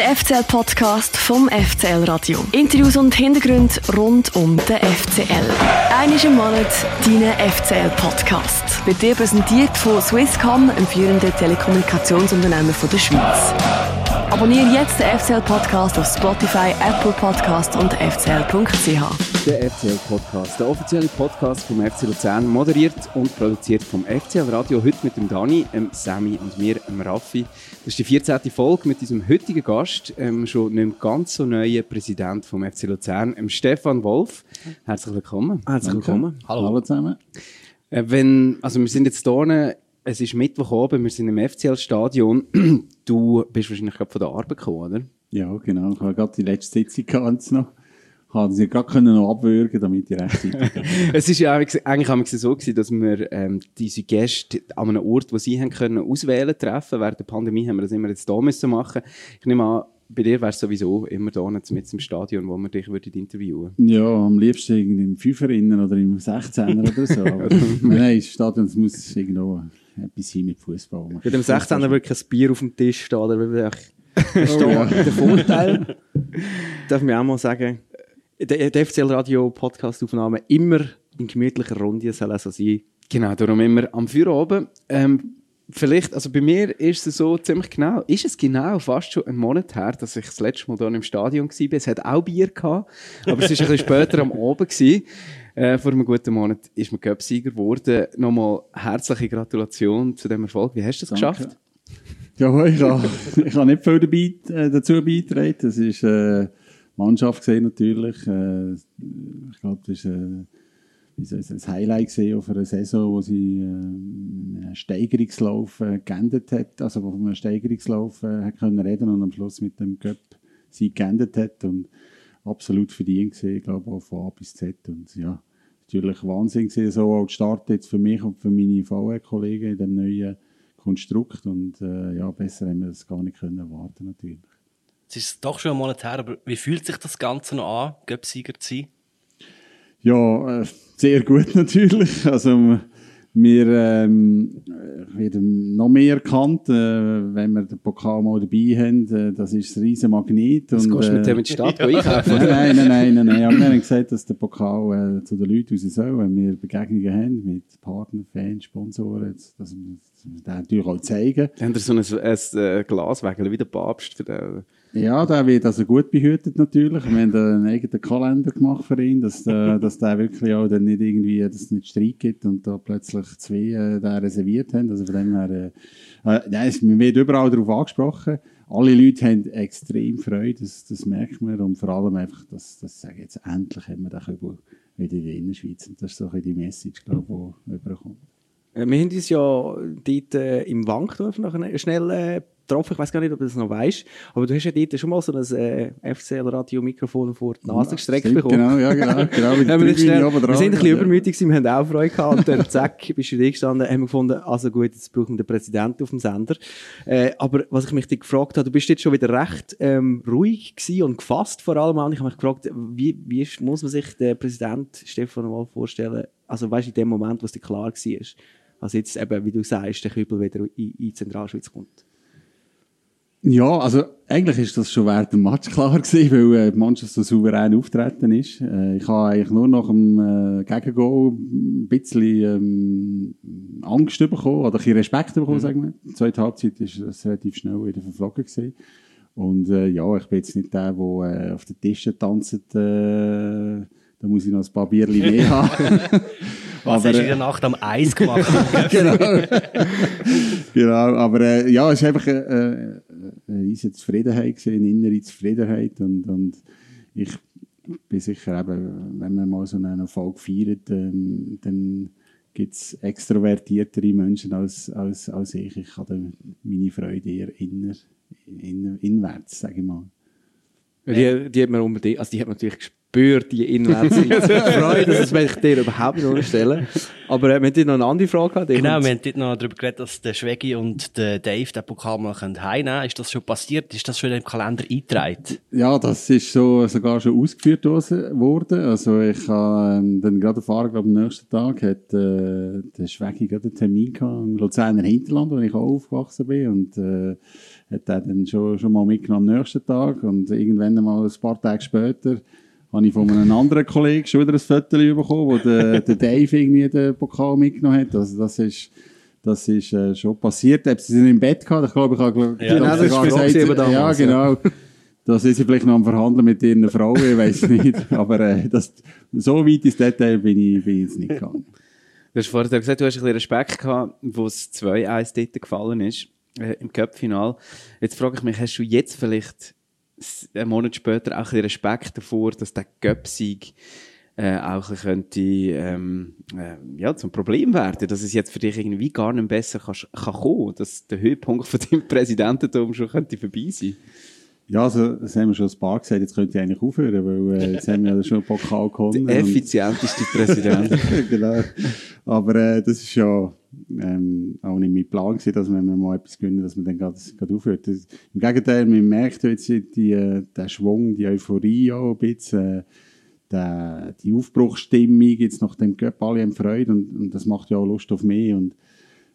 Der FCL-Podcast vom FCL Radio. Interviews und Hintergründe rund um den FCL. Einmal im Monat dein FCL-Podcast. Wird dir präsentiert von Swisscom, einem führenden Telekommunikationsunternehmen der Schweiz. Abonniere jetzt den FCL-Podcast auf Spotify, Apple Podcast und fcl.ch. Der FCL-Podcast, der offizielle Podcast vom FC Luzern, moderiert und produziert vom FCL Radio. Heute mit dem Dani, dem Sammy und mir, dem Raffi. Das ist die 14. Folge mit unserem heutigen Gast, ähm, schon nicht ganz so neuen Präsident vom FC Luzern, ähm, Stefan Wolf. Herzlich willkommen. Herzlich willkommen. Hallo. Hallo zusammen. Äh, wenn, also wir sind jetzt hier es ist Mittwoch oben, wir sind im FCL-Stadion. Du bist wahrscheinlich gerade von der Arbeit gekommen, oder? Ja, genau. Ich habe gerade die letzte Sitzung gehabt noch. Konnte sie gerade noch abwürgen, damit ich rechtzeitig Es ist ja eigentlich haben wir so gewesen, dass wir ähm, diese Gäste an einem Ort, wo sie haben können, auswählen treffen. Während der Pandemie haben wir das immer jetzt hier müssen machen. Ich nehme an, bei dir wäre es sowieso immer da mit im Stadion, wo wir dich würden interviewen Ja, am liebsten im Fünferinnen oder im 16er oder so. Aber nein, das Stadion das muss irgendwo etwas hin mit Fußball. Bei dem 16er wirklich ein Bier auf dem Tisch stehen, oder oh, ja. der Vorteil, darf man auch mal sagen, der, der FCL Radio Podcast Aufnahme immer in gemütlicher Runde soll also sein. Genau, darum immer am Feuer oben. Ähm, vielleicht, also bei mir ist es so ziemlich genau, ist es genau fast schon einen Monat her, dass ich das letzte Mal hier im Stadion war. Es hat auch Bier gehabt, aber es war ein bisschen später am Abend gewesen. Äh, vor einem guten Monat ist man Cup-Sieger geworden. Nochmal herzliche Gratulation zu dem Erfolg. Wie hast du das Danke. geschafft? Ja, ich habe, ich habe nicht viel dabei, äh, dazu beigetragen. Das ist äh, Mannschaft gesehen natürlich. Äh, ich glaube, das ist äh, ein Highlight gesehen auf einer Saison, wo sie äh, einen Steigerungslauf äh, geendet hat, also wo man einen Steigerungslauf äh, hat können reden und am Schluss mit dem Cup sie geendet hat und absolut verdient gesehen, glaube auch von A bis Z und ja, natürlich Wahnsinn gesehen, so auch Start jetzt für mich und für meine VR-Kollegen in dem neuen Konstrukt und äh, ja, besser haben wir das gar nicht können erwarten natürlich. Es ist doch schon ein Monat her, aber wie fühlt sich das Ganze noch an, Göpsieger zu sein? Ja, äh, sehr gut natürlich. Also wir ähm, werden noch mehr erkannt, äh, wenn wir den Pokal mal dabei haben. Äh, das ist ein riesen Magnet. Das kostet mit dem in die Stadt ja. einkaufen? Nein, nein, nein, nein, nein. Aber wir haben gesagt, dass der Pokal äh, zu den Leuten raus soll, wenn wir Begegnungen haben mit Partnern, Fans, Sponsoren, dass wir das natürlich auch zeigen. Haben wir so ein, ein, ein Glaswägel wie der Papst für den ja, der wird also gut behütet natürlich. Wir haben einen eigenen Kalender gemacht für ihn, dass, äh, dass der wirklich auch dann nicht irgendwie, dass es nicht Streit gibt und da plötzlich zwei äh, den reserviert haben. Also von dem her, äh, äh, nein, man wird überall darauf angesprochen. Alle Leute haben extrem Freude, das, das merkt man und vor allem einfach, dass, dass sagen jetzt endlich haben wir den Kübel wieder in der Innerschweiz und das ist so ein die Message, glaube ich, die überkommt. Äh, wir haben uns ja dort äh, im Wankdorf noch schnell äh, getroffen. Ich weiß gar nicht, ob du das noch weißt. Aber du hast ja dort schon mal so ein äh, FCL-Radio-Mikrofon vor die Nase ja, gestreckt stimmt, bekommen. Genau, ja, genau. genau wir, schnell, wir sind ein bisschen ja. übermütig, wir haben auch Freude gehabt. Und dann, zack, bist du da gestanden, haben wir gefunden, also gut, jetzt brauchen wir den Präsidenten auf dem Sender. Äh, aber was ich mich gefragt habe, du bist jetzt schon wieder recht ähm, ruhig gewesen und gefasst vor allem. Und ich habe mich gefragt, wie, wie muss man sich den Präsident Stefan Wolf vorstellen, also weißt du, in dem Moment, wo es dir klar war, was jetzt eben, wie du sagst, der Kübel wieder in, in die Zentralschweiz kommt? Ja, also eigentlich ist das schon während dem Match klar gewesen, weil äh, die Mannschaft so souverän auftreten ist. Äh, ich habe eigentlich nur nach dem äh, Gegengol ein bisschen ähm, Angst bekommen oder ein bisschen Respekt bekommen, mhm. sagen wir. Die zweite Halbzeit ist es relativ schnell wieder verflogen gewesen. Und äh, ja, ich bin jetzt nicht der, der äh, auf den Tischen tanzt. Äh, da muss ich noch ein paar Bierchen mehr haben. Was aber, hast du in der Nacht am Eis gemacht? genau. genau, aber äh, ja, es ist einfach... Riesige Zufriedenheit gesehen, innere Zufriedenheit und, und ich bin sicher eben, wenn man mal so einen Erfolg feiert, ähm, dann gibt es extrovertiertere Menschen als, als, als ich. Ich habe meine Freude eher inner, inner, inwärts, sage ich mal. Die, die, hat man unbedingt, also die hat man natürlich spüre die inwärts Freude, das möchte ich dir überhaupt nicht unterstellen. Aber äh, wir haben noch eine andere Frage gehabt. Genau, wir haben dort noch darüber geredet, dass der Schwegi und der Dave den Pokal mal heimnehmen können. Ist das schon passiert? Ist das schon im Kalender eingetragen? Ja, das ist so sogar schon ausgeführt worden. Also ich habe ähm, dann gerade erfahren, glaube am nächsten Tag hat äh, der Schwegi gerade einen Termin gehabt im Luzerner Hinterland, wo ich auch aufgewachsen bin und äh, hat er dann schon, schon mal mitgenommen am nächsten Tag und irgendwann mal ein paar Tage später habe ich von einem anderen Kollegen schon wieder ein Foto bekommen, wo der, der Dave irgendwie den Pokal mitgenommen hat. Also das ist, das ist äh, schon passiert. Ob sie im Bett gehabt, ich glaube, ich habe ja, genau, das sogar gesagt, damals, ja, genau. Da sind sie vielleicht noch am Verhandeln mit ihren Frauen, ich weiß nicht. Aber äh, das, so weit ins Detail bin ich, bin ich jetzt nicht gegangen. Du hast vorhin gesagt, du hast ein bisschen Respekt gehabt, wo es 2-1 dort gefallen ist, äh, im Cup-Final. Jetzt frage ich mich, hast du jetzt vielleicht einen Monat später auch ein Respekt davor, dass der Göpsig äh, auch ein könnte, ähm, äh, ja, zum Problem werden, dass es jetzt für dich irgendwie gar nicht besser kann, kann kommen, dass der Höhepunkt von deinem Präsidententum schon könnte vorbei sein ja, also, das haben wir schon ein paar gesagt, jetzt könnte ich eigentlich aufhören, weil äh, jetzt haben wir ja schon ein Pokal gewonnen. Der effizienteste Präsident. genau. Aber äh, das ist ja ähm, auch nicht mein Plan gewesen, dass wenn wir mal etwas gewinnen, dass man dann gerade, aufhört. Das, Im Gegenteil, man merkt jetzt die, den Schwung, die Euphorie auch ein bisschen, äh, die, Aufbruchsstimmung jetzt nach dem Cup, alle haben Freude und, und das macht ja auch Lust auf mehr und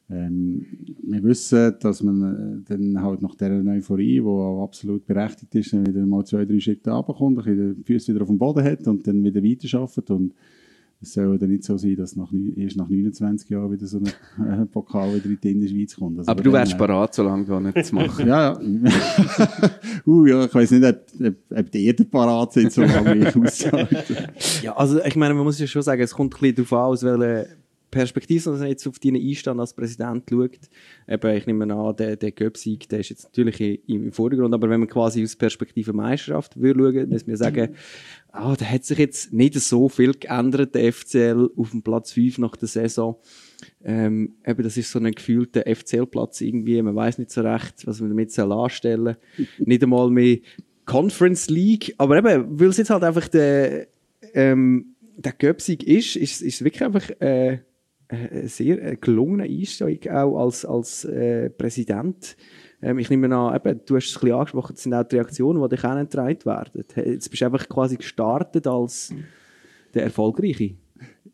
ähm, wir wissen, dass man äh, dann halt nach dieser Euphorie, die auch absolut berechtigt ist, dann wieder mal zwei, drei Schritte runterkommt, die Füße wieder auf dem Boden hat und dann wieder weiterarbeitet und es soll dann nicht so sein, dass nach, erst nach 29 Jahren wieder so ein äh, Pokal wieder in die Schweiz kommt. Also Aber du wärst parat, so lange da nicht zu machen. ja, ja. uh, ja, ich weiß nicht, ob, ob, ob die Erde parat sind, so lange ich aushalte. ja, also ich meine, man muss ja schon sagen, es kommt ein bisschen darauf an, aus welcher Perspektive, wenn man jetzt auf deinen Einstand als Präsident schaut. Eben, ich nehme an, der, der Göpsieg, der ist jetzt natürlich im Vordergrund, aber wenn man quasi aus Perspektive Meisterschaft würde schauen, muss man sagen, ah, da hat sich jetzt nicht so viel geändert, der FCL auf dem Platz 5 nach der Saison. Ähm, eben, das ist so ein gefühlter FCL-Platz irgendwie, man weiß nicht so recht, was man damit soll anstellen Nicht einmal mehr Conference League, aber eben, weil es jetzt halt einfach der, ähm, der Göpsieg ist, ist, ist es wirklich einfach, äh, sehr äh, gelungener Einstieg auch als, als äh, Präsident. Ähm, ich nehme an, eben, du hast es ein bisschen angesprochen, das sind auch die Reaktionen, die dich angetragen werden. Jetzt bist du einfach quasi gestartet als der Erfolgreiche.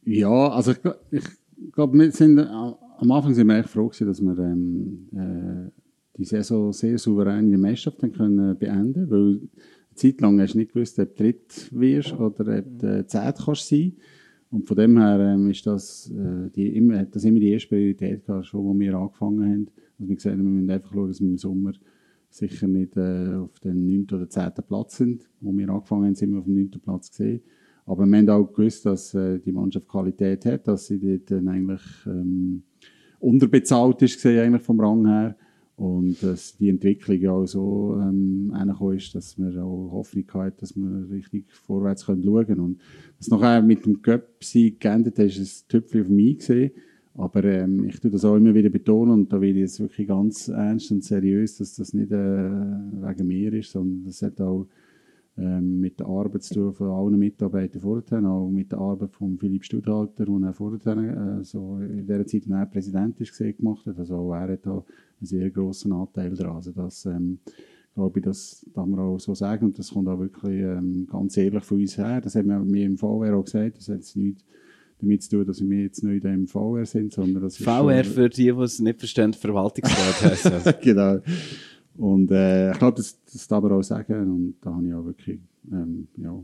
Ja, also ich, ich glaube, wir sind, äh, am Anfang sind wir echt froh gewesen, dass wir ähm, äh, die Saison sehr souverän in der Meisterschaft können beenden weil eine Zeit lang hast du nicht gewusst, ob du dritt wirst oder ob du zehn kannst sein und von dem her ähm, ist das, äh, die, immer, hat das immer die erste Priorität gehabt, schon wo wir angefangen haben. Also wir gesagt, wir müssen einfach schauen, dass wir im Sommer sicher nicht äh, auf den 9. oder 10. Platz sind. Wo wir angefangen haben, sind wir auf dem 9. Platz gesehen. Aber wir haben auch gewusst, dass äh, die Mannschaft Qualität hat, dass sie dort dann eigentlich ähm, unterbezahlt ist, gesehen, eigentlich vom Rang her. Und dass die Entwicklung ja auch so ähm, ist, dass wir auch Hoffnung haben, dass wir richtig vorwärts schauen können. Und was nachher mit dem Cup-Sieg geendet hat, ist ein Tüpfchen auf mich gesehen. Aber ähm, ich tue das auch immer wieder betonen und da will ich jetzt wirklich ganz ernst und seriös, dass das nicht äh, wegen mir ist, sondern das hat auch ähm, mit der Arbeit zu tun von allen Mitarbeitern vorher, auch mit der Arbeit von Philipp Studhalter, der er vorher, äh, so in der Zeit, als Präsident ist, gesehen, gemacht hat. Also auch er hat da einen sehr grossen Anteil daran. Also das, ähm, glaube ich, das darf man auch so sagen und das kommt auch wirklich ähm, ganz ehrlich von uns her. Das haben wir mir im VR auch gesagt, das hat jetzt nichts damit zu tun, dass wir jetzt nicht im VR sind, sondern das VR für die, die es nicht verstehen, Verwaltungsrat heisst. genau. Und äh, ich glaube, das, das darf man auch sagen und da habe ich auch wirklich, ähm, ja,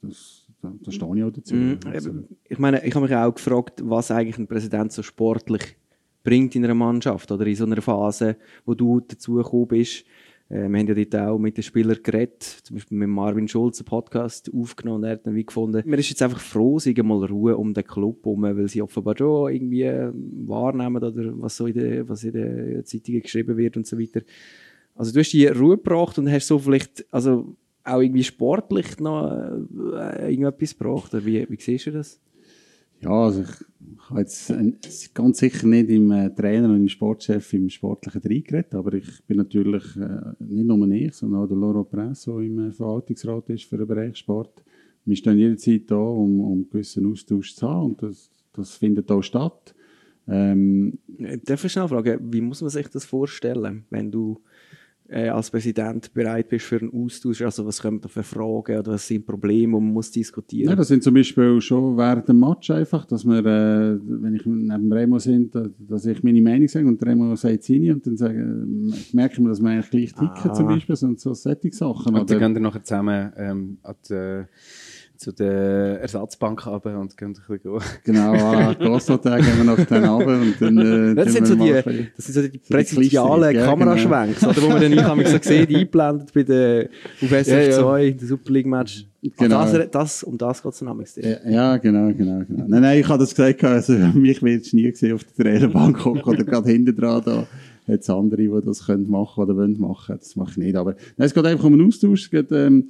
das, da, da stehe ich auch dazu. Mm, also, ich meine, ich habe mich auch gefragt, was eigentlich ein Präsident so sportlich bringt in einer Mannschaft oder in so einer Phase, wo du dazugekommen bist. Äh, wir haben ja dort auch mit den Spielern geredet, zum Beispiel mit Marvin Schulz einen Podcast aufgenommen und er hat dann wie gefunden, man ist jetzt einfach froh, es mal Ruhe um den Club herum, weil sie offenbar schon irgendwie wahrnehmen oder was so in den, Zeitungen geschrieben wird und so weiter. Also du hast die Ruhe gebracht und hast so vielleicht, also auch irgendwie sportlich noch äh, irgendetwas gebracht, oder wie, wie siehst du das? Ja, also ich, habe jetzt äh, ganz sicher nicht im äh, Trainer und im Sportchef im Sportlichen reingeredet, aber ich bin natürlich äh, nicht nur ich, sondern auch der Loro Press, der im Verwaltungsrat ist für den Bereich Sport. Wir stehen jederzeit da, um, um einen gewissen Austausch zu haben und das, das findet auch statt. Ähm, Darf ich schnell fragen, wie muss man sich das vorstellen, wenn du äh, als Präsident bereit bist für einen Austausch? Also was kommen da für Fragen oder was sind Probleme, die man muss diskutieren Ja, das sind zum Beispiel schon während dem Match einfach, dass wir, äh, wenn ich neben Remo sind, da- dass ich meine Meinung sage und Remo sagt seine und dann sagen, merken wir, dass wir eigentlich gleich ticken Ah. zum Beispiel, so, so solche Sachen. Und dann gehen wir nachher zusammen ähm, an die, zu der Ersatzbank runter und gehen ein bisschen genau, an Gasthotel gehen wir noch dann runter und dann... Äh, das, sind so die, das sind so die die präsidialen ja, Kameraschwenks, oder, wo man dann einmal so sieht, eingeblendet bei der, auf SF2, Ja, ja. der Super League-Match. Genau. Ah, das, das, um das geht es dann Ja, ja, genau, genau, genau. Nein, nein, ich habe das gesagt, also mich wird nie gesehen auf der Trainerbank oder gerade hinten dran da. Es andere, die das können machen oder wollen machen. Das mache ich nicht. Aber nein, es geht einfach um einen Austausch. Es geht, ähm,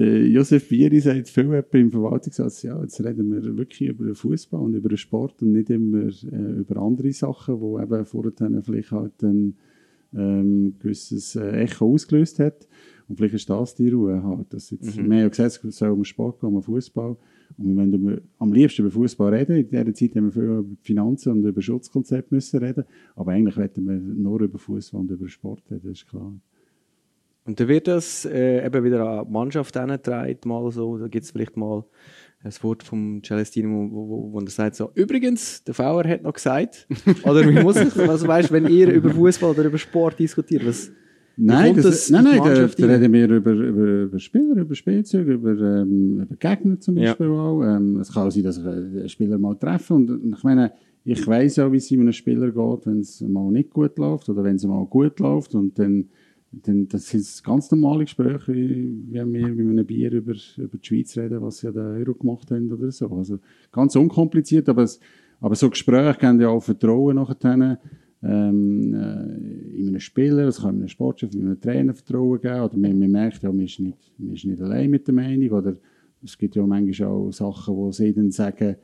der Josef Bieri sagt viel im Verwaltungssatz, ja, jetzt reden wir wirklich über den Fußball und über den Sport und nicht immer äh, über andere Sachen, die eben vorher dann vielleicht halt ein ähm, gewisses äh, Echo ausgelöst hat. Und vielleicht ist das die Ruhe halt. Dass jetzt, Wir haben ja gesagt, es soll um Sport gehen, um Fußball. Und wir wollen über, am liebsten über Fußball reden. In dieser Zeit haben wir viel über Finanzen und über Schutzkonzepte müssen reden. Aber eigentlich wollten wir nur über Fußball und über Sport reden, das ist klar. Und dann wird das äh, eben wieder an die Mannschaft herangetragen, mal so. Da gibt es vielleicht mal ein Wort vom Celestino, wo, wo, wo er sagt so, übrigens, der VR hat noch gesagt. Oder wie muss ich, also weißt, wenn ihr über Fußball oder über Sport diskutiert, was, Nein, das, das nein, nein, da, da reden wir über, über, über Spieler, über Spielzüge, über, ähm, über Gegner zum Ja. Beispiel auch. Ähm, es kann auch sein, dass ich einen Spieler mal treffe. Und ich meine, ich weiss ja, wie es einem Spieler geht, wenn es mal nicht gut läuft oder wenn es mal gut läuft. Und dann, dann das sind ganz normale Gespräche, wie wenn wir mit einem Bier über, über die Schweiz reden, was sie der Euro gemacht haben oder so. Also ganz unkompliziert, aber, es, aber so Gespräche geben ja auch Vertrauen nachher ähm, äh, in einem Spieler, es kann in einem Sportchef, in einem Trainer Vertrauen geben, oder man, man merkt ja, man ist, nicht, man ist nicht allein mit der Meinung, oder es gibt ja manchmal auch Sachen, wo sie dann sagen,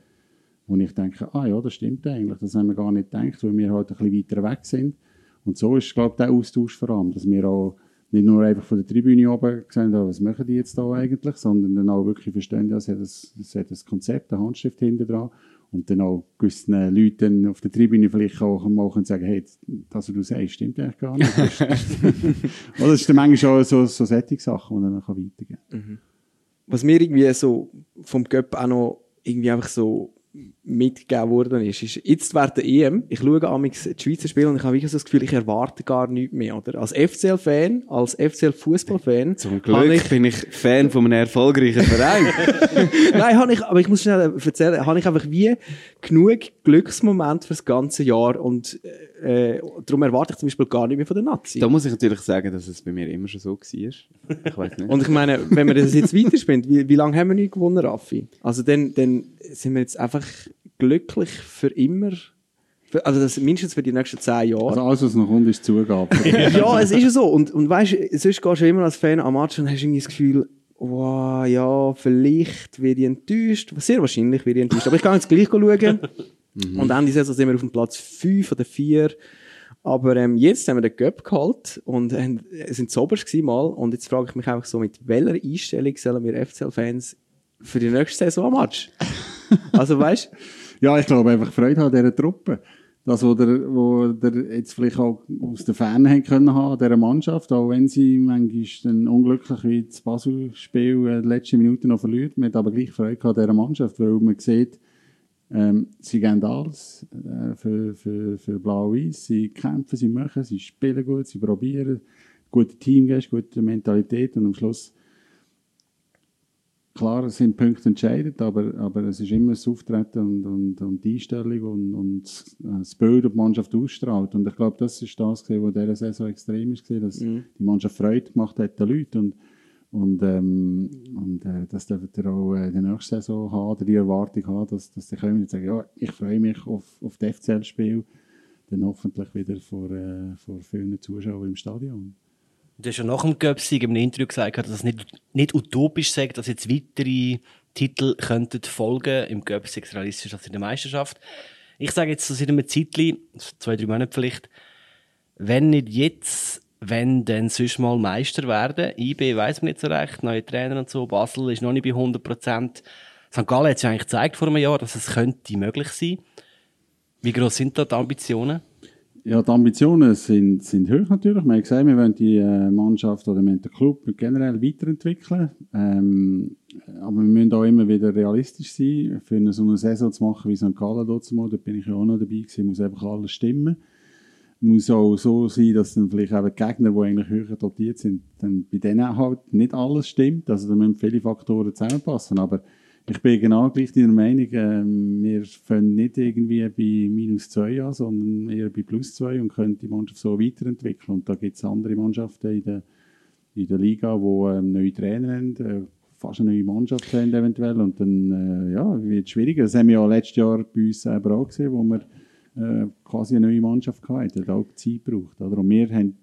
wo ich denke, ah ja, das stimmt eigentlich, das haben wir gar nicht gedacht, weil wir halt ein bisschen weiter weg sind. Und so ist, glaube ich, der Austausch vor allem, dass wir auch nicht nur einfach von der Tribüne oben sehen, ah, was machen die jetzt da eigentlich, sondern dann auch wirklich verstehen, ja, es es hat ein Konzept, eine Handschrift hinter dran und dann auch gewissen Leuten auf der Tribüne vielleicht auch mal können sagen, hey, das, was du sagst, stimmt eigentlich gar nicht. Oder das ist dann manchmal auch so, so solche Sachen, die dann auch weitergehen kann. was mir irgendwie so vom Göpp auch noch irgendwie einfach so mitgegeben worden ist, ist jetzt während der EM, ich schaue amigs die Schweizer Spiele und ich habe wirklich so das Gefühl, ich erwarte gar nichts mehr, oder? Als FCL-Fan, als FCL-Fußball-Fan, Zum Glück ich, bin ich Fan von einem erfolgreichen Verein. nein, habe ich, aber ich muss schnell erzählen, habe ich einfach wie genug Glücksmomente für das ganze Jahr und äh, darum erwarte ich zum Beispiel gar nicht mehr von der Nazi. da muss ich natürlich sagen, dass es bei mir immer schon so war. Ich weiß nicht. Und ich meine, wenn wir das jetzt weiterspielen, wie, wie lange haben wir nicht gewonnen, Raffi? Also dann, dann sind wir jetzt einfach glücklich für immer. Also das mindestens für die nächsten zehn Jahre. Also alles, was noch kommt, ist Zugabe. ja, es ist ja so. Und, und weißt du, sonst gehst du immer als Fan am Match und hast irgendwie das Gefühl, wow, ja, vielleicht werde ich enttäuscht. Sehr wahrscheinlich werde ich enttäuscht. Aber ich kann jetzt gleich schauen. Und Ende Saison sind wir auf dem Platz 5 oder 4. Aber ähm, jetzt haben wir den Göpp geholt und haben, äh, sind gewesen mal. Und jetzt frage ich mich einfach so, mit welcher Einstellung sollen wir FCL-Fans für die nächste Saison am Match? Also weißt Ja, ich glaube einfach Freude an dieser Truppe. Das, was der, wo der jetzt vielleicht auch aus der Ferne haben können haben, dieser Mannschaft, auch wenn sie manchmal dann unglücklich wie das Basel-Spiel äh, die letzten Minuten noch verliert. Man hat aber gleich Freude an dieser Mannschaft, weil man sieht, ähm, sie geben alles äh, für, für, für Blau-Weiß. Sie kämpfen, sie machen, sie spielen gut, sie probieren. Gute Teamgeist, gute Mentalität und am Schluss klar, es sind Punkte entscheidend, aber, aber es ist immer das Auftreten und, und, und die Einstellung und, und das Bild, das die Mannschaft ausstrahlt. Und ich glaube, das ist das, was dieser Saison extrem ist, dass die Mannschaft Freude gemacht hat den Leuten. Und, und, ähm, und äh, das dürft ihr auch äh, in der nächsten Saison haben, oder die Erwartung haben, dass, dass die kommen und sagen, ja, ich freue mich auf, auf das FCL-Spiel, dann hoffentlich wieder vor, äh, vor vielen Zuschauern im Stadion. Du hast ja nach dem Göpsig im Interview gesagt, dass es nicht, nicht utopisch sei, dass jetzt weitere Titel könnten folgen. Im es realistisch als in der Meisterschaft. Ich sage jetzt so seit einem Zeitchen, zwei, drei Monate vielleicht, wenn nicht jetzt, wenn dann sonst mal Meister werden. IB weiß man nicht so recht, neue Trainer und so. Basel ist noch nicht bei 100 Prozent. St. Gallen hat es ja eigentlich gezeigt vor einem Jahr, dass es könnte möglich sein. Wie groß sind da die Ambitionen? Ja, die Ambitionen sind, sind hoch natürlich. Wir haben gesagt, wir wollen die äh, Mannschaft oder den Club generell weiterentwickeln. Ähm, aber wir müssen auch immer wieder realistisch sein. Für eine, so eine Saison zu machen wie St. Gallen dort mal, da bin ich ja auch noch dabei gewesen, muss einfach alles stimmen. Muss auch so sein, dass dann vielleicht auch die Gegner, die eigentlich höher dotiert sind, dann bei denen halt nicht alles stimmt. Also da müssen viele Faktoren zusammenpassen. Aber ich bin genau gleich deiner Meinung. Ähm, wir fangen nicht irgendwie bei minus 2 an, sondern eher bei plus 2 und können die Mannschaft so weiterentwickeln. Und da gibt es andere Mannschaften in der, in der Liga, die ähm, neue Trainer haben, äh, fast eine neue Mannschaft haben eventuell. Und dann äh, ja, wird es schwieriger. Das haben wir ja letztes Jahr bei uns selber auch gesehen, wo wir äh, quasi eine neue Mannschaft hatten. Das hat auch Zeit gebraucht. Und wir haben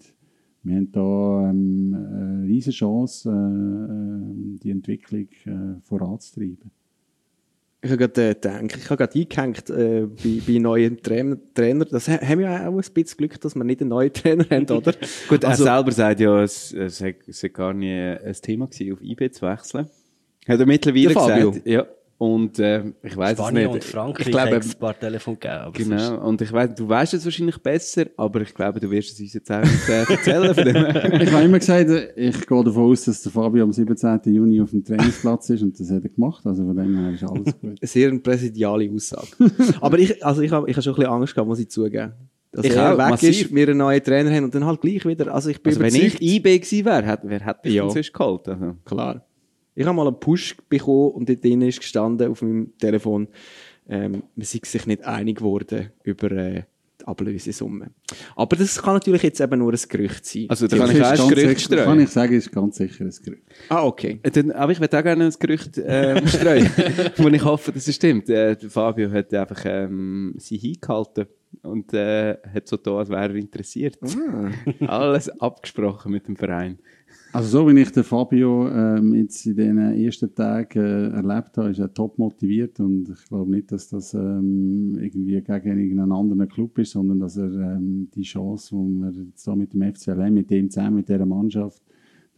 wir haben hier ähm, eine riesige Chance, äh, äh, die Entwicklung äh, voranzutreiben. Ich habe gerade äh, gedacht, ich habe gerade eingehängt äh, bei, bei neuen Trainer, Trainer. Das haben wir ja auch ein bisschen Glück, dass wir nicht einen neuen Trainer haben, oder? Gut, also, er selber sagt ja, es, es, es, es gar nicht ein Thema gewesen, auf IB zu wechseln. Hat er mittlerweile gesagt. Ja. Und äh, ich weiß es nicht. und Frankreich ich glaube, ein paar Telefon gegeben. Genau. Und ich weiß, du weißt es wahrscheinlich besser, aber ich glaube, du wirst es uns jetzt auch nicht äh, erzählen. Von dem. ich habe immer gesagt, ich gehe davon aus, dass der Fabio am 17. Juni auf dem Trainingsplatz ist und das hat er gemacht. Also von dem her ist alles gut. Sehr eine präsidiale Aussage. aber ich, also ich habe ich hab schon ein bisschen Angst gehabt, muss ich zugeben. Dass Ich er auch, weg massiv. ist, wir einen neuen Trainer haben und dann halt gleich wieder. Also ich bin Also wenn überzeugt. ich IB gewesen wäre, hätte- wer hätte mich Ja. sonst geholt? Also. Klar. Ich habe mal einen Push bekommen und dort drin ist gestanden auf meinem Telefon, ähm, man sei sich nicht einig geworden über äh, die Ablösesumme. Aber das kann natürlich jetzt eben nur ein Gerücht sein. Also da Das kann ich auch ein Gerücht sicher- Kann streuen. ich sagen, ist ganz sicher ein Gerücht. ah, okay. Äh, Dann, aber ich würde auch gerne ein Gerücht ähm, streuen, wo ich hoffe, dass es stimmt. Äh, Fabio hat einfach ähm, sie hingehalten und äh, hat so da, als wäre er interessiert. Alles abgesprochen mit dem Verein. Also so wie ich den Fabio ähm, jetzt in den ersten Tagen äh, erlebt habe, ist er top motiviert und ich glaube nicht, dass das ähm, irgendwie gegen irgendeinen anderen Club ist, sondern dass er ähm, die Chance, die wir jetzt da mit dem FCL, mit dem zusammen, mit dieser Mannschaft,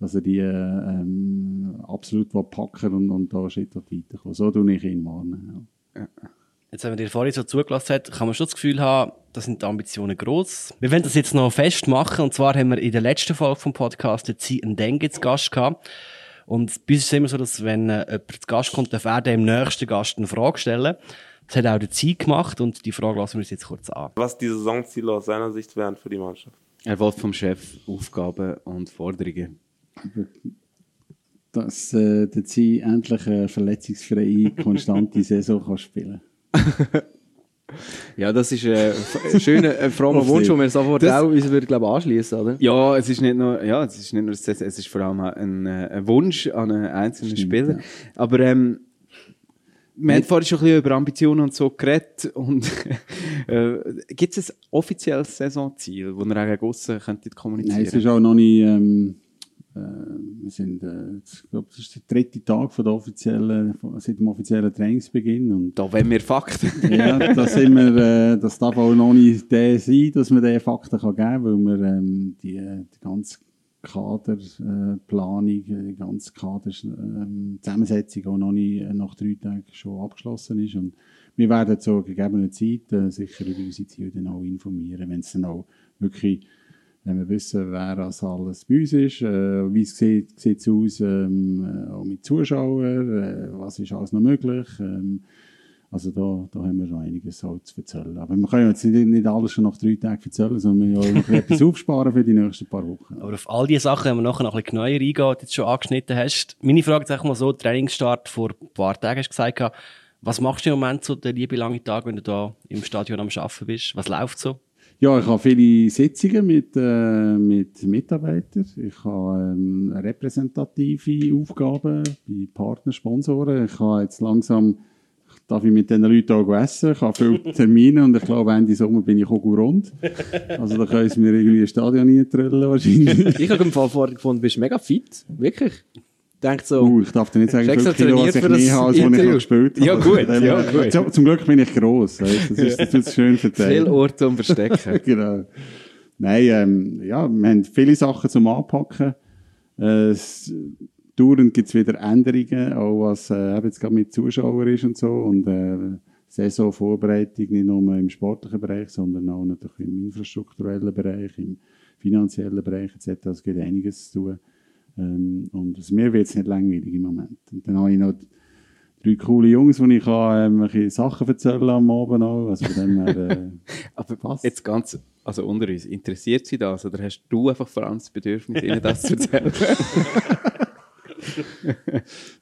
dass er die äh, ähm, absolut packen und, und da einen Schritt weiterkommen. So tue ich ihn warnen. Ja. Jetzt, wenn man dir vorhin so zugelassen hat, kann man schon das Gefühl haben, da sind die Ambitionen gross. Wir wollen das jetzt noch festmachen. Und zwar haben wir in der letzten Folge vom Podcast den Zi Ndenge zu Gast gehabt. Und bei uns ist es immer so, dass wenn äh, jemand zu Gast kommt, darf er dem nächsten Gast eine Frage stellen. Das hat auch der Zi gemacht und die Frage lassen wir uns jetzt kurz an. Was die Saisonziele aus seiner Sicht wären für die Mannschaft. Er will vom Chef Aufgaben und Forderungen. Dass äh, der Ziel endlich eine verletzungsfreie, konstante Saison kann spielen Ja, das ist äh, ein schöner, ein frommer Wunsch, den wir sofort Das- auch uns würde, glaube anschließen, oder? Ja, es ist nicht nur, ja, es ist nicht nur, es ist vor allem auch ein, äh, ein Wunsch an einen einzelnen Stimmt, Spieler. ja. Aber ähm, wir haben vorhin schon ein bisschen über Ambitionen und so geredet und äh, gibt es ein offizielles Saisonziel, das ihr auch gegen aussen kommunizieren? Nein, es ist auch noch nicht. Ähm, äh, wir sind, äh, ich glaube, das ist der dritte Tag von der offiziellen, von, seit dem offiziellen Trainingsbeginn. Und da wollen wir Fakten. ja, da sind wir, äh, das darf auch noch nicht der sein, dass man diesen Fakten kann geben kann, weil wir ähm, die, die ganze Kaderplanung, Planung, die ganze Kaderzusammensetzung Zusammensetzung auch noch nicht nach drei Tagen schon abgeschlossen ist. Und wir werden zur gegebenen Zeit sicher über unsere Ziele dann auch informieren, wenn es dann auch wirklich wenn wir wissen, wer das alles bei uns ist, äh, wie es sieht, sieht's aus, ähm, äh, auch mit Zuschauern, äh, was ist alles noch möglich. Ähm, also da, da haben wir noch einiges auch zu erzählen. Aber wir können jetzt nicht, nicht alles schon nach drei Tagen erzählen, sondern wir müssen ja noch etwas aufsparen für die nächsten paar Wochen. Aber auf all diese Sachen, wenn wir nachher noch ein bisschen genauer eingehen, die du jetzt schon angeschnitten hast. Meine Frage ist einfach mal so, Trainingsstart vor ein paar Tagen hast du gesagt, was machst du im Moment so den lieben langen Tag, wenn du da im Stadion am Arbeiten bist? Was läuft so? Ja, ich habe viele Sitzungen mit, äh, mit Mitarbeitern. Ich habe ähm, repräsentative Aufgaben bei Partner, Sponsoren. Ich habe jetzt langsam, darf ich mit diesen Leuten auch essen. Ich habe viele Termine und ich glaube, Ende Sommer bin ich auch gut rund. Also da können sie mir irgendwie ein Stadion reintrüllen wahrscheinlich. Ich habe im Fall vorher gefunden, du bist mega fit. Wirklich. Denkt so, Uh, ich darf dir nicht sagen, wie viel Kilo was ich das habe, als ich noch gespielt habe. Ja, gut, ja, gut. Zum, zum Glück bin ich gross. Weißt, das ist, das ist schön Viel verteilt. Ort zum Verstecken. genau. Nein, ähm, ja, wir haben viele Sachen zum Anpacken. Äh, es, dauernd gibt es wieder Änderungen, auch was äh, jetzt gerade mit Zuschauern ist und so. Und äh, Saisonvorbereitung nicht nur im sportlichen Bereich, sondern auch natürlich im infrastrukturellen Bereich, im finanziellen Bereich etc. Es gibt einiges zu tun. Ähm, und also mir wird es nicht langweilig im Moment. Und dann habe ich noch drei coole Jungs, die ich kann, ähm, ein bisschen Sachen erzählen am Abend auch. Also von dem her, äh, Aber passt. jetzt ganz, also unter uns, interessiert Sie das oder hast du einfach vor allem das Bedürfnis, Ihnen das zu erzählen?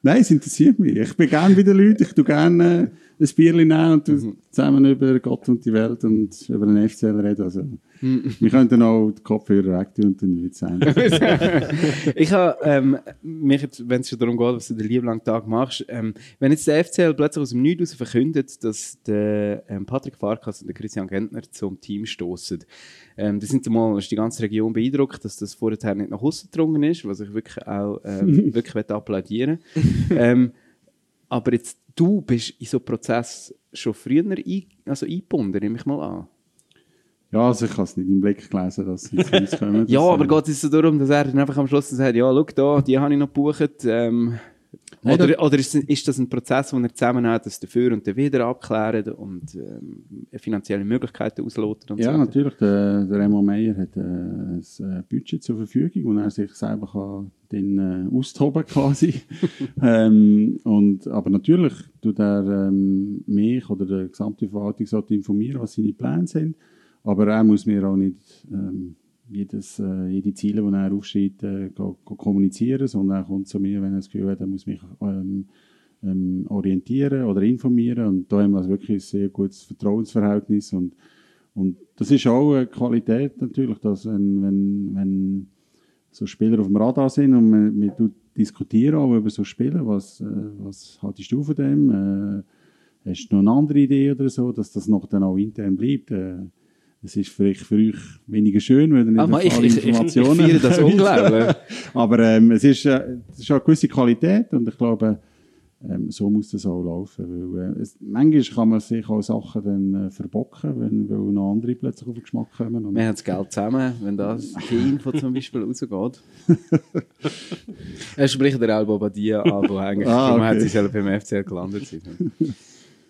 Nein, es interessiert mich. Ich bin gerne bei den Leuten. Ich tue gerne äh, ein Bierchen nehmen und tu zusammen über Gott und die Welt und über den FCL reden. Also, wir könnten auch die Kopfhörer weg tun und dann wird es sein. ich habe ähm, mich jetzt, wenn es schon darum geht, was du den lieben langen Tag machst, ähm, wenn jetzt der FCL plötzlich aus dem Nichts verkündet, dass der ähm, Patrick Farkas und der Christian Gentner zum Team stoßen, ähm, da sind mal ist die ganze Region beeindruckt, dass das vorher nicht nach außen gedrungen ist, was ich wirklich auch ähm, wirklich möchte applaudieren ähm, Aber jetzt, du bist in so einen Prozess schon früher ein, also eingebunden, nehme ich mal an. Ja, also ich habe es nicht im Blick gelesen, dass sie zu uns kommen. Ja, aber geht es so darum, dass er dann einfach am Schluss sagt, ja, schau da, die habe ich noch gebucht. Ähm, Nein, oder oder ist, ist das ein Prozess, wo er zusammen hat, das dafür und dawider abklären und ähm, finanzielle Möglichkeiten ausloten und Ja, so? natürlich. Der, der Remo Meyer hat äh, ein äh, Budget zur Verfügung, wo er sich selber kann den, äh, austoben quasi. ähm, und, aber natürlich tut er ähm, mich oder der gesamte Verwaltungsrat informieren, was seine Pläne sind. Aber er muss mir auch nicht ähm, jedes, äh, jede Ziele, die er aufschreibt, äh, kommunizieren, sondern er kommt zu mir, wenn er das Gefühl hat, er muss mich ähm, ähm, orientieren oder informieren. Und da haben wir also wirklich ein sehr gutes Vertrauensverhältnis. Und, und das ist auch eine Qualität natürlich, dass wenn, wenn, wenn so Spieler auf dem Radar sind und man, man diskutieren auch über so Spiele, was, äh, was haltest du von dem? Äh, hast du noch eine andere Idee oder so, dass das noch dann auch intern bleibt? Äh, es ist vielleicht für euch weniger schön, weil ihr nicht Aber Ah, ich, alle ich, ich, ich Informationen feiere das unglaublich. aber ähm, es ist, äh, es ist eine gewisse Qualität und ich glaube, ähm, so muss das auch laufen. Weil, äh, es, manchmal kann man sich auch Sachen dann äh, verbocken, wenn, weil noch andere plötzlich auf den Geschmack kommen. Und, Wir haben das Geld zusammen, wenn das Info zum Beispiel rausgeht. Er spricht der Albo Badia an, wo eigentlich Ah, darum hat okay. sie selber beim FCL gelandet.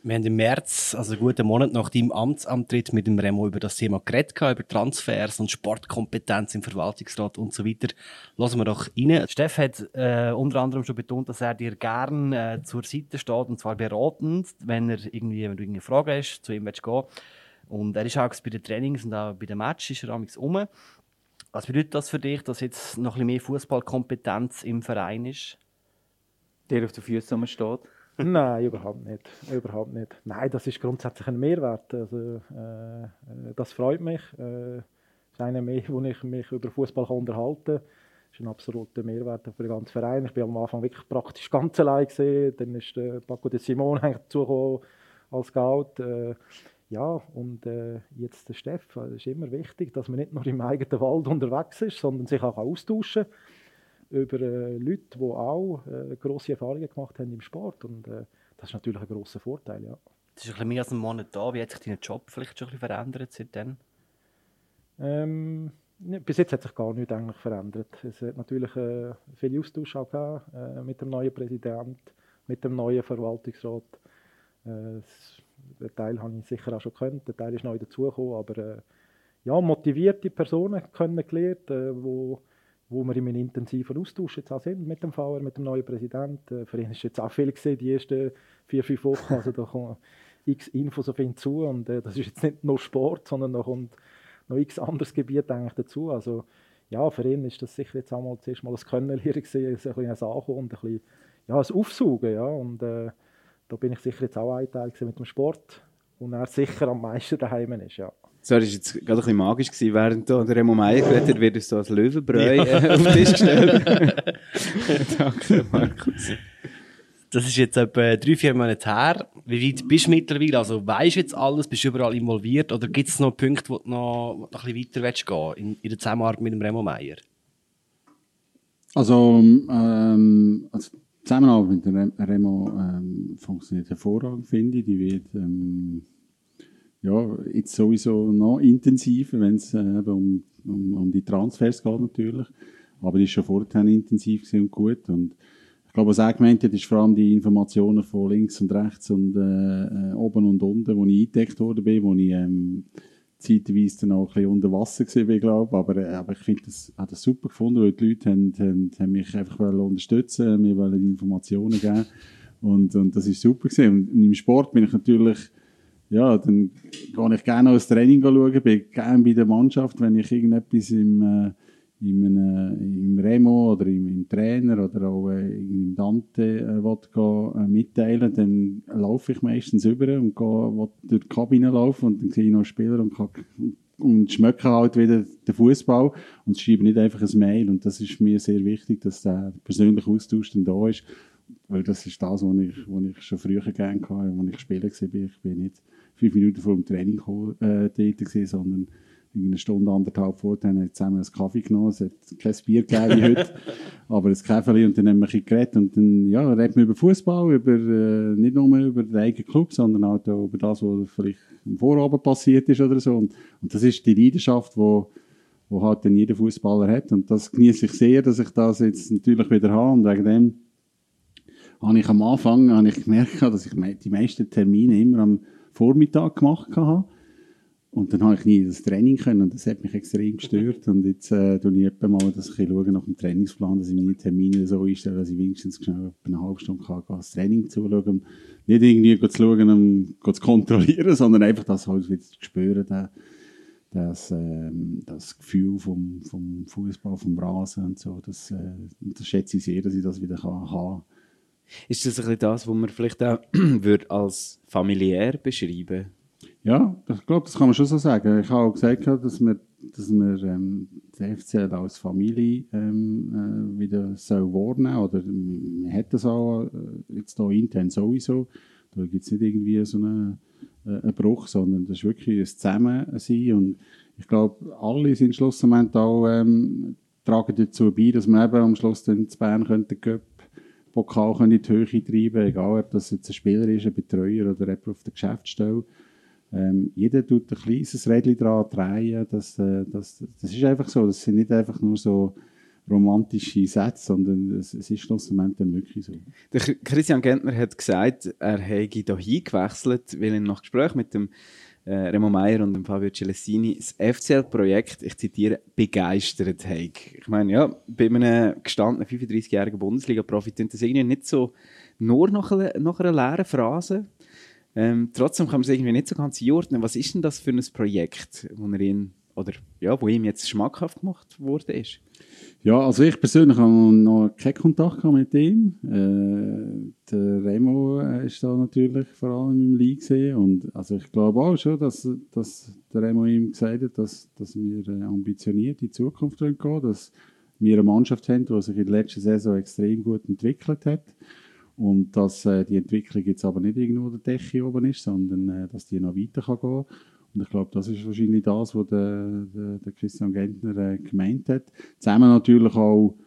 Wir haben im März, also einen guten Monat nach deinem Amtsantritt, mit dem Remo über das Thema geredet, gehabt, über Transfers und Sportkompetenz im Verwaltungsrat und so weiter. Lassen wir doch rein. Steff hat äh, unter anderem schon betont, dass er dir gern äh, zur Seite steht, und zwar beratend, wenn, er irgendwie, wenn du irgendeine Frage hast, zu ihm willst gehen. Und er ist auch bei den Trainings und auch bei den Matches ist er amigs um. Was bedeutet das für dich, dass jetzt noch ein bisschen mehr Fußballkompetenz im Verein ist? der auf den Füßen rumsteht. Nein, überhaupt nicht. Überhaupt nicht. Nein, das ist grundsätzlich ein Mehrwert. Also, äh, äh, das freut mich. Äh, ist einer mehr, wo ich mich über Fußball unterhalten kann. ist ein absoluter Mehrwert für den ganzen Verein. Ich bin am Anfang wirklich praktisch ganz allein gesehen. Dann ist der Paco de Simon als Scout. Äh, ja, und äh, jetzt der Steff. Es ist immer wichtig, dass man nicht nur im eigenen Wald unterwegs ist, sondern sich auch austauschen kann über äh, Leute, die auch äh, grosse Erfahrungen gemacht haben im Sport. Und äh, das ist natürlich ein grosser Vorteil, ja. Es ist ein bisschen mehr als ein Monat da. Wie hat sich dein Job vielleicht schon ein bisschen verändert seitdem? Ähm, ja, bis jetzt hat sich gar nichts eigentlich verändert. Es hat natürlich äh, viel Austausch auch gegeben, äh, mit dem neuen Präsidenten, mit dem neuen Verwaltungsrat. Äh, den Teil habe ich sicher auch schon gekannt, der Teil ist neu dazugekommen, aber äh, ja, motivierte Personen kennengelernt, äh, wo, wo wir in einem intensiven Austausch jetzt auch sind mit dem VR, mit dem neuen Präsidenten. Äh, für ihn ist jetzt auch viel gesehen, die ersten vier, fünf Wochen, also da kommen x Infos auf ihn zu und äh, das ist jetzt nicht nur Sport, sondern da kommt noch x anderes Gebiet eigentlich dazu. Also ja, für ihn ist das sicher jetzt auch zuerst mal das Kennenlernen gesehen, ein bisschen ein Ankommen und ein bisschen ja, ein Aufsaugen, ja, und äh, da bin ich sicher jetzt auch ein Teil mit dem Sport und er sicher am meisten daheim ist, ja. So, das war jetzt gerade ein bisschen magisch, gewesen, während da der Remo Meier geredet hat, wird uns so als Löwenbräu äh, auf den Tisch gestellt. Danke, Markus. Das ist jetzt etwa drei, vier Monate her. Wie weit bist du mittlerweile? Also weißt du jetzt alles, bist du überall involviert? Oder gibt es noch Punkte, wo du noch, wo du noch ein bisschen weiter willst gehen in, in der Zusammenarbeit mit dem Remo Meier? Also, ähm, also die Zusammenarbeit mit der Rem- Remo ähm, funktioniert hervorragend, finde ich. Die wird ähm, ja, jetzt sowieso noch intensiver, wenn es äh, eben um, um, um die Transfers geht natürlich. Aber die ist schon vorher intensiv und gut. Und ich glaube, was er gemeint hat, ist vor allem die Informationen von links und rechts und äh, äh, oben und unten, wo ich eingedeckt worden bin, wo ich ähm, zeitweise dann auch ein bisschen unter Wasser bin, glaube aber, äh, aber ich finde das, habe das super gefunden, weil die Leute haben, haben, haben mich einfach unterstützen, mir wollen Informationen geben und, und das ist super gewesen. Und im Sport bin ich natürlich ja, dann gehe ich gerne als Training schauen, bin gerne bei der Mannschaft, wenn ich irgendetwas im, äh, im, äh, im Remo oder im, im Trainer oder auch äh, im Dante äh, will äh, mitteilen, dann laufe ich meistens über und gehe, durch die Kabine laufen und dann sehe ich noch Spieler und, kann, und schmecke halt wieder den Fußball und schreibe nicht einfach ein Mail. Und das ist mir sehr wichtig, dass der persönliche Austausch dann da ist, weil das ist das, was ich, was ich schon früher gerne hatte, als ich spielen war. Ich bin nicht fünf Minuten vor dem Training gekommen, äh, dort gewesen, sondern eine Stunde, anderthalb vorher haben wir zusammen einen Kaffee genommen. Es hat kein Bier gegeben heute, aber ein Kaffee und dann haben wir ein bisschen geredet. Und dann ja, reden wir über Fußball, über, äh, nicht nur über den eigenen Club, sondern auch über das, was vielleicht am Vorabend passiert ist oder so. Und, und das ist die Leidenschaft, wo wo halt dann jeder Fußballer hat. Und das genieße ich sehr, dass ich das jetzt natürlich wieder habe. Und wegen dem habe ich am Anfang habe ich gemerkt, dass ich die meisten Termine immer am Vormittag gemacht habe. Und dann habe ich nie das Training können und das hat mich extrem gestört. Und jetzt äh, schaue ich etwa mal, dass ich schaue nach dem Trainingsplan, dass ich meine Termine so einstelle, dass ich wenigstens schnell eine halbe Stunde kann, gehen, das Training zuschauen. Und nicht irgendwie zu schauen, um zu kontrollieren, sondern einfach das halt wieder zu spüren, den, das, ähm, das Gefühl vom, vom Fußball, vom Rasen und so. Das, äh, das schätze ich sehr, dass ich das wieder kann haben Ist das ein das, was man vielleicht auch als familiär beschreiben Ja, ich glaube, das kann man schon so sagen. Ich habe auch gesagt, dass wir, dass wir ähm, den FCL als Familie ähm, äh, wieder soll wahrnehmen oder man hat das auch äh, jetzt hier intern sowieso. Da gibt es nicht irgendwie so einen, äh, einen Bruch, sondern das ist wirklich ein Zusammensein und ich glaube, alle sind schlussendlich auch ähm, tragen dazu bei, dass wir eben am Schluss dann zu Bern Cup Pokal können in die Höhe treiben, egal ob das jetzt ein Spieler ist, ein Betreuer oder jemand auf der Geschäftsstelle. Ähm, jeder tut ein kleines Rädchen dran drehen. Das, äh, das, das ist einfach so. Das sind nicht einfach nur so romantische Sätze, sondern es, es ist schlussendlich dann wirklich so. Der Ch- Christian Gentner hat gesagt, er hätte hier hingewechselt, weil er nach Gespräch mit dem äh, Remo Meier und Fabio Celestini das FCL-Projekt, ich zitiere, begeistert hat. Ich meine, ja, bei einem gestandenen 35-jährigen Bundesliga-Profi klingt das irgendwie nicht so nur nach nach einer leeren Phrase. Ähm, trotzdem kann man es irgendwie nicht so ganz einordnen. Was ist denn das für ein Projekt, wo er ihn, oder ja, wo ihm jetzt schmackhaft gemacht worden ist? Ja, also ich persönlich habe noch keinen Kontakt mit ihm. Äh, der Remo äh, ist da natürlich vor allem im League gesehen und also ich glaube auch schon, dass, dass der Remo ihm gesagt hat, dass, dass wir äh, ambitioniert in die Zukunft gehen dass wir eine Mannschaft haben, die sich in der letzten Saison extrem gut entwickelt hat und dass äh, die Entwicklung jetzt aber nicht irgendwo der Decke oben ist, sondern äh, dass die noch weiter kann gehen und ich glaube, das ist wahrscheinlich das, was der, der, der Christian Gentner äh, gemeint hat. Zusammen natürlich auch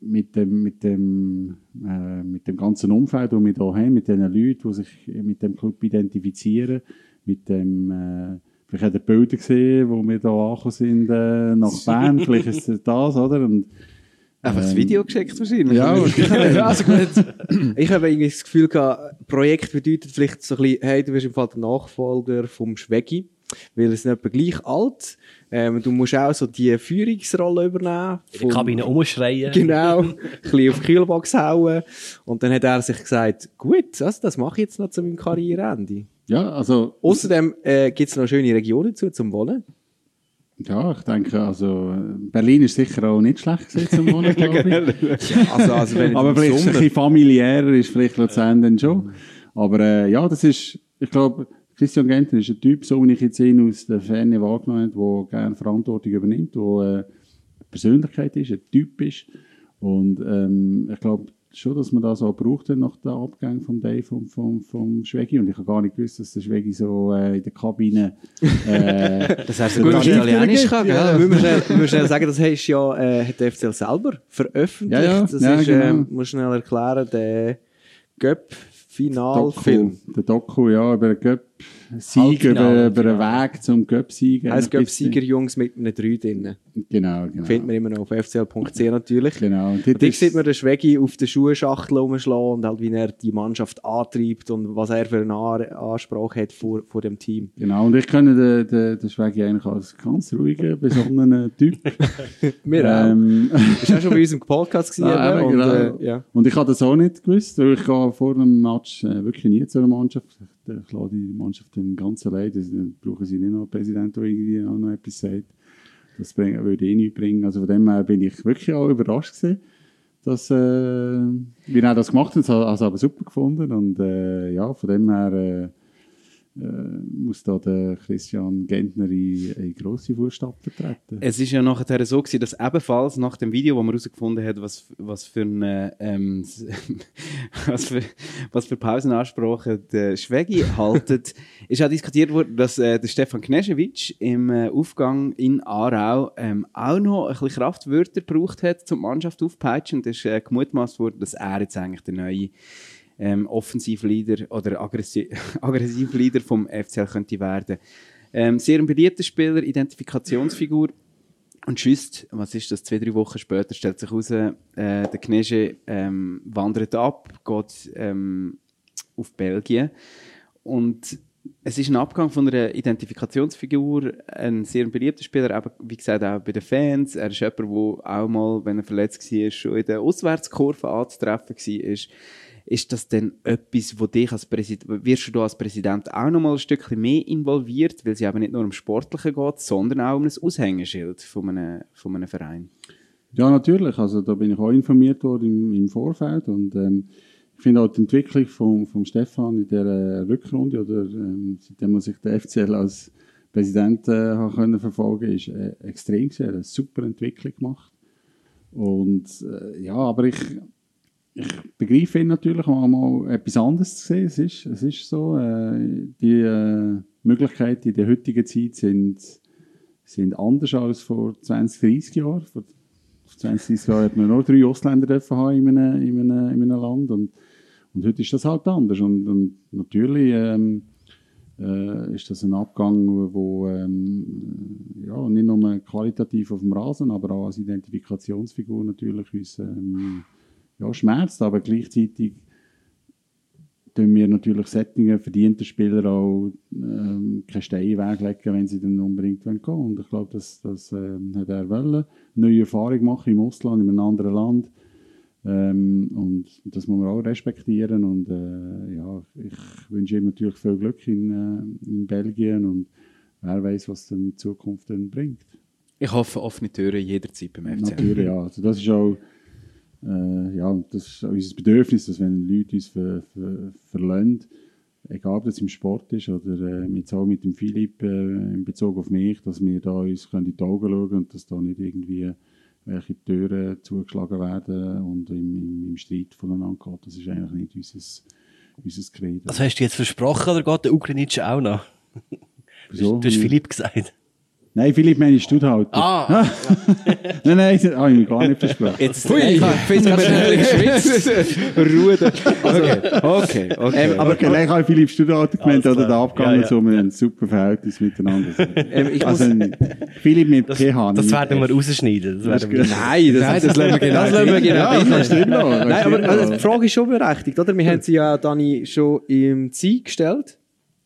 mit dem, mit dem, äh, mit dem ganzen Umfeld, das wir hier haben, mit den Leuten, die sich mit dem Club identifizieren, mit dem, äh, vielleicht habt ihr Bilder gesehen, wo wir hier angekommen sind, äh, nach Bern, vielleicht ist das, oder? Und, Einfach das ähm, Video geschickt wahrscheinlich. Ja, ja, also gut. Ich habe irgendwie das Gefühl gehabt, Projekt bedeutet vielleicht so ein bisschen, hey, du wirst im Fall der Nachfolger vom Schwegi, weil es nicht etwa gleich alt. Ähm, du musst auch so die Führungsrolle übernehmen. In der Kabine umschreien. Genau, ein bisschen auf die Kühlbox hauen. Und dann hat er sich gesagt, gut, also das mache ich jetzt noch zu meinem Karriereende. ja, also, Außerdem äh, gibt es noch schöne Regionen zu zum Wohnen. Ja, ich denke, also, Berlin ist sicher auch nicht schlecht gewesen zum Wohnen, glaube ich. Also, also wenn Aber vielleicht ein Sommer- bisschen familiärer ist vielleicht Luzern dann schon. Aber äh, ja, das ist, ich glaube, Christian Gentner ist ein Typ, so wie ich jetzt ihn aus der Ferne wahrgenommen habe, der gerne Verantwortung übernimmt, der äh, Persönlichkeit ist, ein Typ ist. Und ähm, ich glaube schon, dass man das auch braucht nach dem Abgang vom Dave vom, vom, vom Schwegi. Und ich habe gar nicht gewusst, dass der Schwegi so äh, in der Kabine äh, Das heißt, gut, Italienisch kann, ja. ja. Müssen wir schnell, schnell sagen, das hast ja, äh, hat der FCL selber veröffentlicht. Ja, ja, das ja, ist, genau. ähm, muss schnell erklären, der Göpp-Finalfilm. Doku, der Doku, ja, über den Göpp-Sieg, über, über den Weg zum Göpp-Sieg. Heißt Göpp-Sieger-Jungs mit einem 3 drin. Genau, genau. Findet man immer noch auf fcl.ch natürlich. Genau. Und Und dort ist- sieht man den Schwegi auf der Schuhschachtel rumschlagen und halt, wie er die Mannschaft antreibt und was er für eine An- Ansprache hat vor, vor dem Team. Genau, und ich kenne den, den, den Schwegi eigentlich als ganz ruhigen, besonnenen Typ. Wir auch. ähm, Das war auch schon bei uns im Podcast. Gewesen, eben, und, genau. äh, ja. Und ich habe das auch nicht gewusst, weil ich gehe vor einem Match äh, wirklich nie zu einer Mannschaft. Ich, ich lasse die Mannschaft dann ganz allein. Dann brauchen sie nicht noch einen Präsident, der irgendwie auch noch etwas sagt. Das bring, würde eh nichts bringen. Also von dem her bin ich wirklich auch überrascht gewesen, dass, äh, wie er das gemacht hat. Ich habe es aber super gefunden. Und äh, ja, von dem her äh, muss da der Christian Gentner in, in grosse Fußstapfen treten. Es ist ja nachher so gewesen, dass ebenfalls nach dem Video, wo man herausgefunden hat, was, was für eine, ähm, was für, was für Pausenansprachen der Schwegi haltet, ist auch diskutiert worden, dass äh, der Stefan Knežević im äh, Aufgang in Aarau ähm, auch noch ein bisschen Kraftwörter gebraucht hat, um die Mannschaft aufzupeitschen. Und es ist äh, gemutmaßt worden, dass er jetzt eigentlich der neue ähm, Offensivleader oder Aggressi Aggressivleader vom FCL könnte werden. Ähm, sehr ein beliebter Spieler, Identifikationsfigur. Und schüsst, was ist das, zwei, drei Wochen später stellt sich heraus, äh, der Knesche ähm, wandert ab, geht ähm, auf Belgien. Und es ist ein Abgang von einer Identifikationsfigur, ein sehr beliebter Spieler, aber wie gesagt auch bei den Fans. Er ist jemand, der auch mal, wenn er verletzt war, schon in der Auswärtskurve anzutreffen war. Ist das denn etwas, wo dich als Präsident, wirst du als Präsident auch noch mal ein Stückchen mehr involviert, weil es ja eben nicht nur um Sportliche geht, sondern auch um ein Aushängeschild von einem, von einem Verein? Ja, natürlich. Also da bin ich auch informiert worden im, im Vorfeld und ähm, ich finde auch die Entwicklung von, von Stefan in der Rückrunde oder ähm, seitdem man sich der FCL als Präsident äh, können verfolgen, ist äh, extrem hat eine super Entwicklung gemacht und äh, ja, aber ich ich begreife ihn natürlich auch mal etwas anderes zu sehen. Es ist, es ist so, äh, die äh, Möglichkeiten in der heutigen Zeit sind, sind anders als vor 20, 30 Jahren. Vor 20, 30 Jahren hat man nur drei Ausländer haben in einem, in einem, in einem Land und, und heute ist das halt anders. Und, und natürlich ähm, äh, ist das ein Abgang, wo ähm, ja, nicht nur qualitativ auf dem Rasen, aber auch als Identifikationsfigur natürlich uns ähm, ja, schmerzt, aber gleichzeitig tun wir natürlich Settingen verdiente Spieler auch ähm, keine Steine weglegen, wenn sie dann unbedingt gehen wollen. Und ich glaube, das, das ähm, hat er wollen. Eine neue Erfahrung machen im Ausland, in einem anderen Land. Ähm, und das muss man auch respektieren. Und äh, ja, ich wünsche ihm natürlich viel Glück in, äh, in Belgien und wer weiß, was dann die Zukunft dann bringt. Ich hoffe, offene Türen jederzeit beim FCL. Natürlich, ja. Also das ist auch äh, ja, das ist unser Bedürfnis, dass wenn Leute uns ver, ver, verlassen, egal ob das im Sport ist oder äh, jetzt auch mit dem Philipp äh, in Bezug auf mich, dass wir da uns können in die Augen schauen und dass da nicht irgendwie welche Türen zugeschlagen werden und im, im, im Streit voneinander geht. Das ist eigentlich nicht unser, unser Credo. Also hast du jetzt versprochen oder geht der Ukrainitsch auch noch? Wieso? Du hast Philipp gesagt. Nein, Philipp meine Studhalter. Ah! nein, nein, das habe ich mir gar nicht versprochen. Jetzt, Hui, ich finde schnell geschwitzt. Ruhe. Okay, okay, okay. Ähm, aber Okay, nein, ich habe Philipp Studhalter gemeint, oder der. Abgang Ja, ja. so, wir haben ein super Verhältnis miteinander. Ähm, ich also, muss- ein Philipp mit Das, PH. das werden wir rausschneiden. Das werden wir Nein, das, Nein, das lassen wir genau das lassen wir genau Ja, das das Nein, aber also, die Frage ist schon berechtigt, oder? Wir haben sie ja, Dani, schon im Ziel gestellt.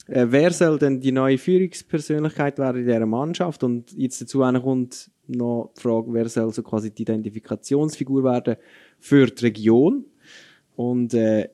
Äh, wer soll denn die neue Führungspersönlichkeit werden in dieser Mannschaft? Und jetzt dazu kommt noch die Frage, wer soll so quasi die Identifikationsfigur werden für die Region? Und äh,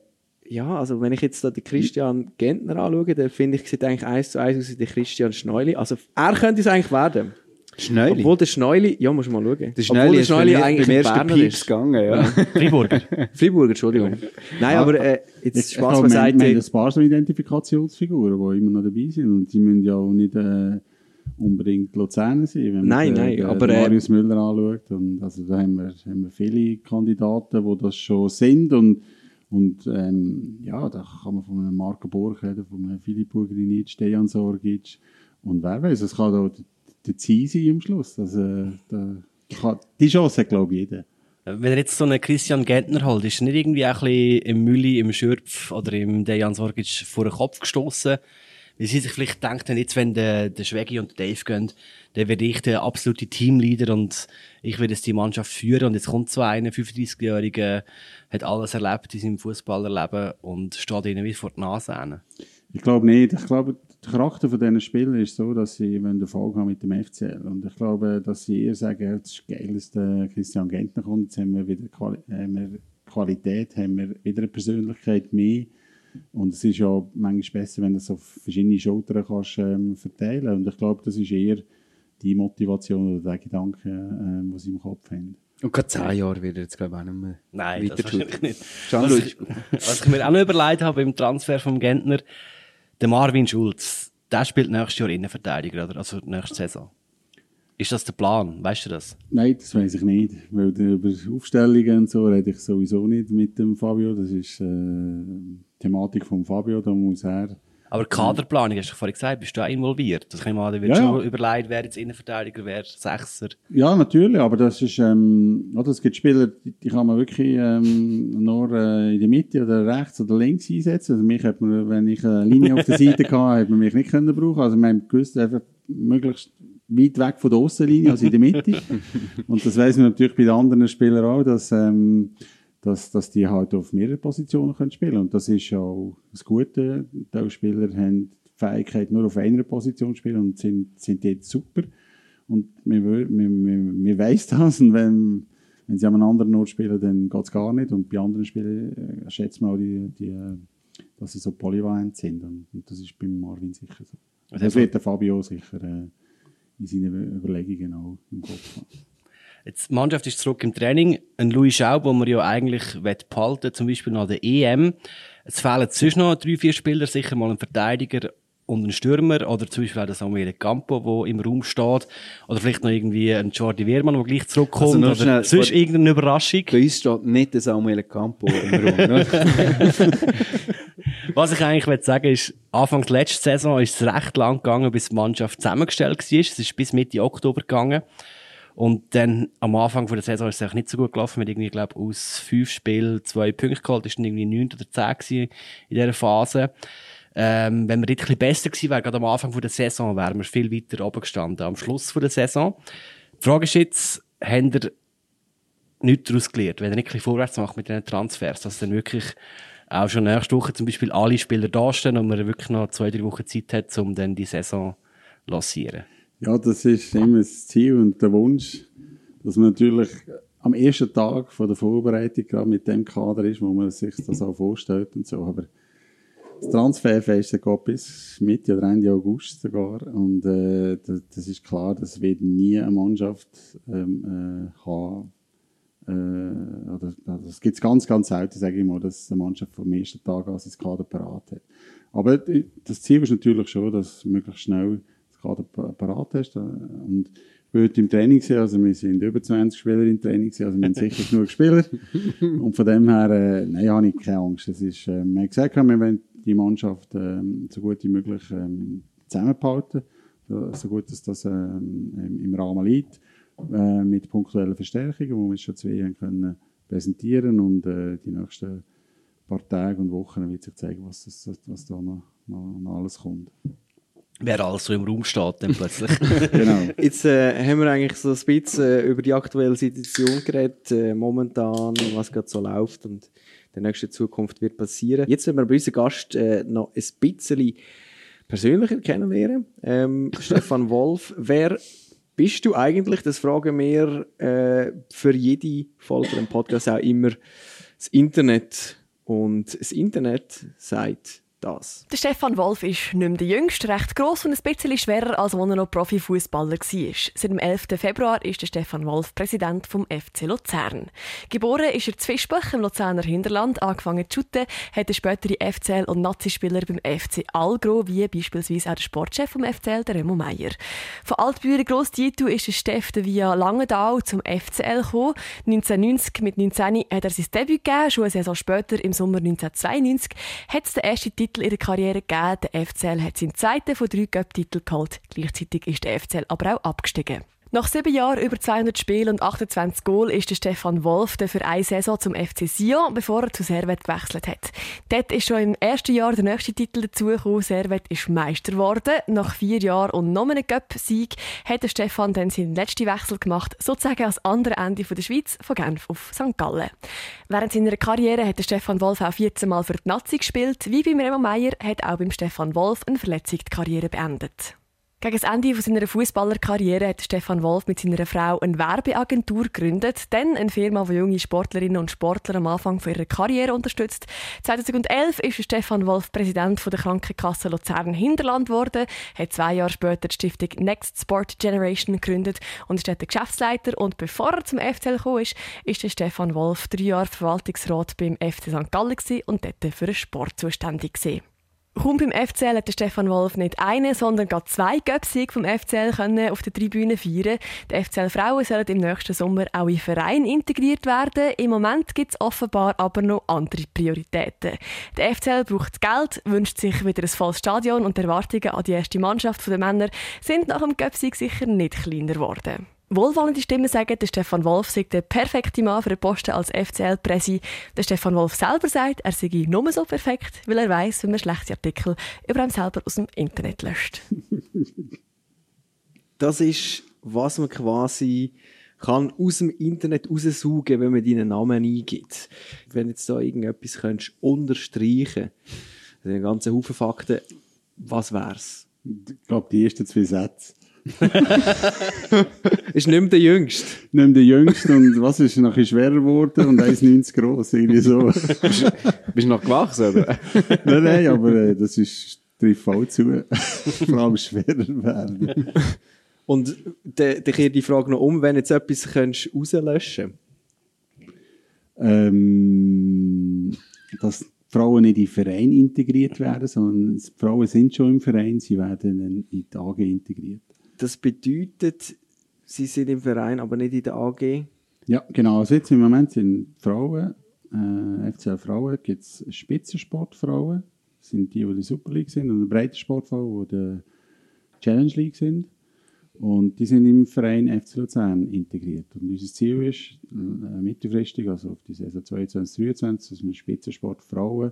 ja, also wenn ich jetzt da den Christian Gentner anschaue, dann finde ich, sieht eigentlich eins zu eins aus wie der Christian Schneuli. Also er könnte es eigentlich werden. Schneuli. Obwohl der Schneuli, ja, muss man mal schauen. Der Obwohl Schneuli der ist bei Schneuli mir eigentlich beim ersten Berner Pieps ist. gegangen, ja. Freiburger. Freiburger, Entschuldigung. Nein, aber äh, jetzt Jetzt, Spaß wir, wir haben beiseite. ein paar so Identifikationsfiguren, die immer noch dabei sind. Und die müssen ja auch nicht äh, unbedingt Luzerner sein. Wenn man Nein, den- nein, den- aber, den äh, Marius Müller anschaut. Und also da haben wir, haben wir viele Kandidaten, die das schon sind. Und, und ähm, ja, da kann man von einem Marco Borg reden, von einem Philipp Burgrinic, Dejan Sorgic. Und wer weiß, es kann auch Ziel sein am Schluss. Also, da kann, die Chance hat, glaube ich, jeder. Wenn er jetzt so einen Christian Gentner holt, ist er nicht irgendwie auch ein bisschen im Mülli, im Schürpf oder im Dejan Sorgic vor den Kopf gestoßen? Weil sie sich vielleicht denken, jetzt wenn der, der Schwegi und der Dave gehen, dann werde ich der absolute Teamleader und ich werde jetzt die Mannschaft führen und jetzt kommt so einer, 35-Jähriger, hat alles erlebt in seinem Fußballerleben und steht ihnen wie vor die Nase hin. Ich glaube nicht. Ich glaube, der Charakter von diesen Spielern ist so, dass sie wenn Erfolg haben mit dem FCL. Und ich glaube, dass sie eher sagen, es ist geil, dass der Christian Gentner kommt. Jetzt haben wir wieder Quali haben wir Qualität, haben wir wieder eine Persönlichkeit mehr. Und es ist ja manchmal besser, wenn du es auf verschiedene Schultern kannst, ähm, verteilen Und ich glaube, das ist eher die Motivation oder der Gedanke, ähm, den sie im Kopf haben. Und gerade zehn Jahre wird er jetzt, glaube ich, auch nicht mehr Nein, das wahrscheinlich nicht. Was ich, was ich mir auch noch überlegt habe beim Transfer vom Gentner, der Marvin Schulz, der spielt nächstes Jahr Innenverteidiger, oder? Also nächste Saison. Ist das der Plan? Weißt du das? Nein, das weiß ich nicht. Weil über Aufstellungen und so rede ich sowieso nicht mit dem Fabio. Das ist äh, die Thematik von Fabio, da muss er. Aber Kaderplanung, hast du vorhin gesagt, bist du auch involviert? Das kann ich mal, da wird Ja, schon ja. überlegt, wer jetzt Innenverteidiger, wer Sechser. Ja, natürlich, aber das ist, ähm, oder, es gibt Spieler, die, die kann man wirklich ähm, nur äh, in der Mitte oder rechts oder links einsetzen. Also mich hat man, wenn ich eine Linie auf der Seite hatte, hat man mich nicht können brauchen. Also wir haben gewusst, einfach möglichst weit weg von der Aussenlinie, also in der Mitte. Und das weiss man natürlich bei den anderen Spielern auch, dass, ähm, dass, dass die halt auf mehreren Positionen können spielen Und das ist auch das Gute. Die Spieler haben die Fähigkeit, nur auf einer Position zu spielen und sind, sind dort super. Und wir, wir, wir, wir weiss das. Und wenn, wenn sie an einem anderen Ort spielen, dann geht es gar nicht. Und bei anderen Spielen äh, schätzt man auch, die, die, äh, dass sie so polyvalent sind. Und, und das ist beim Marvin sicher so. Also das wird der Fabio sicher äh, in seinen Überlegungen auch im Kopf haben. Jetzt, die Mannschaft ist zurück im Training. Ein Louis Schaub, den man ja eigentlich behalten zum Beispiel nach der EM. Es fehlen sonst noch drei, vier Spieler, sicher mal ein Verteidiger und ein Stürmer. Oder zum Beispiel auch der Samuel Campo, der im Raum steht. Oder vielleicht noch irgendwie ein Jordi Wehrmann, der gleich zurückkommt. Also oder sonst irgendeine Überraschung. Bei uns steht nicht der Samuel Campo im Raum. Ne? Was ich eigentlich will sagen ist, Anfang der letzten Saison ist es recht lang gegangen, bis die Mannschaft zusammengestellt war. Es ist bis Mitte Oktober gegangen. Und dann am Anfang von der Saison ist es eigentlich nicht so gut gelaufen. Wir haben irgendwie, glaube aus fünf Spielen zwei Punkte geholt. Das war irgendwie neun oder zehn in dieser Phase. Ähm, wenn wir dort ein bisschen besser gewesen wären, gerade am Anfang der Saison, wären wir viel weiter oben gestanden. Am Schluss der Saison. Die Frage ist jetzt, haben ihr nichts daraus gelernt, wenn er nicht ein bisschen vorwärts macht mit diesen Transfers, dass dann wirklich auch schon nächste Woche zum Beispiel alle Spieler dastehen und man wirklich noch zwei, drei Wochen Zeit hat, um dann die Saison zu lancieren. Ja, das ist immer das Ziel und der Wunsch, dass man natürlich am ersten Tag von der Vorbereitung gerade mit dem Kader ist, wo man sich das auch vorstellt und so. Aber das Transferfest geht bis Mitte oder Ende August sogar. Und äh, das, das ist klar, das wird nie eine Mannschaft ähm, äh, haben. Äh, oder, das gibt es ganz, ganz selten, sage ich mal, dass eine Mannschaft vom ersten Tag an sein Kader parat hat. Aber die- das Ziel ist natürlich schon, dass möglichst schnell Kader pa- parat hast. äh, Und würde im Training sehen, also wir sind über 20 Spieler im Training, gewesen, also wir haben sicher genug Spieler. Und von dem her, äh, nein, habe ich keine Angst. Es ist, äh, wir haben gesagt, wir wollen die Mannschaft ähm, so gut wie möglich ähm, zusammenhalten, so, gut dass das im- im Rahmen liegt, äh, mit punktuellen Verstärkungen, wo wir schon zwei haben können präsentieren und äh, die nächsten paar Tage und Wochen wird sich zeigen, was, das, was da noch, noch, noch alles kommt. Wer alles so im Raum steht, dann plötzlich. Genau. Jetzt äh, haben wir eigentlich so ein bisschen äh, über die aktuelle Situation geredet, äh, momentan, was gerade so läuft und in der nächsten Zukunft wird passieren. Jetzt werden wir bei unserem Gast äh, noch ein bisschen persönlicher kennenlernen. Ähm, Stefan Wolf, wer bist du eigentlich? Das fragen wir äh, für jede Folge von dem Podcast auch immer das Internet. Und das Internet sagt, das. Der Stefan Wolf ist nicht mehr der Jüngste, recht gross und ein bisschen schwerer, als als er noch Profifußballer war. Seit dem 11. Februar ist der Stefan Wolf Präsident vom FC Luzern. Geboren ist er Zwischbach im Luzerner Hinterland, angefangen zu shooten, hat er spätere FCL- und Nazi-Spieler beim FC Algro, wie beispielsweise auch der Sportchef vom FCL, der Remo Meier. Von Altbüren Gross-Dietu ist der Steff via Langenthal zum FCL gekommen. 1990 mit 19 hat er sein Debüt gegeben, schon eine Saison später, im Sommer 1992, hat es den ersten Titel in der Karriere gegeben. Der FCL hat seinen zweiten von drei Cup-Titeln geholt. Gleichzeitig ist der FCL aber auch abgestiegen. Nach sieben Jahren über 200 Spiele und 28 Goal ist der Stefan Wolf der für eine Saison zum FC Sion, bevor er zu Servet gewechselt hat. Dort ist schon im ersten Jahr der nächste Titel dazugekommen. Servet ist Meister geworden. Nach vier Jahren und noch einem Cup-Sieg hat der Stefan dann seinen letzten Wechsel gemacht, sozusagen als andere Ende der Schweiz, von Genf auf St. Gallen. Während seiner Karriere hat der Stefan Wolf auch 14 Mal für die Nazi gespielt. Wie beim Remo Meier hat auch beim Stefan Wolf eine Verletzung die Karriere beendet. Gegen das Ende seiner Fußballerkarriere hat Stefan Wolf mit seiner Frau eine Werbeagentur gegründet, dann eine Firma, die junge Sportlerinnen und Sportler am Anfang ihrer Karriere unterstützt. 2011 ist Stefan Wolf Präsident der Krankenkasse Luzern Hinterland geworden, hat zwei Jahre später die Stiftung Next Sport Generation gegründet und ist dort der Geschäftsleiter. Und bevor er zum FCL kam, ist, ist Stefan Wolf drei Jahre Verwaltungsrat beim FC St. Gallen und dort für den Sport zuständig gewesen. Kaum beim FCL hat Stefan Wolf nicht einen, sondern gerade zwei Göpsieg vom FCL können auf der Tribüne feiern. Die FCL Frauen sollen im nächsten Sommer auch in Verein integriert werden. Im Moment gibt es offenbar aber noch andere Prioritäten. Der FCL braucht Geld, wünscht sich wieder ein volles Stadion und die Erwartungen an die erste Mannschaft der Männer sind nach dem Göpsieg sicher nicht kleiner geworden. Wohlwollende Stimmen sagen, der Stefan Wolf sei der perfekte Mann für den Posten als FCL-Präsi. Der Stefan Wolf selber sagt, er sei nur so perfekt, weil er weiß, wie man schlechte Artikel über ihn selber aus dem Internet löscht. Das ist, was man quasi kann aus dem Internet raussaugen, wenn man deinen Namen eingibt. Wenn jetzt da irgendetwas könntest unterstreichen, den ganzen Haufen Fakten, was wär's? Ich glaube, die ersten zwei Sätze. ist nicht mehr der Jüngste. Nicht mehr der Jüngste und was ist noch ein schwerer geworden und 1,90 groß, irgendwie so. bist, bist du noch gewachsen, oder? nein, nein, aber äh, das ist, trifft voll zu. Vor allem schwerer werden. Und dann kehrt die Frage noch um, wenn jetzt etwas könntest rauslöschen ähm, dass Frauen nicht in den Verein integriert werden, sondern Frauen sind schon im Verein, sie werden in die AG integriert. Das bedeutet, sie sind im Verein, aber nicht in der AG? Ja, genau. Also jetzt im Moment sind Frauen, äh, FCL Frauen, gibt es Spitzensportfrauen, sind die, die in der Super League sind, und Breitensportfrauen, die in der Challenge League sind. Und die sind im Verein FC Luzern integriert. Und unser Ziel ist äh, mittelfristig, also auf die Saison 2022, 2023, dass wir Spitzensport Frauen,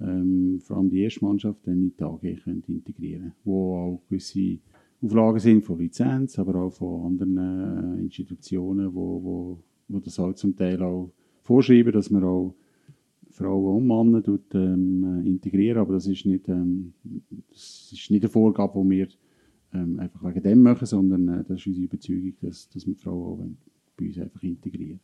ähm, vor allem die erste Mannschaft, dann in die AG können integrieren können, wo auch gewisse Auflagen sind von Lizenz, aber auch von anderen äh, Institutionen, wo, wo, wo das halt zum Teil auch vorschreiben, dass man auch Frauen und Männer tut, ähm, integrieren, aber das ist nicht, ähm, das ist nicht eine Vorgabe, die wir ähm, einfach wegen dem machen, sondern äh, das ist unsere Überzeugung, dass, dass wir Frauen auch bei uns einfach integrieren.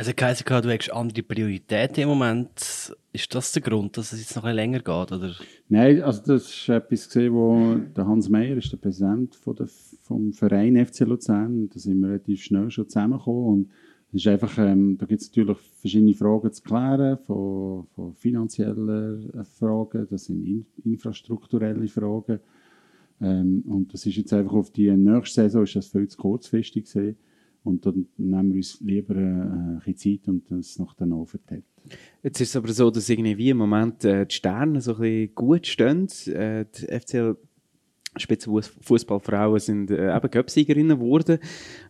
Also Kaiser, du hast andere Prioritäten im Moment. Ist das der Grund, dass es jetzt noch ein länger geht? Oder? Nein, also das ist etwas gesehen, wo der Hans Meyer ist der Präsident von der, vom Verein FC Luzern. Da sind wir relativ schnell schon zusammengekommen und es ist einfach, ähm, da gibt es natürlich verschiedene Fragen zu klären, von, von finanziellen Fragen, das sind in, infrastrukturelle Fragen. Ähm, und das ist jetzt einfach auf die nächste Saison ist das viel zu kurzfristig gesehen. Und dann nehmen wir uns lieber äh, ein Zeit und das noch dann aufgeteilt. Jetzt ist es aber so, dass irgendwie im Moment äh, die Sterne so ein bisschen gut stehen. Äh, die FCL Spitzenfußballfrauen sind äh, eben Göpsiegerinnen geworden.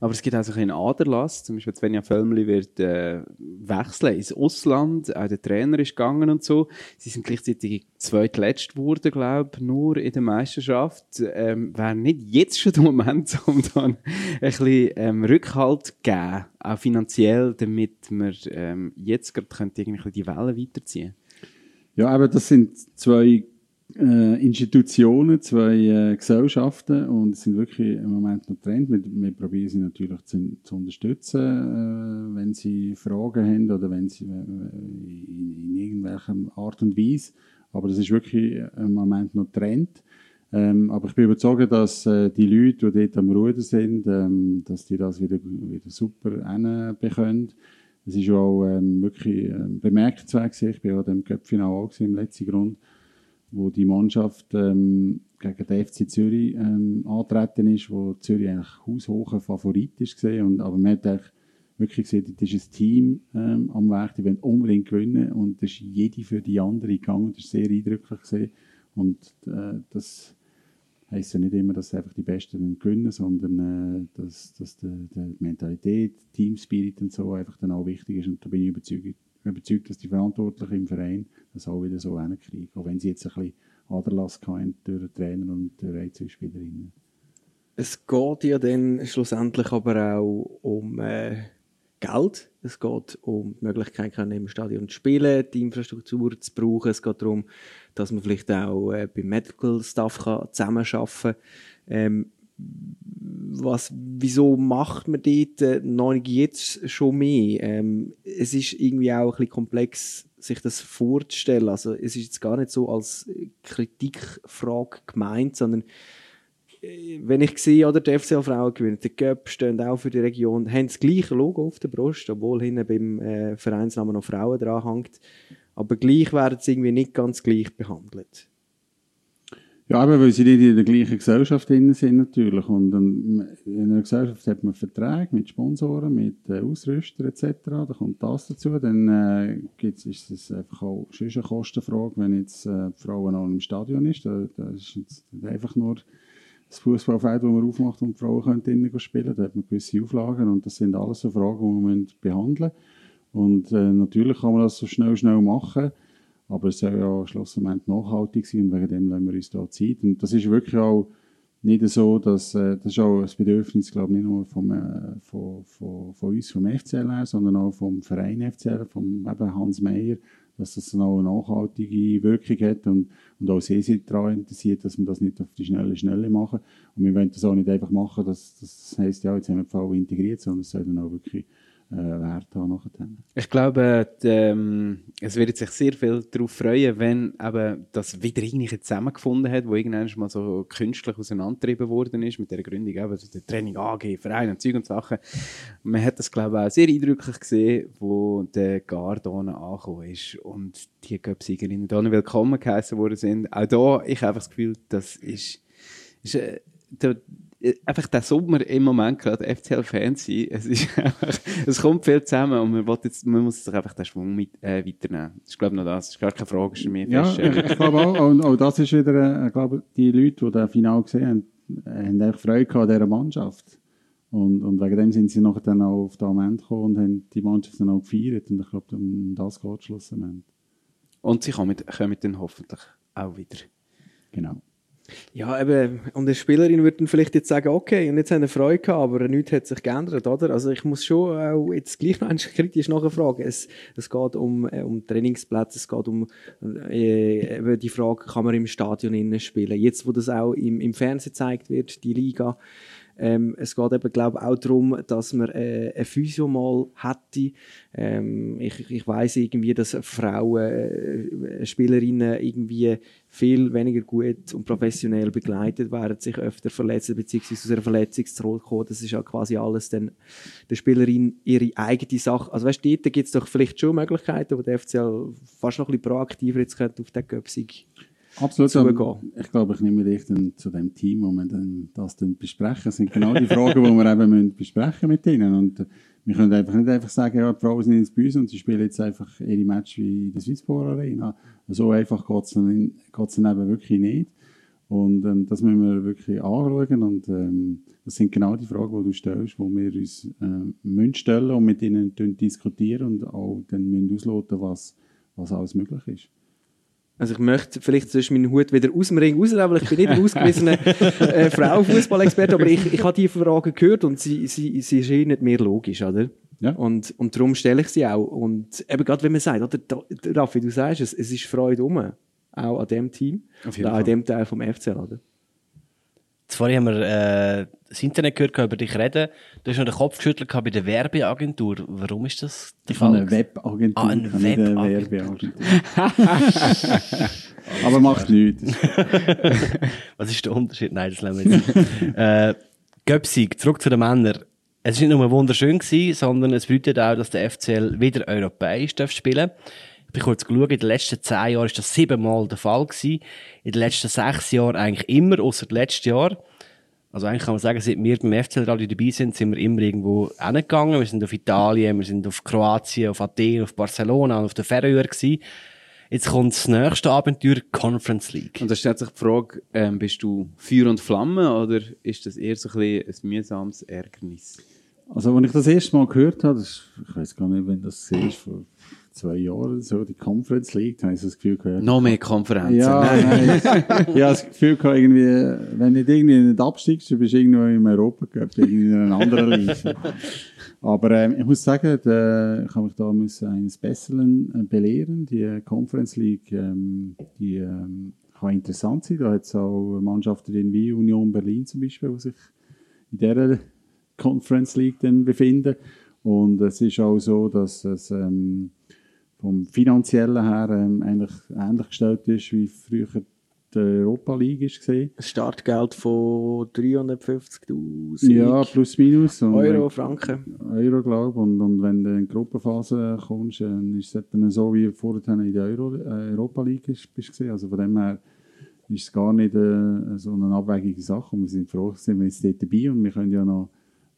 Aber es gibt auch so einen Aderlass. Zum Beispiel Svenja Völmli wird äh, wechseln ins Ausland. Auch der Trainer ist gegangen und so. Sie sind gleichzeitig zweitletzt geworden, glaube ich, nur in der Meisterschaft. Ähm, Wäre nicht jetzt schon der Moment, um dann ein bisschen ähm, Rückhalt zu geben, auch finanziell, damit wir ähm, jetzt gerade die Welle weiterziehen Ja, aber das sind zwei äh, Institutionen, zwei äh, Gesellschaften und sind wirklich im Moment noch Trend. Wir, wir probieren sie natürlich zu, zu unterstützen, äh, wenn sie Fragen haben oder wenn sie äh, in, in irgendwelcher Art und Weise. Aber das ist wirklich im Moment noch Trend. Ähm, aber ich bin überzeugt, dass äh, die Leute, die dort am Ruder sind, ähm, dass die das wieder, wieder super bekommen. Es ist auch ähm, wirklich ähm, bemerkenswert. Ich bin ja dem Cup-Final auch im letzten Grund, wo die Mannschaft ähm, gegen den FC Zürich ähm, antreten ist, wo Zürich eigentlich haushocher Favorit ist gesehen. Und aber man hat wirklich gesehen, das ist ein Team ähm, am Werk, die wollen unbedingt gewinnen. Und das ist jede für die andere gegangen, das ist sehr eindrücklich gesehen. Und äh, das heisst ja nicht immer, dass einfach die Besten gewinnen, sondern äh, dass, dass die, die Mentalität, Teamspirit und so einfach dann auch wichtig ist. Und da bin ich überzeugt, überzeugt dass die Verantwortlichen im Verein das auch wieder so hinkriegen. Auch wenn sie jetzt ein bisschen Aderlass hatten durch den Trainer und durch Einzelspielerinnen. Es geht ja dann schlussendlich aber auch um äh, Geld. Es geht um die Möglichkeit, im Stadion zu spielen, die Infrastruktur zu brauchen. Es geht darum, dass man vielleicht auch äh, beim Medical Staff kann zusammenarbeiten kann. Ähm, was, wieso macht man dort äh, noch nicht jetzt schon mehr? Ähm, es ist irgendwie auch ein bisschen komplex, sich das vorzustellen. Also es ist jetzt gar nicht so als Kritikfrage gemeint, sondern äh, wenn ich sehe, oder die FCL-Frauen gewinnen, die Göpp stehen auch für die Region, haben das gleiche Logo auf der Brust, obwohl hinten beim äh, Vereinsnamen noch Frauen dran hängt. Aber gleich werden sie irgendwie nicht ganz gleich behandelt. Ja, aber weil sie nicht in der gleichen Gesellschaft sind natürlich. Und ähm, in einer Gesellschaft hat man Verträge mit Sponsoren, mit äh, Ausrüstern etc. Da kommt das dazu. Dann äh, gibt's, ist es einfach auch schon eine Kostenfrage, wenn jetzt äh, die Frau noch im Stadion ist. Da, da ist jetzt einfach nur das Fußballfeld, das man aufmacht und die Frauen können drinnen spielen. Da hat man gewisse Auflagen und das sind alles so Fragen, die man behandeln Und äh, natürlich kann man das so schnell, schnell machen, aber es soll ja schlussendlich nachhaltig sein und wegen dem lassen wir uns da Zeit. Und das ist wirklich auch nicht so, dass äh, das ist auch ein Bedürfnis, glaube ich, nicht nur vom, äh, von, von, von uns, vom FCL her, sondern auch vom Verein FCL, vom eben Hans Meyer, dass das dann auch eine nachhaltige Wirkung hat und, und auch sehr, sehr daran interessiert, dass wir das nicht auf die schnelle Schnelle machen. Und wir wollen das auch nicht einfach machen, dass das heisst, ja, jetzt haben wir die Fall integriert, sondern es soll dann auch wirklich äh, Wert haben nachher. Ich glaube, die, ähm, es wird sich sehr viel darauf freuen, wenn eben das wieder irgendwie zusammengefunden hat, wo irgendwann mal so künstlich auseinandergetrieben worden ist mit der Gründung, eben so der Training AG, Verein und Zeug und Sachen. Man hat das, glaube ich, auch sehr eindrücklich gesehen, wo der Gardone angekommen ist und die Göpsiegerinnen da willkommen geheißen worden sind. Auch da, ich habe einfach das Gefühl, das ist, ist äh, der, einfach der Sommer im Moment gerade FCL-Fan sein. Es, ist einfach, es kommt viel zusammen und man, jetzt, man muss sich einfach den Schwung mit, äh, weiternehmen. Ist, glaube ich, noch das. Ist gar keine Frage, ist mir Ja, ich, ich glaube auch, auch, auch, das ist wieder, äh, glaube die Leute, die das Final gesehen haben, haben echt Freude an dieser Mannschaft. Und, und wegen dem sind sie nachher dann auch auf den Moment gekommen und haben die Mannschaft dann auch gefeiert. Und ich glaube, um das geht es schlussendlich. Und sie kommen, kommen dann hoffentlich auch wieder. Genau. Ja, eben, und eine Spielerin würde vielleicht jetzt sagen, okay, und jetzt haben wir Freude gehabt, aber nichts hat sich geändert, oder? Also ich muss schon auch jetzt gleich noch kritisch nachfragen. Es, es geht um, äh, um Trainingsplätze, es geht um äh, eben die Frage, kann man im Stadion innen spielen? Jetzt, wo das auch im, im Fernsehen gezeigt wird, die Liga, ähm, es geht eben, glaube ich, auch darum, dass man äh, ein Physio mal hätte. Ähm, ich ich weiß irgendwie, dass Frauen, äh, Spielerinnen irgendwie viel weniger gut und professionell begleitet werden, sich öfter verletzen bzw. aus einer Verletzung zurückkommen. Das ist ja quasi alles dann der Spielerin ihre eigene Sache. Also weißt du, dort gibt es doch vielleicht schon Möglichkeiten, wo der FCL fast noch ein bisschen proaktiver jetzt könnte auf den Göpsig Absolut. Zugehen. Ich glaube, ich nehme dich dann zu dem Team, wo wir dann das dann besprechen. Das sind genau die Fragen, die wir eben müssen besprechen mit ihnen. Und wir können einfach nicht einfach sagen, ja, die Frauen sind jetzt bei uns und sie spielen jetzt einfach ihre Match wie in der Swisspor Arena. So einfach geht es dann, geht's dann eben wirklich nicht. Und ähm, das müssen wir wirklich anschauen. Und ähm, das sind genau die Fragen, die du stellst, die wir uns äh, müssen stellen und mit ihnen diskutieren und auch dann müssen ausloten, was, was alles möglich ist. Also ich möchte vielleicht sonst meinen Hut wieder aus dem Ring rausnehmen, weil ich bin nicht ein ausgewiesener äh, Frau-Fußballexperte, aber ich, ich habe diese Frage gehört und sie, sie, sie erscheinen mir logisch, oder? Ja. Und, und darum stelle ich sie auch. Und eben gerade wenn man sagt, oder, Raffi, du sagst es, es ist Freude um, auch an dem Team, oder auch an dem Teil vom FCL, oder? Vorhin haben wir äh, das Internet gehört, über dich reden. Du hast noch den Kopf geschüttelt bei der Werbeagentur. Warum ist das der Fall? Eine Webagentur. Ah, eine Webagentur. Aber macht nichts. Was ist der Unterschied? Nein, das lassen wir nicht. äh, Göpsig, zurück zu den Männern. Es war nicht nur wunderschön, gewesen, sondern es bedeutet auch, dass der FCL wieder europäisch darf spielen Ich bin kurz geschaut, in den letzten zehn Jahren war das siebenmal der Fall. Gewesen. In den letzten sechs Jahren eigentlich immer, außer letztes Jahr. Also eigentlich kann man sagen, seit wir beim FCL-Radio dabei sind, sind wir immer irgendwo hingegangen. Wir sind auf Italien, wir sind auf Kroatien, auf Athen, auf Barcelona und auf der Färöer gewesen. Jetzt kommt das nächste Abenteuer, Conference League. Und da stellt sich die Frage, ähm, bist du Feuer und Flamme oder ist das eher so ein, bisschen ein mühsames Ärgernis? Also, als ich das erste Mal gehört habe, das ist, ich weiß gar nicht, wenn das war, vor zwei Jahren so, die Conference League, da habe ich so das Gefühl gehört. Noch mehr Konferenzen. Ja, nein. ich habe das Gefühl gehabt, irgendwie, wenn du irgendwie nicht absteigst, dann bist du irgendwo im Europacup, irgendwie in einer anderen Liga. Aber ähm, ich muss sagen, der, ich habe mich da müssen eines Besseren äh, belehren. Die Conference League, ähm, die ähm, kann interessant sein. Da hat es auch Mannschaften drin wie Union Berlin zum Beispiel, die sich in dieser Conference League dann befinden. Und es ist auch so, dass es ähm, vom finanziellen her ähm, eigentlich ähnlich gestellt ist, wie früher die Europa League ist gesehen. Ein Startgeld von 350'000 Ja, plus minus. Und Euro, wenn- Franken. Euro, glaube ich. Und, und wenn du in die Gruppenphase kommst, dann ist es dann so, wie vorher in der Euro, äh, Europa League ist, bist gesehen. Also von dem her ist es gar nicht äh, so eine abwägige Sache. Und wir sind froh, sind wir jetzt dort dabei und wir können ja noch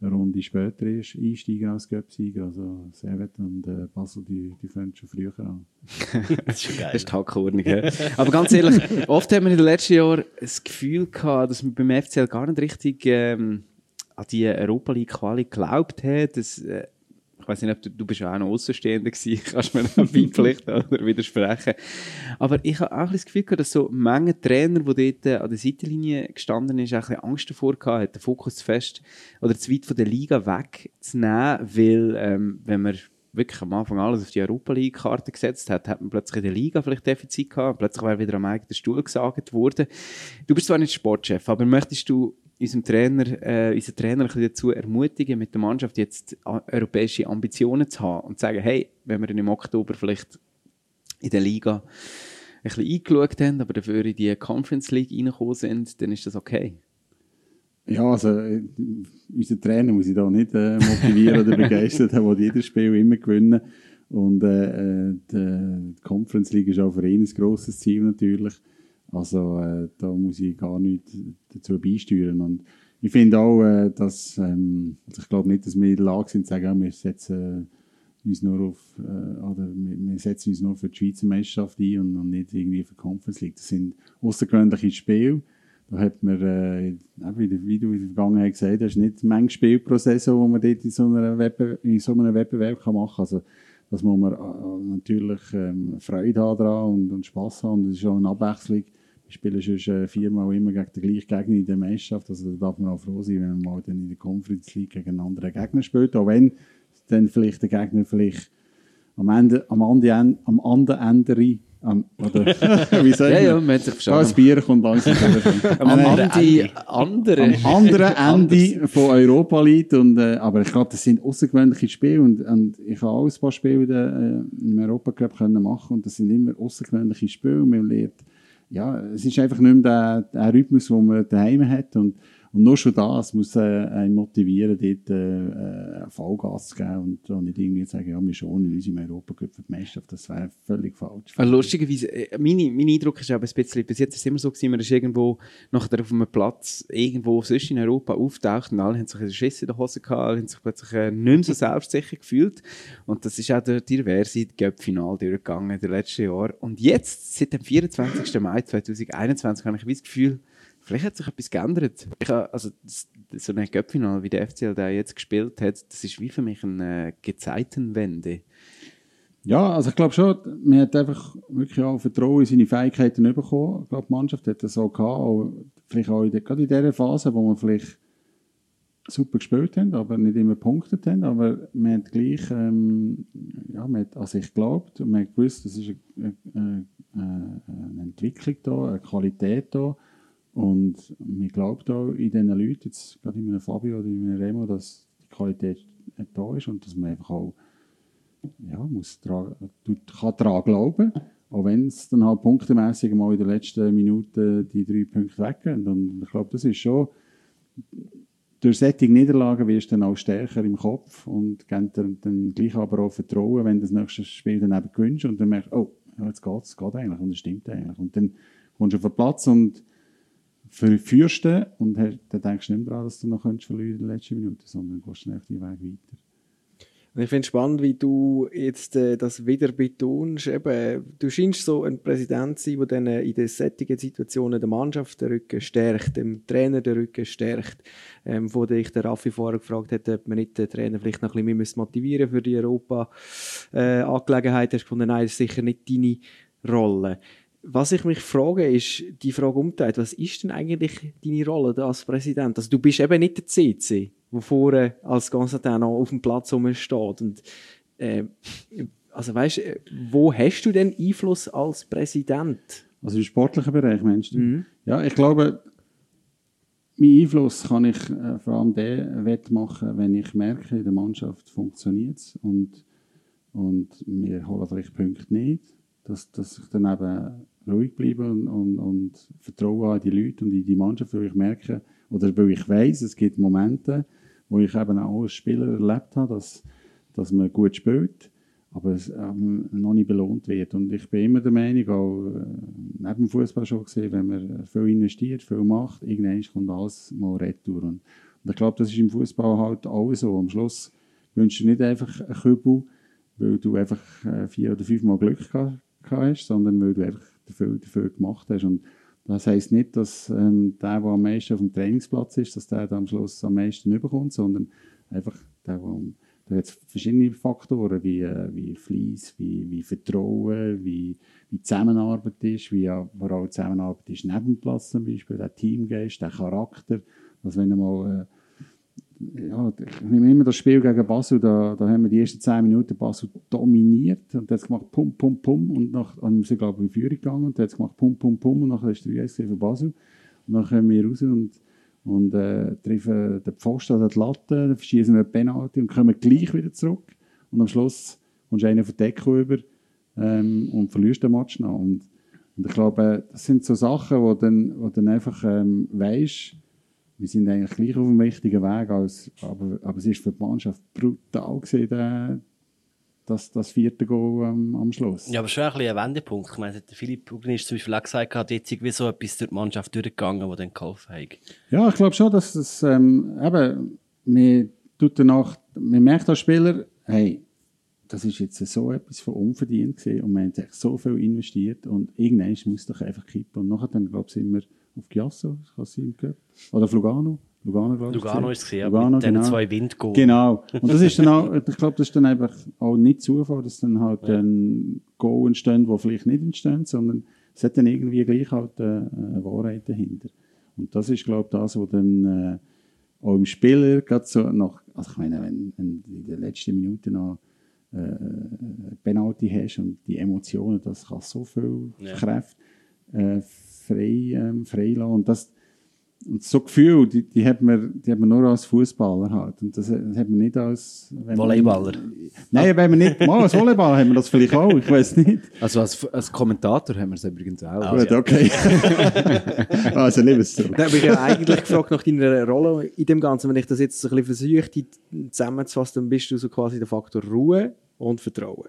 eine Runde später erst einsteigen als Göpsieger. Also Servet und äh, Basel, die, die fangen schon früher an. Das ist schon geil. Das ist die Hackordnung. ja. Aber ganz ehrlich, oft haben wir in den letzten Jahren das Gefühl gehabt, dass man beim FCL gar nicht richtig ähm, an die Europa League Quali geglaubt hat. Das, äh, ich weiß nicht, ob du, du bist ja auch noch Außenstehender gewesen, kannst mir noch beipflichten oder widersprechen. Aber ich habe auch das Gefühl gehabt, dass so Menge Trainer, die dort äh, an der Seitenlinie gestanden ist, auch Angst davor gehabt hat, den Fokus zu fest oder zu weit von der Liga wegzunehmen, weil, ähm, wenn man wirklich am Anfang alles auf die Europa League-Karte gesetzt hat, hat man plötzlich in der Liga vielleicht Defizit gehabt, plötzlich wäre wieder am eigenen Stuhl gesagt worden. Du bist zwar nicht Sportchef, aber möchtest du unserem Trainer, äh, unseren Trainer ein bisschen dazu ermutigen, mit der Mannschaft jetzt a- europäische Ambitionen zu haben und zu sagen, hey, wenn wir im Oktober vielleicht in der Liga ein bisschen eingeschaut haben, aber dafür in die Conference League reingekommen sind, dann ist das okay. Ja, also äh, unser Trainer muss ich da nicht äh, motivieren oder begeistern, der will jedes Spiel immer gewinnen. Und äh, äh, die Conference League ist auch für ihn ein grosses Ziel natürlich. Also äh, da muss ich gar nichts dazu beisteuern. Und ich finde auch, äh, dass, ähm, also ich glaube nicht, dass wir in der Lage sind zu sagen, wir setzen äh, uns nur auf, äh, oder wir, setzen uns nur für die Schweizer Meisterschaft ein und, und nicht irgendwie für die Conference League. Das sind außergewöhnliche Spiele. Da hat man, äh, wie, du- in der Vergangenheit gesagt hast, nicht Menge Spiel pro Saison, wo man dort in so, einer Webbe in so einem Wettbewerb kann machen kann. Also, das muss man äh, natürlich ähm, Freude haben daran und, und Spass haben. Und es ist auch eine Abwechslung. Spielen sonst äh, viermal immer gegen den gleichen Gegner in der Meisterschaft. Also da darf man auch froh sein, wenn man mal dann in der Conference League gegen einen anderen Gegner spielt. Auch wenn dann vielleicht der Gegner vielleicht am Ende, am anderen, am anderen Ende, am, oder, wie sagt Ja, ja, man hat sich Da das verstanden. Bier kommt langsam. Am Andi, andere. am anderen Ende von Europa liegt. Und, äh, aber ich glaube, das sind außergewöhnliche Spiele. Und, und ich habe auch ein paar Spiele äh, im Europacup können machen Und das sind immer außergewöhnliche Spiele. Man lernt, ja, es ist einfach nicht mehr der, der Rhythmus, den man daheim hat. Und, und nur schon das muss äh, motivieren, dort äh, äh, Vollgas zu geben und, und nicht irgendwie sagen, ja, wir schonen uns im Europacup für die Meisterschaft. Das wäre völlig falsch. Also lustigerweise, äh, meine, mein Eindruck ist aber ein bisschen, bis jetzt ist es immer so gewesen, man ist irgendwo nachher auf einem Platz, irgendwo sonst in Europa auftaucht und alle haben sich einen Schiss in der Hose gehabt, alle haben sich plötzlich äh, nicht mehr so selbstsicher gefühlt. Und das ist auch der diverse Göpp-Final durchgegangen in den letzten Jahren. Und jetzt, seit dem 24. Mai 2021, habe ich das Gefühl, vielleicht hat sich etwas geändert. Ich habe, also, das, so ein Göpp-Final, wie der FCL da jetzt gespielt hat, das ist wie für mich eine äh, Gezeitenwende. Ja, also ich glaube schon, man hat einfach wirklich auch Vertrauen in seine Fähigkeiten bekommen. Ich glaube, die Mannschaft hat das auch gehabt, auch, vielleicht auch in der, gerade in dieser Phase, wo man vielleicht super gespielt haben, aber nicht immer punktet haben, aber man hat gleich, ähm, ja, man hat an sich geglaubt und man hat gewusst, das ist eine, eine, eine Entwicklung da, eine Qualität da und man glaubt auch in diesen Leuten, jetzt gerade in einem Fabio oder in einem Remo, dass die Qualität da ist und dass man einfach auch ja, muss dran, kann daran glauben Auch wenn es dann halt punktemässig mal in den letzten Minuten die drei Punkte weggehen. Und ich glaube, das ist schon, durch solche Niederlagen wirst du dann auch stärker im Kopf und gibst dir dann gleich aber auch Vertrauen, wenn du das nächste Spiel dann eben gewinnst und dann merkst oh, jetzt geht es geht eigentlich und es stimmt eigentlich. Und dann kommst du auf den Platz und führst du und dann denkst du nicht mehr daran, dass du noch verlieren in den letzten Minuten, sondern gehst dann den Weg weiter. Ich finde es spannend, wie du jetzt äh, das wieder betonst. Eben, du scheinst so ein Präsident zu sein, der dann in den sättigen Situationen der Mannschaft den Rücken stärkt, dem Trainer den Rücken stärkt. Ähm, wo dich der Raffi vorher gefragt hat, ob man nicht den Trainer vielleicht noch ein bisschen motivieren für die Europa-Angelegenheit. Äh, hast du gefunden, nein, das ist sicher nicht deine Rolle. Was ich mich frage, ist die Frage umgekehrt, was ist denn eigentlich deine Rolle als Präsident? Also du bist eben nicht der CC, der vorne als Konstantin noch auf dem Platz steht. Und, äh, also weißt, wo hast du denn Einfluss als Präsident? Also im sportlichen Bereich, meinst du? Mhm. Ja, ich glaube, mein Einfluss kann ich äh, vor allem den wettmachen, wenn ich merke, in der Mannschaft funktioniert es und, und wir holen vielleicht Punkte nicht, dass, dass ich dann eben ruhig bleibe und, und, und vertraue an die Leute und in die Mannschaft, weil ich merke, oder weil ich weiß, es gibt Momente, wo ich eben auch als Spieler erlebt habe, dass, dass man gut spielt, aber es ähm, noch nicht belohnt wird. Und ich bin immer der Meinung, auch äh, neben dem Fußball schon gesehen, wenn man viel investiert, viel macht, irgendwann kommt alles mal retour. Und, und ich glaube, das ist im Fußball halt auch so. Am Schluss wünschst du nicht einfach einen Kübel, weil du einfach äh, vier oder fünf Mal Glück gehabt hast, sondern weil du einfach dafür, dafür gemacht hast. Und das heisst nicht, dass ähm, der, der am meisten auf dem Trainingsplatz ist, dass der am Schluss am meisten überkommt, sondern einfach der, der da hat verschiedene Faktoren, wie, äh, wie Fleiss, wie, wie Vertrauen, wie, wie Zusammenarbeit ist, wie vor allem Zusammenarbeit ist neben dem Platz zum Beispiel, der Teamgeist, der Charakter, dass wenn du mal äh, ja, ich nehme immer das Spiel gegen Basel, da, da haben wir die ersten 10 Minuten Basel dominiert und dann hat gemacht pum, pum, pum und nach, dann sind glaube ich in Führung gegangen und dann hat gemacht pum, pum, pum und nachher ist 3-1 für Basel und dann kommen wir raus und, und äh, treffen den Pfosten oder die Latte, schießen wir Penalty und kommen gleich wieder zurück und am Schluss kommst du einen den Deckel über ähm, und verlierst den Match noch und, und ich glaube, das sind so Sachen, wo dann, wo dann einfach ähm, weisst, wir sind eigentlich gleich auf dem richtigen Weg, als, aber, aber es ist für die Mannschaft brutal gesehen, das, das vierte Goal ähm, am Schluss. Ja, aber schon ein, bisschen ein Wendepunkt. Ich meine, der Philipp Ugni ist zum Beispiel auch gesagt, hat jetzt irgendwie so etwas durch die Mannschaft durchgegangen, das dann geholfen hat. Ja, ich glaube schon, dass das, ähm, eben, man tut danach, man merkt als Spieler, hey, das ist jetzt so etwas von unverdient gewesen und man hat so viel investiert und irgendwann muss doch einfach kippen und nachher dann, glaube ich, sind wir auf Giasso, das kann sein. Oder auf Lugano. Lugano, glaube ich. Lugano ist es gesehen, Lugano, mit genau. zwei Windgoal. Genau. Und das ist dann auch, ich glaube, das ist dann einfach auch nicht Zufall, dass dann halt ja. ein Goal entstehen, wo vielleicht nicht entstehen, sondern es hat dann irgendwie gleich halt eine, eine Wahrheit dahinter. Und das ist, glaube ich, das, was dann äh, auch im Spieler gerade so noch, also ich meine, wenn, wenn in den letzten Minuten noch äh, Penalty hast und die Emotionen, das kann so viel ja. Kräfte äh, frei, ähm, frei lassen. Und das, und so Gefühl, die, die, hat man, die hat man nur als Fußballer halt. Und das, das hat man nicht als... Volleyballer? Man, nein, wenn man nicht... Mal als Volleyballer haben wir das vielleicht auch, ich weiß nicht. Also als, als Kommentator haben wir es übrigens auch. Gut, ja. okay. also liebe es so. Da habe ich ja eigentlich gefragt nach deiner Rolle in dem Ganzen. Wenn ich das jetzt ein bisschen versuche, zusammenzufassen, dann bist du so quasi der Faktor Ruhe und Vertrauen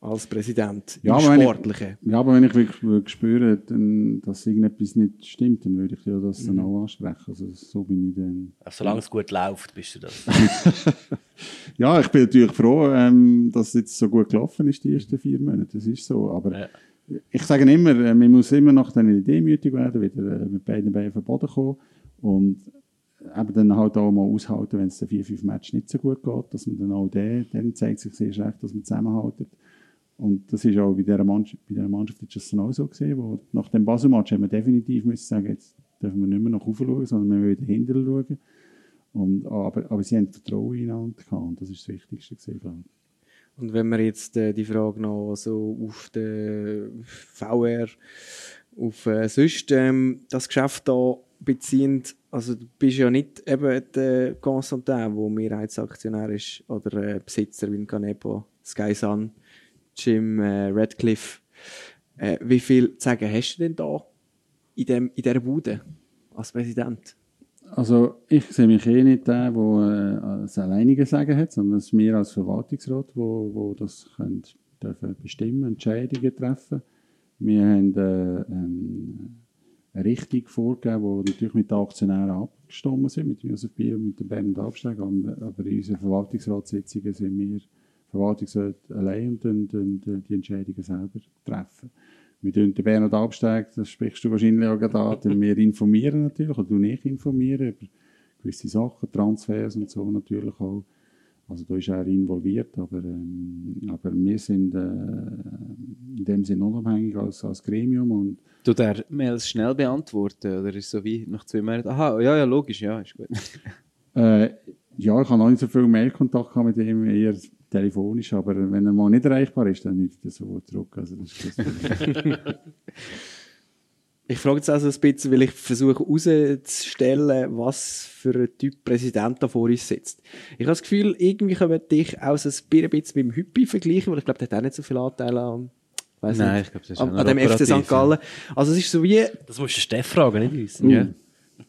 als Präsident ja, im Sportlichen. Ich, ja, aber wenn ich wirklich spüre, dann, dass irgendetwas nicht stimmt, dann würde ich ja das mhm. dann auch ansprechen. Also so bin ich dann... Also, solange es gut läuft, bist du das. ja, ich bin natürlich froh, ähm, dass es jetzt so gut gelaufen ist, die ersten vier Monate. Das ist so, aber... Ja. Ich sage immer, äh, man muss immer nach einer demütig werden, wieder äh, mit beiden Beinen auf den Boden kommen und eben dann halt auch mal aushalten, wenn es den vier, fünf Matches nicht so gut geht, dass man dann auch den, dann zeigt sich sehr schlecht, dass man zusammenhaltet. Und das ist auch bei dieser Mannschaft, bei dieser Mannschaft ist das auch so gesehen, wo nach dem Basel-Match haben wir definitiv müssen sagen, jetzt dürfen wir nicht mehr nach oben schauen, sondern wir müssen wieder hinter schauen. Und, aber, aber sie haben Vertrauen ineinander gehabt und das ist das Wichtigste ich. Und wenn wir jetzt äh, die Frage noch so auf den VR, auf äh, sonst ähm, das Geschäft da beziehen, also du bist ja nicht eben der Constantin, der Mehrheitsaktionär ist oder äh, Besitzer wie ein Canepo, Sky Sun Jim äh, Radcliffe. Äh, wie viel zu sagen hast du denn da in, dem, in dieser Bude als Präsident? Also ich sehe mich eh nicht der, der äh, das alleinige Sagen hat, sondern es wir als Verwaltungsrat, wo, wo das können, dürfen bestimmen, Entscheidungen treffen. Wir haben äh, ähm, eine Richtung vorgegeben, die natürlich mit den Aktionären abgestimmt sind, mit Josef Bier und mit dem Bernd Absteiger. Aber in unseren Verwaltungsratssitzungen sind wir Verwaltungsrat allein und dann, dann, dann die Entscheidungen selber treffen. Wir tun den Bernhard Absteig, das sprichst du wahrscheinlich auch gerade an, wir informieren natürlich, oder du nicht informieren über gewisse Sachen, Transfers und so natürlich auch. Also da ist er involviert, aber, ähm, aber wir sind äh, in dem Sinne unabhängig als, als Gremium. Und du der Mails schnell beantworten oder ist so wie nach zwei Monaten, aha, ja, ja, logisch, ja, ist gut. äh, ja, ich habe noch nicht so viel Mailkontakt mit ihm, eher telefonisch, aber wenn er mal nicht erreichbar ist, dann nimmt er sofort zurück. Also das ist ich frage jetzt also ein bisschen, weil ich versuche herauszustellen, was für ein Typ Präsident da vor uns sitzt. Ich habe das Gefühl, irgendwie können wir dich auch so ein bisschen mit dem Hüppi vergleichen, weil ich glaube, der hat auch nicht so viele Anteile an, Nein, nicht, ich glaube, das ist an, an dem FC St. Gallen. Also es ist so wie... Das musst du Steff fragen, nicht uns. Uh. Ja.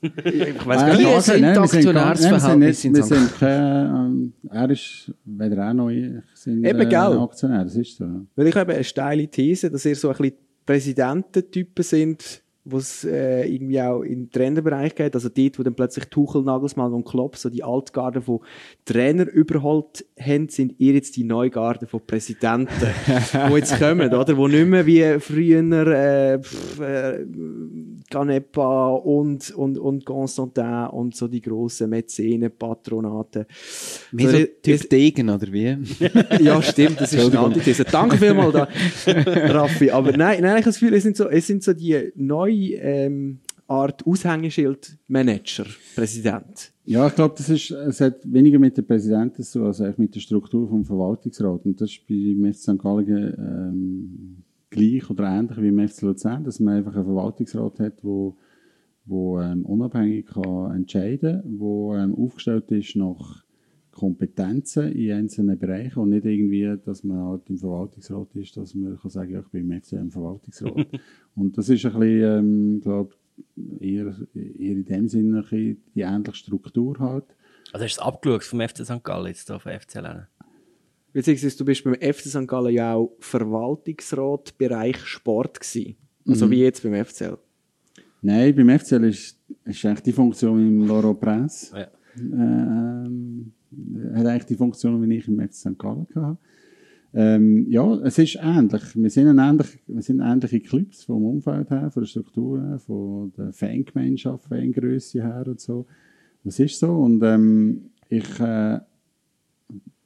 Ich weiß gar nicht, sind die Aktionärsverhältnisse in St. Wir sind kein, er ist weder auch noch sind, Eben, gell? Aktionär, das ist so. Weil ich habe eine steile These, dass ihr so ein bisschen Präsidententypen sind, wo es äh, irgendwie auch im Trainerbereich geht, also dort, wo dann plötzlich Tuchel, Nagelsmann und Klopp so die Altgarden von Trainer überholt haben, sind ihr jetzt die Neugarden von Präsidenten, die jetzt kommen, oder? Wo nicht mehr wie früher äh, pff, äh, Canepa und, und, und Constantin und so die grossen Mäzenen, Patronaten. Wie so, Typ Degen, oder wie? ja, stimmt, das ist eine Antithese. Danke vielmals, da, Raffi. Aber nein, nein, ich habe das Gefühl, es sind so, es sind so die neuen ähm, Art Aushängeschild-Manager, Präsident? Ja, ich glaube, das ist, es hat weniger mit dem Präsidenten zu tun, als mit der Struktur vom Verwaltungsrat. Und das ist bei FC St. Gallen ähm, gleich oder ähnlich wie im Luzern, dass man einfach einen Verwaltungsrat hat, wo, wo ähm, unabhängig kann entscheiden wo ähm, aufgestellt ist nach Kompetenzen in einzelnen Bereichen und nicht irgendwie, dass man halt im Verwaltungsrat ist, dass man kann sagen, ja, ich bin im FCM Verwaltungsrat. und das ist ein bisschen, ähm, glaube eher, eher in dem Sinne die ähnliche Struktur halt. Also hast du es abgeschaut vom FC St. Gallen jetzt hier von FC Lernen? Beziehungsweise du bist beim FC St. Gallen ja auch Verwaltungsrat Bereich Sport gewesen. Also mhm. wie jetzt beim FCL. Nein, beim FCL ist, ist eigentlich die Funktion im Loro Prince. Ja. Ähm, hat eigentlich die Funktion, wie ich im FC St. Gallen hatte. Ähm, ja, es ist ähnlich. Wir sind, ähnlich, wir sind ähnliche Clubs vom Umfeld her, von der Struktur her, von der Fangemeinschaft, Fangröße her und so. Das ist so. Und ähm, ich äh,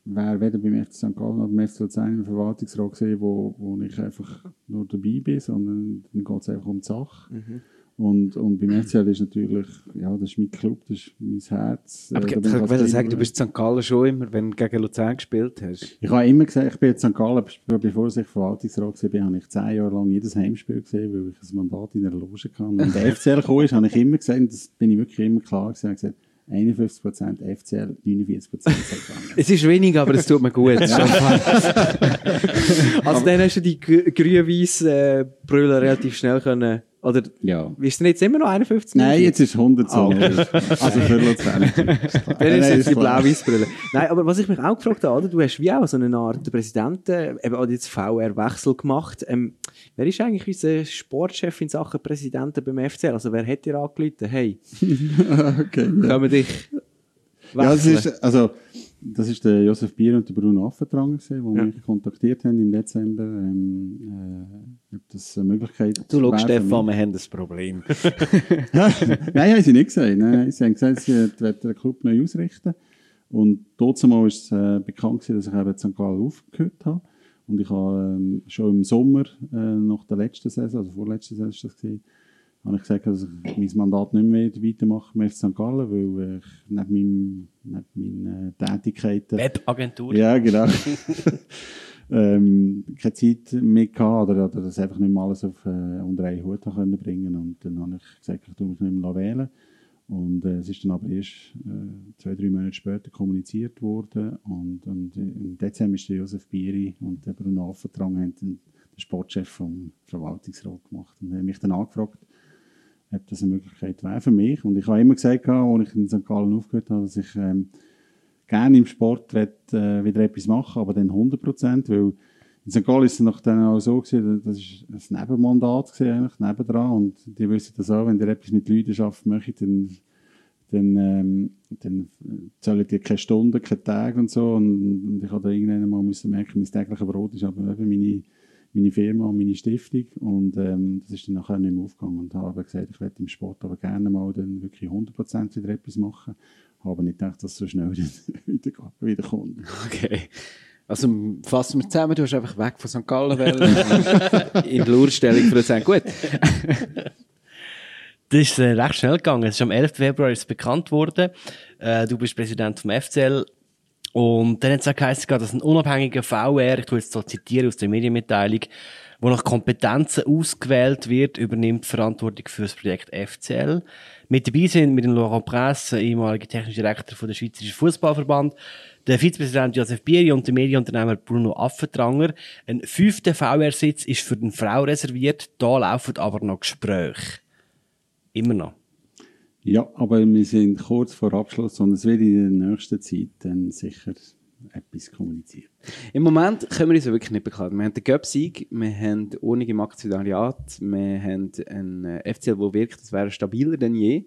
wäre weder beim FC St. Gallen noch beim FC Luzern im Verwaltungsrat gesehen, wo, wo ich einfach nur dabei bin, sondern dann geht es einfach um die Sache. Mhm. Und, und beim FCL ist natürlich, ja, das ist mein Club, das ist mein Herz. Aber äh, ich wollte sagen, du bist in St. Gallen schon immer, wenn du gegen Luzern gespielt hast. Ich habe immer gesagt, ich bin in St. Gallen, bevor ich Verwaltungsrat war, habe ich zehn Jahre lang jedes Heimspiel gesehen, weil ich ein Mandat in der Loge hatte. Und wenn der FCL kam, habe ich immer gesagt, das bin ich wirklich immer klar gewesen, gesagt, 51% FCL, 49% St. Gallen. es ist wenig, aber es tut mir gut. also dann hast du die grün-weiß äh, Brille relativ schnell können oder ja. ist es jetzt immer noch 51? Nein, jetzt ist es 100 so. Okay. also für Luzern. Dann ist jetzt die blau-weiß-Brille. Nein, aber was ich mich auch gefragt habe, oder? du hast wie auch so eine Art Präsidenten, eben auch jetzt VR-Wechsel gemacht. Ähm, wer ist eigentlich unser Sportchef in Sachen Präsidenten beim FCL? Also wer hat dir angerufen? Hey, okay, können wir dich wechseln? Ja, das ist, also, das ist der Josef Bier und der Bruno Affentranger, die ja. mich kontaktiert haben im Dezember. Ähm, äh, ob das eine Möglichkeit Du schau, Stefan, wir haben ein Problem. Nein, haben sie nicht gesagt. Nein, sie haben gesagt, sie wollen den Club neu ausrichten. Und dort war es äh, bekannt, gewesen, dass ich eben St. Gallen aufgehört habe. Und ich habe ähm, schon im Sommer, äh, nach der letzten Saison, also vorletzten Saison ist das gewesen, habe ich gesagt, dass ich mein Mandat nicht mehr weitermache mit St. Gallen, weil ich neben, meinem, neben meinen Tätigkeiten... Webagentur? Ja, genau. ähm, keine Zeit mehr gehabt oder, oder das einfach nicht mehr alles auf, äh, unter einen Hut können bringen Und dann habe ich gesagt, ich tue mich nicht mehr wählen. Und äh, es ist dann aber erst äh, zwei, drei Monate später kommuniziert worden. Und, und im Dezember ist der Josef Bieri und der Bruno Affentrang haben den Sportchef vom Verwaltungsrat gemacht und habe mich dann angefragt, ob das eine Möglichkeit wäre für mich. Und ich habe immer gesagt, als ich in St. Gallen aufgehört habe, dass ich ähm, gerne im Sport will, äh, wieder etwas machen aber dann 100 Prozent, weil in St. Gallen ist es dann auch so gewesen, das ist ein Nebenmandat eigentlich, nebendran. Und die wissen das auch, wenn ihr etwas mit Leidenschaft möchtet, dann, dann, ähm, dann zahlen die keine Stunden, keine Tage und so. Und, und ich habe da irgendwann mal müssen merken, mein tägliches Brot ist aber eben meine, meine Firma und meine Stiftung. Und ähm, das ist dann nachher nicht mehr aufgegangen. Und habe gesagt, ich werde im Sport aber gerne mal dann wirklich 100% wieder etwas machen. Habe nicht gedacht, dass es so schnell wieder, wieder kommt. Okay. Also fassen wir zusammen, du hast einfach weg von St. Gallen in die Lurstellung für sagen, gut. Das ist äh, recht schnell gegangen. Es ist am 11. Februar ist bekannt worden. Äh, du bist Präsident vom FCL. Und dann hat es auch geheißen, dass ein unabhängiger VR, ich tue jetzt so zitieren aus der Medienmitteilung, wo nach Kompetenzen ausgewählt wird, übernimmt Verantwortung für das Projekt FCL. Mit dabei sind mit dem Laurent Presse, ehemaliger technischer Direktor von der Schweizerischen Fußballverband, der Vizepräsident Josef Bieri und der Medienunternehmer Bruno Affentranger. Ein fünfter VR-Sitz ist für eine Frau reserviert, da laufen aber noch Gespräche. Immer noch. Ja, aber wir sind kurz vor Abschluss und es wird in der nächsten Zeit dann sicher etwas kommuniziert. Im Moment können wir uns wirklich nicht beklagen. Wir haben den Göpsieg, wir haben Ordnung im Aktionariat, wir haben einen äh, FCL, der wirkt, das wäre stabiler denn je.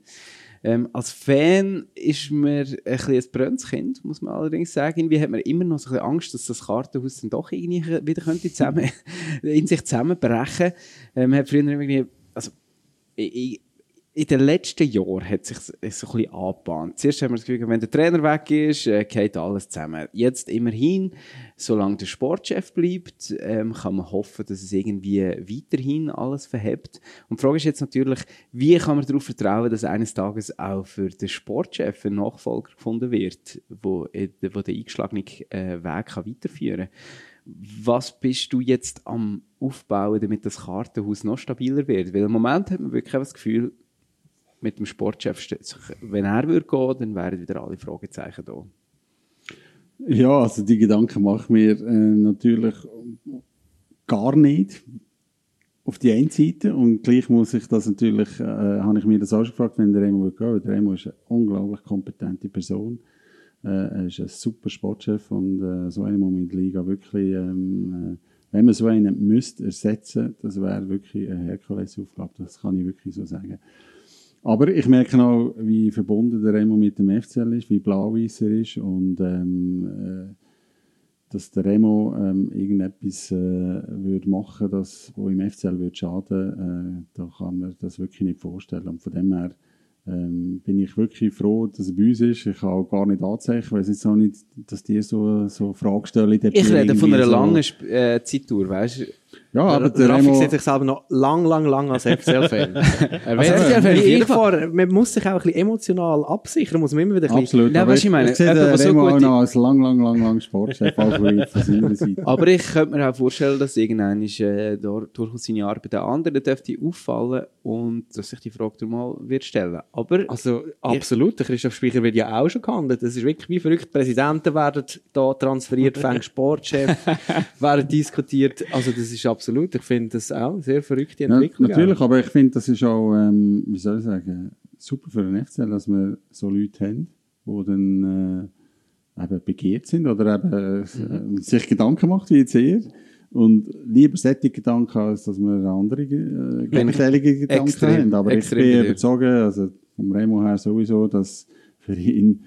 Ähm, als Fan ist mir ein bisschen ein brennendes Kind, muss man allerdings sagen. Irgendwie hat man immer noch so ein bisschen Angst, dass das Kartenhaus dann doch irgendwie wieder könnte zusammen, in sich zusammenbrechen. Ähm, man hat früher irgendwie, also, ich, in den letzten Jahren hat sich so ein bisschen angebahnt. Zuerst haben wir das Gefühl, wenn der Trainer weg ist, äh, geht alles zusammen. Jetzt immerhin, solange der Sportchef bleibt, ähm, kann man hoffen, dass es irgendwie weiterhin alles verhebt. Und die Frage ist jetzt natürlich, wie kann man darauf vertrauen, dass eines Tages auch für den Sportchef ein Nachfolger gefunden wird, äh, wo den eingeschlagenen äh, Weg weiterführen kann? Was bist du jetzt am Aufbauen, damit das Kartenhaus noch stabiler wird? Weil im Moment hat man wirklich das Gefühl, mit dem Sportchef, wenn er würde gehen, dann wären wieder alle Fragezeichen da. Ja, also die Gedanken mache ich mir äh, natürlich gar nicht auf die einen Seite und gleich muss ich das natürlich, äh, habe ich mir das auch schon gefragt, wenn der Remo würde gehen, der Remo ist eine unglaublich kompetente Person, äh, er ist ein super Sportchef und äh, so einen man in der Liga wirklich, ähm, äh, wenn man so einen müsste ersetzen, das wäre wirklich eine Herkulesaufgabe, das kann ich wirklich so sagen. Aber ich merke auch, wie verbunden der Remo mit dem FCL ist, wie blau-weiß er ist und ähm, äh, dass der Remo ähm, irgendetwas äh, würde machen würde, wo im FCL würde schaden, äh, da kann man das wirklich nicht vorstellen. Und von dem her ähm, bin ich wirklich froh, dass er bei uns ist. Ich kann auch gar nicht anzeigen, ich weiß jetzt auch nicht, dass die so, so Fragen stellen. Ich rede von einer so langen äh, Zeittour, weißt du? Ja, aber der, der Rafik sieht sich selber noch lang, lang, lang als FCL-Fan. also FCL-Fan jeden Fall. Man muss sich auch ein bisschen emotional absichern, muss man immer wieder ein bisschen... Absolut, Nein, was ich meine, ich sehe den so Remo auch noch als lang, lang, lang, lang Sportchef, auch von seiner Seite. Aber ich könnte mir auch vorstellen, dass irgendwann äh, durchaus seine Arbeit den anderen dürfte auffallen und dass sich die Frage mal wird stellen. Aber... Also, absolut, der Christoph Speicher wird ja auch schon gehandelt. Das ist wirklich wie verrückt. Präsidenten werden da transferiert, fängt Sportchef, werden diskutiert. Also, das ist absolut absolut. Ich finde das auch eine sehr verrückte Entwicklung. Ja, natürlich, auch. aber ich finde, das ist auch, ähm, wie soll ich sagen, super für den FCL, dass wir so Leute haben, die dann äh, eben begehrt sind oder eben mhm. äh, sich Gedanken macht, wie jetzt ihr. Und lieber solche Gedanken, als dass wir andere äh, gegenteilige Gedanken extrem, haben. Aber ich bin überzeugt, also vom Remo her sowieso, dass für ihn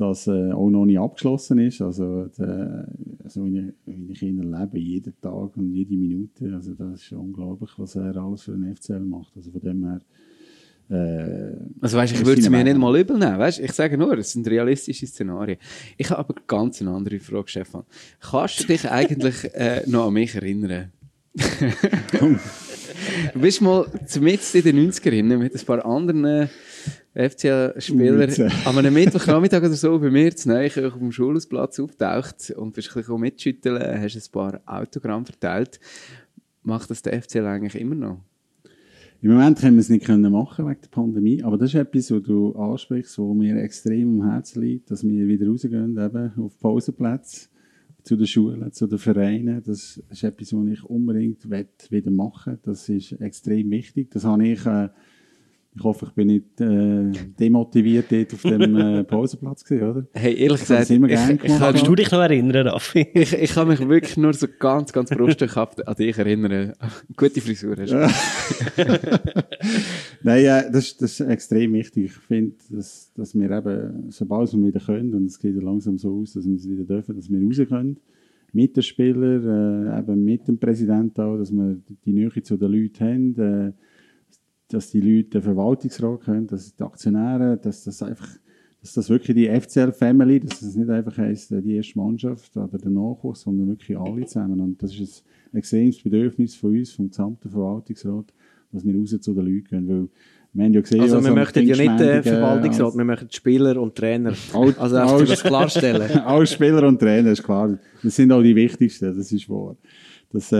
das äh, auch noch nicht abgeschlossen ist. Also, der, also wenn ich ihn erlebe, jeden Tag und jede Minute, also das ist unglaublich, was er alles für den FCL macht. Also von dem her, äh, also weißt, ich würde es mir nicht mal übel nehmen. Weißt? Ich sage nur, es sind realistische Szenarien. Ich habe aber ganz eine andere Frage, Stefan. Kannst du dich eigentlich äh, noch an mich erinnern? du bist mal zumindest in den 90ern mit ein paar anderen FCL-Spieler an einem Mittwochnachmittag oder so bei mir zu Neich auf dem Schulhausplatz auftaucht und bist ein bisschen mitschütteln, hast ein paar Autogramme verteilt. Macht das der FCL eigentlich immer noch? Im Moment können wir es nicht können machen wegen der Pandemie, aber das ist etwas, was du ansprichst, wo mir extrem am Herzen liegt, dass wir wieder rausgehen, eben auf Pausenplätze zu den Schulen, zu den Vereinen. Das ist etwas, was ich unbedingt wieder machen will. Das ist extrem wichtig. Das habe ich, äh, ich hoffe, ich bin nicht äh, demotiviert dort auf dem äh, Pausenplatz gewesen, oder? Hey, ehrlich Ich habe gesagt, es immer ich, gerne ich, gemacht. Kannst du dich noch erinnern, Raffi? ich, ich kann mich wirklich nur so ganz, ganz brustgehabt an dich erinnern. Gute Frisur hast du. Nein, äh, das, ist- das ist extrem wichtig. Ich finde, dass, dass wir eben, sobald wir wieder können, und es geht ja langsam so aus, dass wir es wieder dürfen, dass wir raus können, mit den Spielern, äh, eben mit dem Präsidenten auch, dass wir die Nähe zu den Leuten haben, äh, dass die Leute den Verwaltungsrat können, dass die Aktionäre, dass das einfach, dass das wirklich die FCL-Family, dass das nicht einfach heisst, äh, die erste Mannschaft oder der Nachwuchs, sondern wirklich alle zusammen. Und das ist ein extremes Bedürfnis von uns, vom gesamten Verwaltungsrat, dass wir raus zu den Leuten gehen. Weil wir haben ja gesehen, Also wir möchten ja nicht den äh, Verwaltungsrat, wir möchten Spieler und Trainer. All- Also all- das klarstellen. Alle Spieler und Trainer, ist klar. Das sind auch die wichtigsten, das ist wahr. Dass, äh,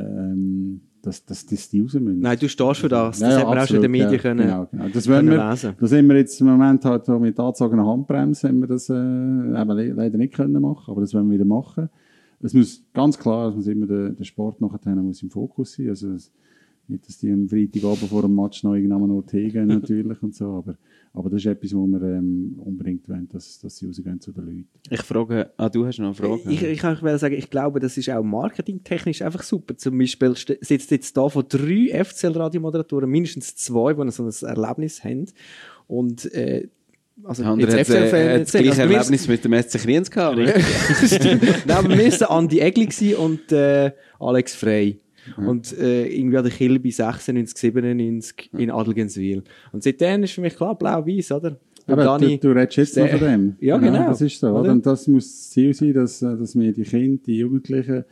ähm, dass, dass, dass die raus müssen. Nein, du stehst für das. Das Ja, hat man auch schon in den Medien ja. können, Genau, genau. Das können wir, lesen. da sind wir jetzt im Moment halt mit angezogener Handbremse, haben wir das äh, eben le leider nicht können machen, aber das wollen wir wieder machen. Es muss ganz klar, es muss immer der, der Sport nachher muss im Fokus sein. Also nicht, dass die am Freitagabend vor dem Match noch irgendwann noch Tee gehen natürlich und so, aber, aber das ist etwas, wo wir ähm, unbedingt wollen, dass, dass sie rausgehen zu den Leuten. Ich frage, ah, du hast noch eine Frage. Ich, ich kann euch sagen, ich glaube, das ist auch marketingtechnisch einfach super. Zum Beispiel sitzt jetzt da von drei FCL-Radiomoderatoren mindestens zwei, die so ein Erlebnis haben. Und äh, also Der andere hat, jetzt äh, FCL-Fan hat das gleiche also wir- Erlebnis mit dem SC Kriens gehabt. Nein, aber wir waren Andi Egli und äh, Alex Frey. Und äh, irgendwie an der Kilby 96, 97 in Adelgenswil. Und seitdem ist für mich klar, blau-weiß, oder? Und Aber Dani- du, du redest jetzt noch von dem. Ja, genau. Das ist so. Oder? Und das muss das Ziel sein, dass, äh, dass wir die Kinder, die Jugendlichen,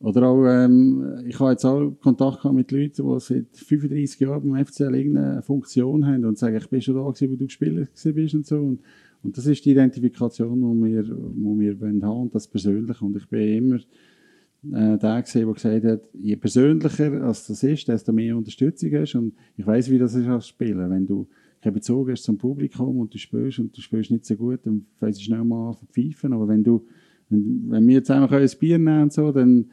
oder auch, ähm, ich habe jetzt auch Kontakt gehabt mit Leuten, die seit 35 Jahren beim FCL irgendeine Funktion haben und sagen, ich bin schon da gewesen, wo du gespielt bist und so. Und, und das ist die Identifikation, die wir, die wir wollen haben, und das persönlich. Und ich bin immer äh, der gesehen, der gesagt hat, je persönlicher als das ist, desto mehr Unterstützung hast. Und ich weiß, wie das ist als Spieler. Wenn du keinen Bezug hast zum Publikum und du spielst und du spielst nicht so gut, dann fängst du schnell mal an zu pfeifen. Aber wenn du, wenn, wenn wir einfach ein Bier nehmen und so, dann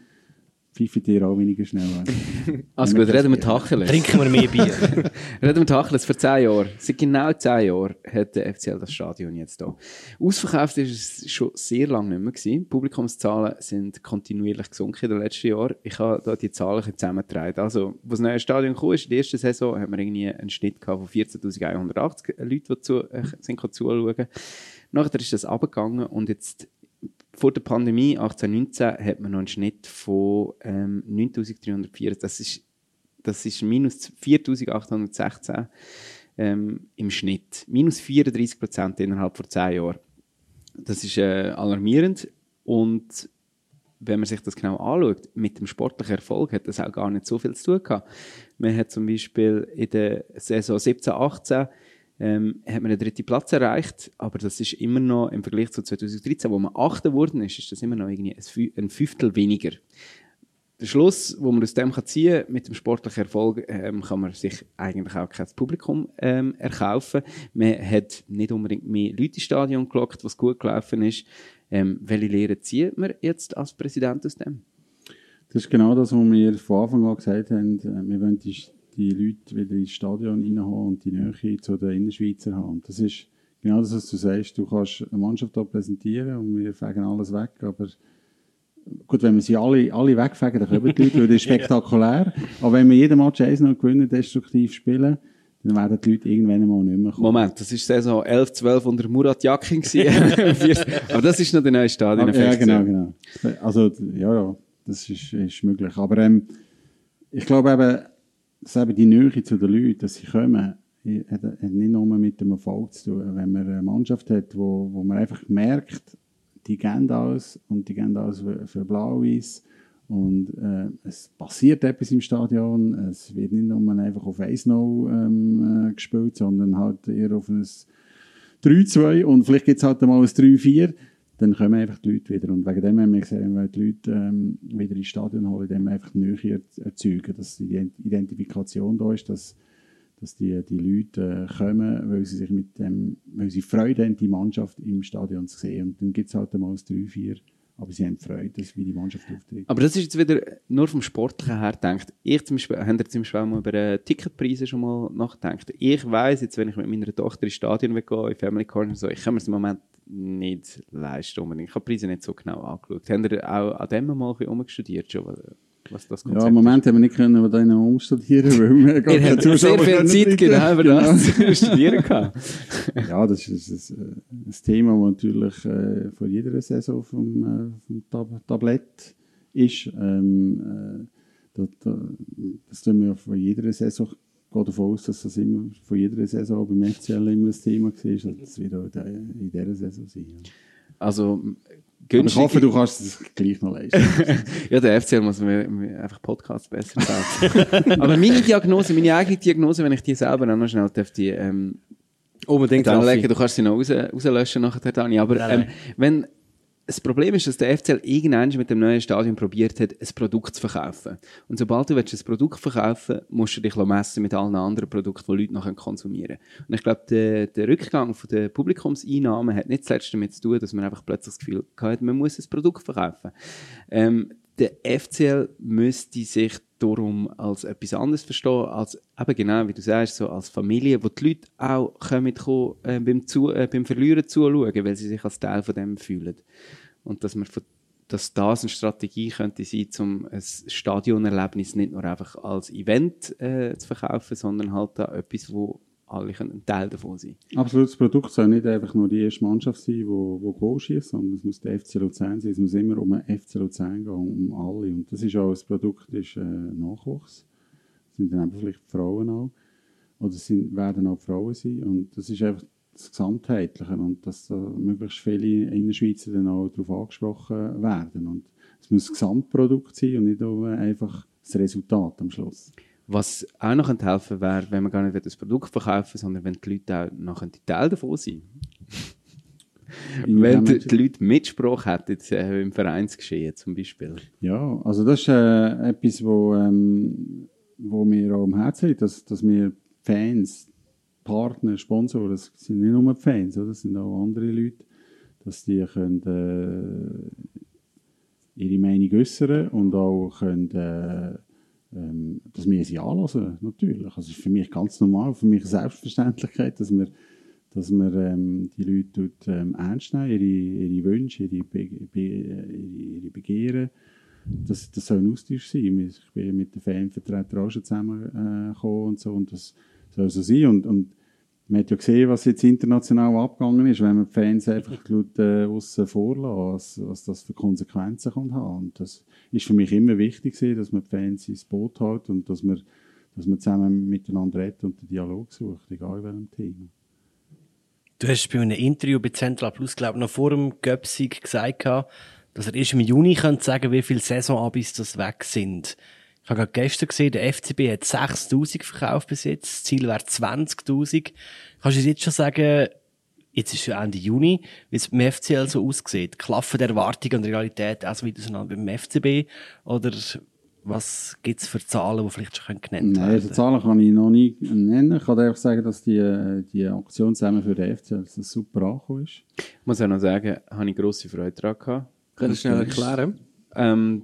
pfeifen dir auch weniger schnell an. Also gut, reden wir Tacheles. Trinken wir mehr Bier. Reden wir Tacheles vor zehn Jahren. Seit genau zehn Jahren hat der FCL das Stadion jetzt hier. Ausverkauft ist es schon sehr lange nicht mehr gewesen. Die Publikumszahlen sind kontinuierlich gesunken in den letzten Jahren. Ich habe da die Zahlen zusammengetragen. Also, wo das neue Stadion kam, ist, in der ersten Saison hat man irgendwie einen Schnitt gehabt von 14.180 Leuten, die zu, äh, sind zuschauen. Nachher ist das abgegangen und jetzt vor der Pandemie 1819 hat man noch einen Schnitt von ähm, 9304. Das ist, das ist minus 4816 ähm, im Schnitt. Minus 34 Prozent innerhalb von 10 Jahren. Das ist äh, alarmierend und wenn man sich das genau anschaut, mit dem sportlichen Erfolg hat das auch gar nicht so viel zu tun gehabt. Man hat zum Beispiel in der Saison 17, 18 ähm, hat man den dritten Platz erreicht, aber das ist immer noch im Vergleich zu 2013, wo man achter geworden ist, ist das immer noch irgendwie ein Fünftel weniger. Der Schluss, wo man aus dem kann ziehen kann, mit dem sportlichen Erfolg, ähm, kann man sich eigentlich auch kein Publikum ähm, erkaufen. Man hat nicht unbedingt mehr Leute ins Stadion gelockt, was gut gelaufen ist. Ähm, welche Lehre zieht man jetzt als Präsident aus dem? Das ist genau das, was wir von Anfang an gesagt haben. Äh, Wir wollen die, die Leute wieder ins Stadion reinhaben und die Nähe zu den Innerschweizer haben. Das ist genau das, was du sagst. Du kannst eine Mannschaft hier präsentieren und wir fegen alles weg, aber gut, wenn wir sie alle, alle wegfegen, dann kommen die Leute, weil das ist spektakulär. Aber wenn wir jeden Match 1 noch gewinnen, destruktiv spielen, dann werden die Leute irgendwann mal nicht mehr kommen. Moment, das war Saison 11, 12 unter Murat Yakin. Aber das ist noch der neue Stadion. ja, genau, genau. Also, ja, ja, das ist, ist möglich. Aber ähm, ich glaube eben, dass eben die Nähe zu den Leuten, dass sie kommen, hat, nicht nur mit dem Erfolg zu tun. Wenn man eine Mannschaft hat, wo, wo man einfach merkt, die gehen alles und die gehen alles für, für Blau-Weiß und äh, es passiert etwas im Stadion. Es wird nicht nur einfach auf 1-0 ähm, äh, gespielt, sondern halt eher auf ein 3-2 und vielleicht gibt es halt mal ein 3-4 dann kommen einfach die Leute wieder. Und wegen dem haben wir gesagt, wir wollen die Leute ähm, wieder ins Stadion holen, indem wir einfach Nähe erzeugen, dass die Identifikation da ist, dass, dass die, die Leute äh, kommen, weil sie sich mit dem, weil sie Freude haben, die Mannschaft im Stadion zu sehen. Und dann gibt es halt mal ein 3-4 aber sie haben Freude, dass, wie die Mannschaft auftritt. Aber das ist jetzt wieder nur vom Sportlichen her gedacht. Ich zum Beispiel, habt ihr zum Beispiel mal über äh, Ticketpreise schon mal nachgedacht? Ich weiss jetzt, wenn ich mit meiner Tochter ins Stadion gehen, in Family Corner, so, ich kann mir das im Moment nicht leisten unbedingt. Ich habe die Preise nicht so genau angeschaut. Habt ihr auch an dem mal umgestudiert schon, was das Konzept Ja, im Moment haben wir nicht können über den umstudieren, weil wir gar keine sehr viel Zeit genau über Genau. das studieren gehabt. Ja, das ist ein, ein, Thema, das natürlich äh, vor jeder Saison vom, äh, vom Tab Tablett ist. Ähm, äh, da, da, das tun wir von jeder Saison. Ich gehe davon aus, dass das immer von jeder Saison beim FCL immer ein Thema war. Das wird auch in dieser Saison sein. Ja. Also, Aber ich günstig. hoffe, du kannst es gleich noch leisten. Ja, der FCL muss mir, mir einfach Podcasts besser bauen. Aber meine Diagnose, meine eigene Diagnose, wenn ich die selber auch noch schnell darf, die, ähm, Unbedingt, anlegen, du kannst sie noch raus, rauslöschen nachher, Dani. Aber Nein, ähm, wenn, das Problem ist, dass der FCL irgendwann mit dem neuen Stadion probiert hat, ein Produkt zu verkaufen. Und sobald du ein Produkt verkaufen willst, musst du dich messen mit allen anderen Produkten, die Leute noch konsumieren können. Und ich glaube, der, der Rückgang der Publikumseinnahmen hat nicht zuletzt damit zu tun, dass man einfach plötzlich das Gefühl hat, man muss ein Produkt verkaufen. Ähm, der FCL müsste sich darum als etwas anderes verstehen, als eben genau, wie du sagst, so als Familie, wo die Leute auch kommen, äh, beim, zu, äh, beim Verlieren zuschauen, weil sie sich als Teil von dem fühlen. Und dass, man dass das eine Strategie könnte sein, um ein Stadionerlebnis nicht nur einfach als Event äh, zu verkaufen, sondern halt da etwas, wo alle können ein Teil davon sein Absolut, das Produkt soll nicht einfach nur die erste Mannschaft sein, die Goal schießt, sondern es muss der FC Luzern sein. Es muss immer um den FC Luzern gehen, um alle. Und das ist auch, das Produkt ist äh, Nachwuchs. Das sind dann eben vielleicht Frauen auch. Oder sind, werden auch Frauen sein. Und das ist einfach das Gesamtheitliche. Und dass da möglichst viele Innerschweizer dann auch darauf angesprochen werden. Und es muss ein Gesamtprodukt sein und nicht nur einfach das Resultat am Schluss. Was auch noch helfen wäre, wenn man gar nicht das Produkt verkaufen sondern wenn die Leute auch noch ein Teil davon sein Wenn die, die Leute Mitsprache hätten äh, im Vereinsgeschehen zum Beispiel. Ja, also das ist äh, etwas, wo, ähm, wo mir auch am Herzen liegt, dass, dass wir Fans, Partner, Sponsoren, das sind nicht nur Fans, oder? das sind auch andere Leute, dass die können, äh, ihre Meinung äußern und auch können, äh, ähm, dass wir sie anlassen, natürlich. Also ist für mich ganz normal, für mich eine Selbstverständlichkeit, dass wir, dass wir ähm, die Leute tut, ähm, ernst nehmen, ihre, ihre Wünsche, ihre, Be Be ihre, Begehren. Das, das soll ein Austausch sein. Ich bin mit den Fanvertretern auch schon zusammengekommen äh, und so und das soll so sein. Und, und man hat ja gesehen, was jetzt international abgegangen ist, wenn man die Fans einfach laut, äh, aussen vorlässt, was, was das für Konsequenzen kann haben. Und das ist für mich immer wichtig gewesen, dass man die Fans ins Boot hält und dass man, dass man zusammen miteinander redet und den Dialog sucht, egal welchem Thema. Du hast bei einem Interview bei Central Plus, glaube ich, noch vor dem Göpsig gesagt, dass er erst im Juni könnte sagen wie viele Saisonabis das weg sind. Ich habe gerade gestern gesehen, der FCB hat 6'000 verkauft bis jetzt. Das Ziel wäre 20'000. Kannst du jetzt schon sagen, jetzt ist ja Ende Juni, wie es beim FCL so aussieht? Klaffen die Erwartungen und Realität auch so weit auseinander beim FCB? Oder was gibt es für Zahlen, die vielleicht schon genannt Nein, werden also Zahlen kann ich noch nicht nennen. Ich kann einfach sagen, dass die, äh, die Aktion zusammen für den FCL dass das super angekommen ist. Ich muss auch noch sagen, habe ich grosse Freude daran gehabt. Könntest du schnell erklären? Ähm,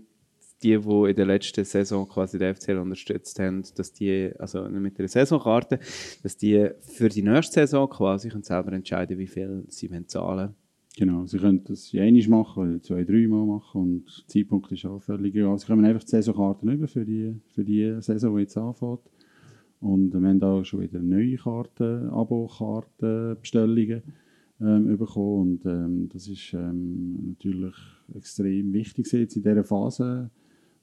die, die in der letzten Saison quasi den FCL unterstützt haben, dass die, also mit der Saisonkarte, dass die für die nächste Saison quasi können selber entscheiden, wie viel sie wollen zahlen Genau, sie können das einmal machen, oder zwei, dreimal machen und der Zeitpunkt ist auch völlig egal. Sie können einfach die Saisonkarten über für die, für die Saison, die jetzt anfängt. Und wir haben auch schon wieder neue Karten, Abo-Karten, Bestellungen ähm, bekommen. Und ähm, das ist ähm, natürlich extrem wichtig jetzt in dieser Phase.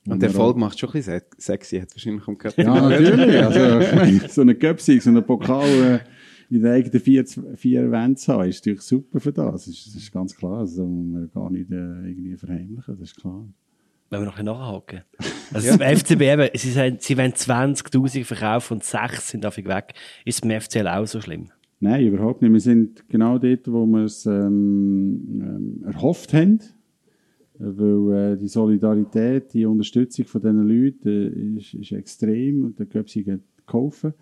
Und der Erfolg macht schon ein bisschen se- sexy, hat wahrscheinlich am Cup. Ja, natürlich. Also, ich meine, so einen Cup-Sieg, so einen Pokal äh, in den eigenen vier, vier Events haben, ist natürlich super für das. Das ist, das ist ganz klar. Also, muss man gar nicht äh, irgendwie verheimlichen, das ist klar. Wenn wir noch ein bisschen nachhaken. Also beim FCB eben, sie, sagen, sie wollen 20'000 verkaufen und 6 sind dafür weg. Ist es beim FCL auch so schlimm? Nein, überhaupt nicht. Wir sind genau dort, wo wir es ähm, ähm, erhofft haben. Weil äh, die Solidarität, die Unterstützung von diesen Leuten äh, ist, ist extrem. Und der Göpsig hat geholfen.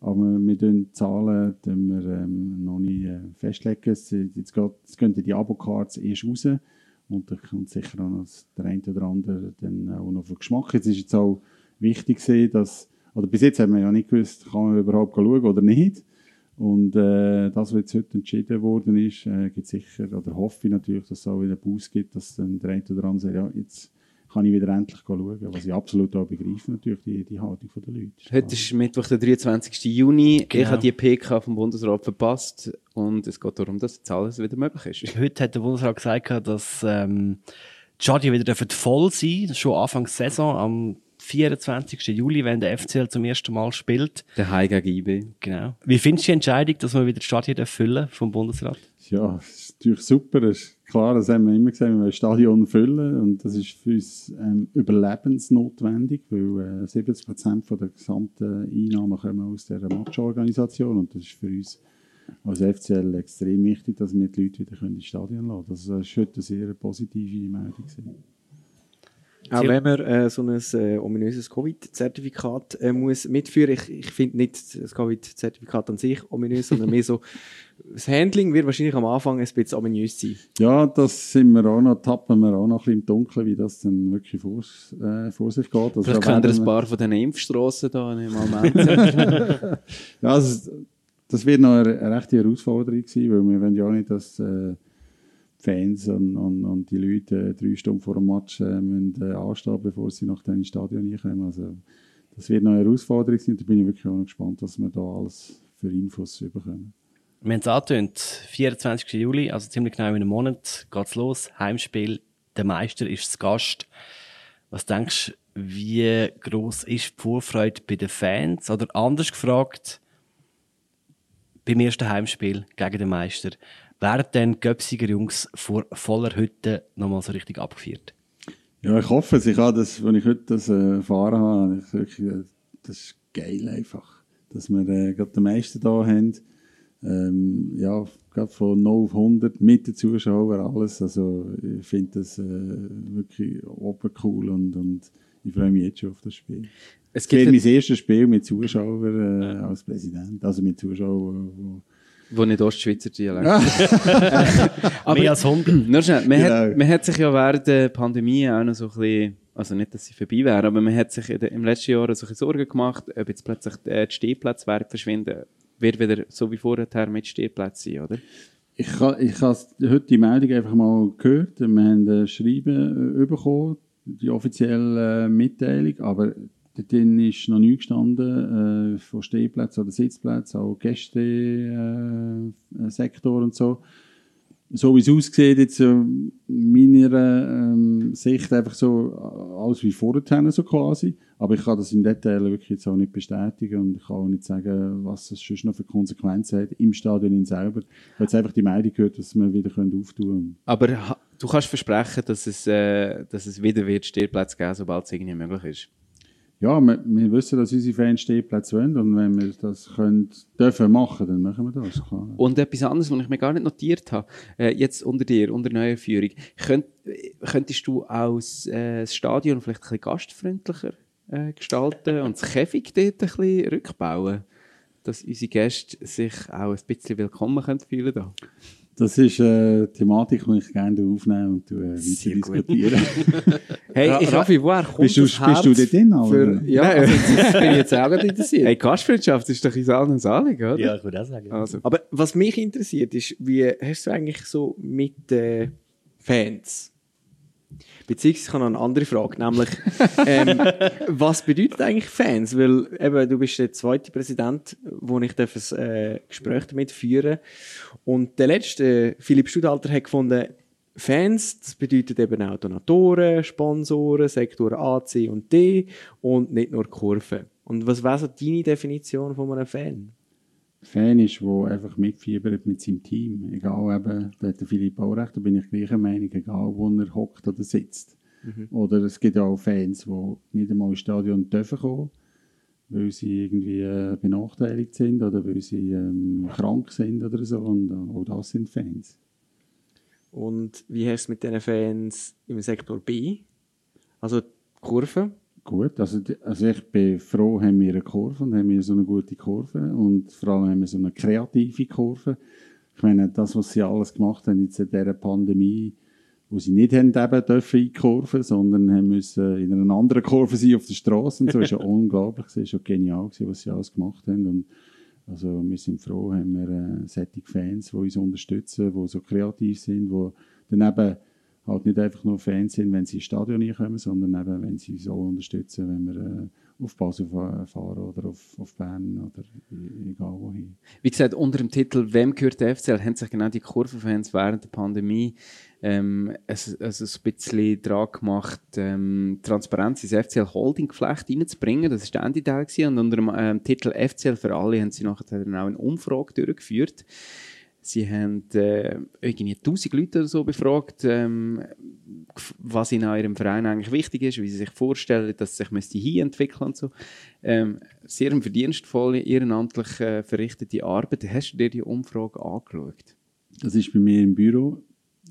Aber wir die Zahlen tun wir, ähm, noch nicht äh, festlegen. Es, jetzt, geht, jetzt gehen die Abo-Cards erst raus. Und da kommt sicher auch noch der eine oder andere dann auch noch für Geschmack. Jetzt ist jetzt auch wichtig gewesen, dass, oder bis jetzt haben wir ja nicht gewusst, kann man überhaupt schauen oder nicht. Und äh, das, was jetzt heute entschieden worden ist, äh, gibt sicher, oder hoffe ich natürlich, dass es auch wieder einen Boost gibt, dass dann der eine oder andere sagt, ja, jetzt kann ich wieder endlich schauen. Was ich absolut auch begreife, natürlich, die, die Haltung der Leute. Heute ist Mittwoch, der 23. Juni. Ich Genau. habe die PK vom Bundesrat verpasst und es geht darum, dass jetzt alles wieder möglich ist. Heute hat der Bundesrat gesagt, dass ähm, die Stadien wieder voll sein dürfen, schon Anfang der Saison, am 24. Juli, wenn der FCL zum ersten Mal spielt. Der gegen IB. Genau. Wie findest du die Entscheidung, dass wir wieder die Stadien füllen vom Bundesrat? Ja, das ist natürlich super. Das ist klar, das haben wir immer gesagt, wir wollen das Stadion füllen. Und das ist für uns ähm, überlebensnotwendig, weil äh, 70 Prozent der gesamten Einnahmen kommen aus dieser Matchorganisation. Und das ist für uns als FCL extrem wichtig, dass wir die Leute wieder können ins Stadion lassen können. Das ist heute eine sehr positive Meldung. gewesen. Auch wenn man äh, so ein äh, ominöses Covid-Zertifikat äh, muss mitführen ich, ich finde nicht das Covid-Zertifikat an sich ominös, sondern mehr so, das Handling wird wahrscheinlich am Anfang ein bisschen ominös sein. Ja, das sind wir auch noch, tappen wir auch noch ein bisschen im Dunkeln, wie das dann wirklich vor, äh, vor sich geht. Also Vielleicht da könnt ihr ein paar von diesen Impfstrassen da nicht mal melden. Ja, also, das wird noch eine, eine rechte Herausforderung sein, weil wir wollen ja auch nicht, dass äh, Fans und, und, und die Leute drei Stunden vor dem Match äh, müssen, äh, anstehen, bevor sie nach dem Stadion reinkommen. Also, das wird noch eine Herausforderung sein. Da bin ich wirklich auch gespannt, was wir da alles für Infos bekommen. Wir haben es angetönt, 24. Juli, also ziemlich genau in einem Monat, geht's los. Heimspiel, der Meister ist zu Gast. Was denkst du, wie groß ist die Vorfreude bei den Fans? Oder anders gefragt, beim ersten Heimspiel gegen den Meister, werden dann die Göpsiger Jungs vor voller Hütte nochmal so richtig abgeführt? Ja, ich hoffe es. Ich habe das, als ich heute das äh, erfahren habe, ich wirklich, äh, das ist geil einfach, dass wir äh, gerade den Meister da haben. Ähm, ja, gerade von 0 auf 100 mit den Zuschauern, alles. Also, ich finde das äh, wirklich oben cool und, und ich freue mich jetzt schon auf das Spiel. Es Es wird gibt mein erstes Spiel mit Zuschauern äh, als Präsident, also mit Zuschauern, wo wo nicht Ostschweizer Dialekt. Mehr als 100. Nur schnell, man, Genau. hat, man hat sich ja während der Pandemie auch noch so ein bisschen, also nicht, dass sie vorbei wäre, aber man hat sich der, im letzten Jahr so ein bisschen Sorgen gemacht, ob jetzt plötzlich die Stehplätze werden verschwinden. Wird wieder so wie vorher mit Stehplätzen sein, oder? Ich habe ich ha heute die Meldung einfach mal gehört. Wir haben ein Schreiben äh, bekommen, die offizielle äh, Mitteilung, aber dort ist noch nie gestanden, äh, von Stehplätzen oder Sitzplätzen, auch Gästesektor äh, Sektor und so. So wie es aussieht, jetzt äh, meiner ähm, Sicht einfach so äh, alles wie vorher so quasi. Aber ich kann das im Detail wirklich jetzt auch nicht bestätigen und ich kann auch nicht sagen, was das sonst noch für Konsequenzen hat im Stadion in selber. Ich habe jetzt einfach die Meldung gehört, dass wir wieder auftun können. Aber du kannst versprechen, dass es, äh, dass es wieder wird Stehplätze geben, sobald es irgendwie möglich ist. Ja, wir, wir wissen, dass unsere Fans Stehplätze wollen und wenn wir das können, dürfen machen, dann machen wir das. Klar. Und etwas anderes, was ich mir gar nicht notiert habe, äh, jetzt unter dir, unter neuer Führung, könnt, äh, könntest du als äh, das Stadion vielleicht ein bisschen gastfreundlicher äh, gestalten und das Käfig dort ein bisschen rückbauen, dass unsere Gäste sich auch ein bisschen willkommen können fühlen da. Das ist eine Thematik, die ich gerne aufnehme und äh, weiter Sehr gut. diskutiere. Hey, Ra ich Raffi, woher kommt Bist du- das bist Herz du dort drin? Für, ja, also jetzt bin ich jetzt auch gerade interessiert. hey, Gastfreundschaft ist doch in allen Anliegen, oder? Ja, ich würde auch sagen. Also, Aber was mich interessiert ist, wie hast du eigentlich so mit den Fans? Beziehungsweise ich habe noch eine andere Frage, nämlich ähm, was bedeutet eigentlich Fans? Weil eben, du bist der zweite Präsident, wo ich darf ein äh, Gespräch damit führen Und der letzte, Philipp Studalter, hat gefunden, Fans, das bedeutet eben auch Donatoren, Sponsoren, Sektoren A, C und D und nicht nur Kurven. Und was wäre so deine Definition von einem Fan? Fan ist, der einfach mitfiebert mit seinem Team. Egal eben, da hat der Philipp auch recht, da bin ich gleicher Meinung, egal wo er hockt oder sitzt. Oder es gibt ja auch Fans, die nicht einmal ins Stadion dürfen kommen, weil sie irgendwie äh, benachteiligt sind oder weil sie ähm, krank sind oder so. Und äh, auch das sind Fans. Und wie hast du es mit diesen Fans im Sektor B? Also die Kurve? Gut, also, also ich bin froh, haben wir eine Kurve und haben wir so eine gute Kurve und vor allem haben wir so eine kreative Kurve. Ich meine, das, was sie alles gemacht haben jetzt in dieser Pandemie, wo sie nicht haben eben dürfen in die Kurve, sondern haben müssen in einer anderen Kurve sein auf der Straße und so. War ja unglaublich, das war schon genial, gewesen, was sie alles gemacht haben. Und also wir sind froh, haben wir äh, Fans, die uns unterstützen, die so kreativ sind, die dann eben halt nicht einfach nur Fans sind, wenn sie ins Stadion kommen, sondern eben, wenn sie so unterstützen, wenn wir äh, auf Basel fa- fahren oder auf, auf Bern oder e- egal wohin. Wie gesagt, unter dem Titel «Wem gehört der FCL?» haben sich genau die Kurvenfans während der Pandemie ähm, also ein bisschen dran gemacht, ähm, Transparenz ins FCL Holding Geflecht reinzubringen. Das war der Ende Teil. Und unter dem ähm, Titel «FCL für alle» haben sie nachher dann auch eine Umfrage durchgeführt. Sie haben äh, irgendwie 1000 Leute oder so befragt, ähm, was an ihrem Verein eigentlich wichtig ist, wie sie sich vorstellen, dass es sich hier entwickeln und so. Ähm, sehr verdienstvolle, ehrenamtlich äh, verrichtete Arbeit. Hast du dir die Umfrage angeschaut? Das ist bei mir im Büro.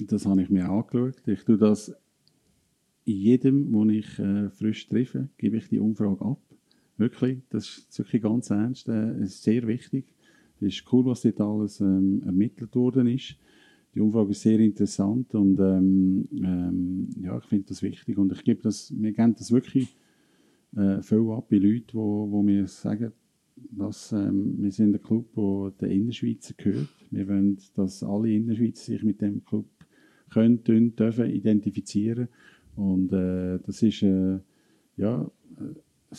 Das habe ich mir angeschaut. Ich tue das jedem, den ich äh, frisch treffe, gebe ich die Umfrage ab. Wirklich, das ist wirklich ganz ernst. Äh, es ist sehr wichtig. Es ist cool, was dort alles ähm, ermittelt worden ist. Die Umfrage ist sehr interessant und ähm, ähm, ja, ich finde das wichtig. Und ich gebe das, wir geben das wirklich äh, viel ab bei Leuten, wo, wo mir sagen, dass ähm, wir sind ein Club, der den Innerschweizer gehört. Wir wollen, dass alle Innerschweizer sich mit dem Club können, tun, dürfen identifizieren. Und äh, das ist äh, ja, äh,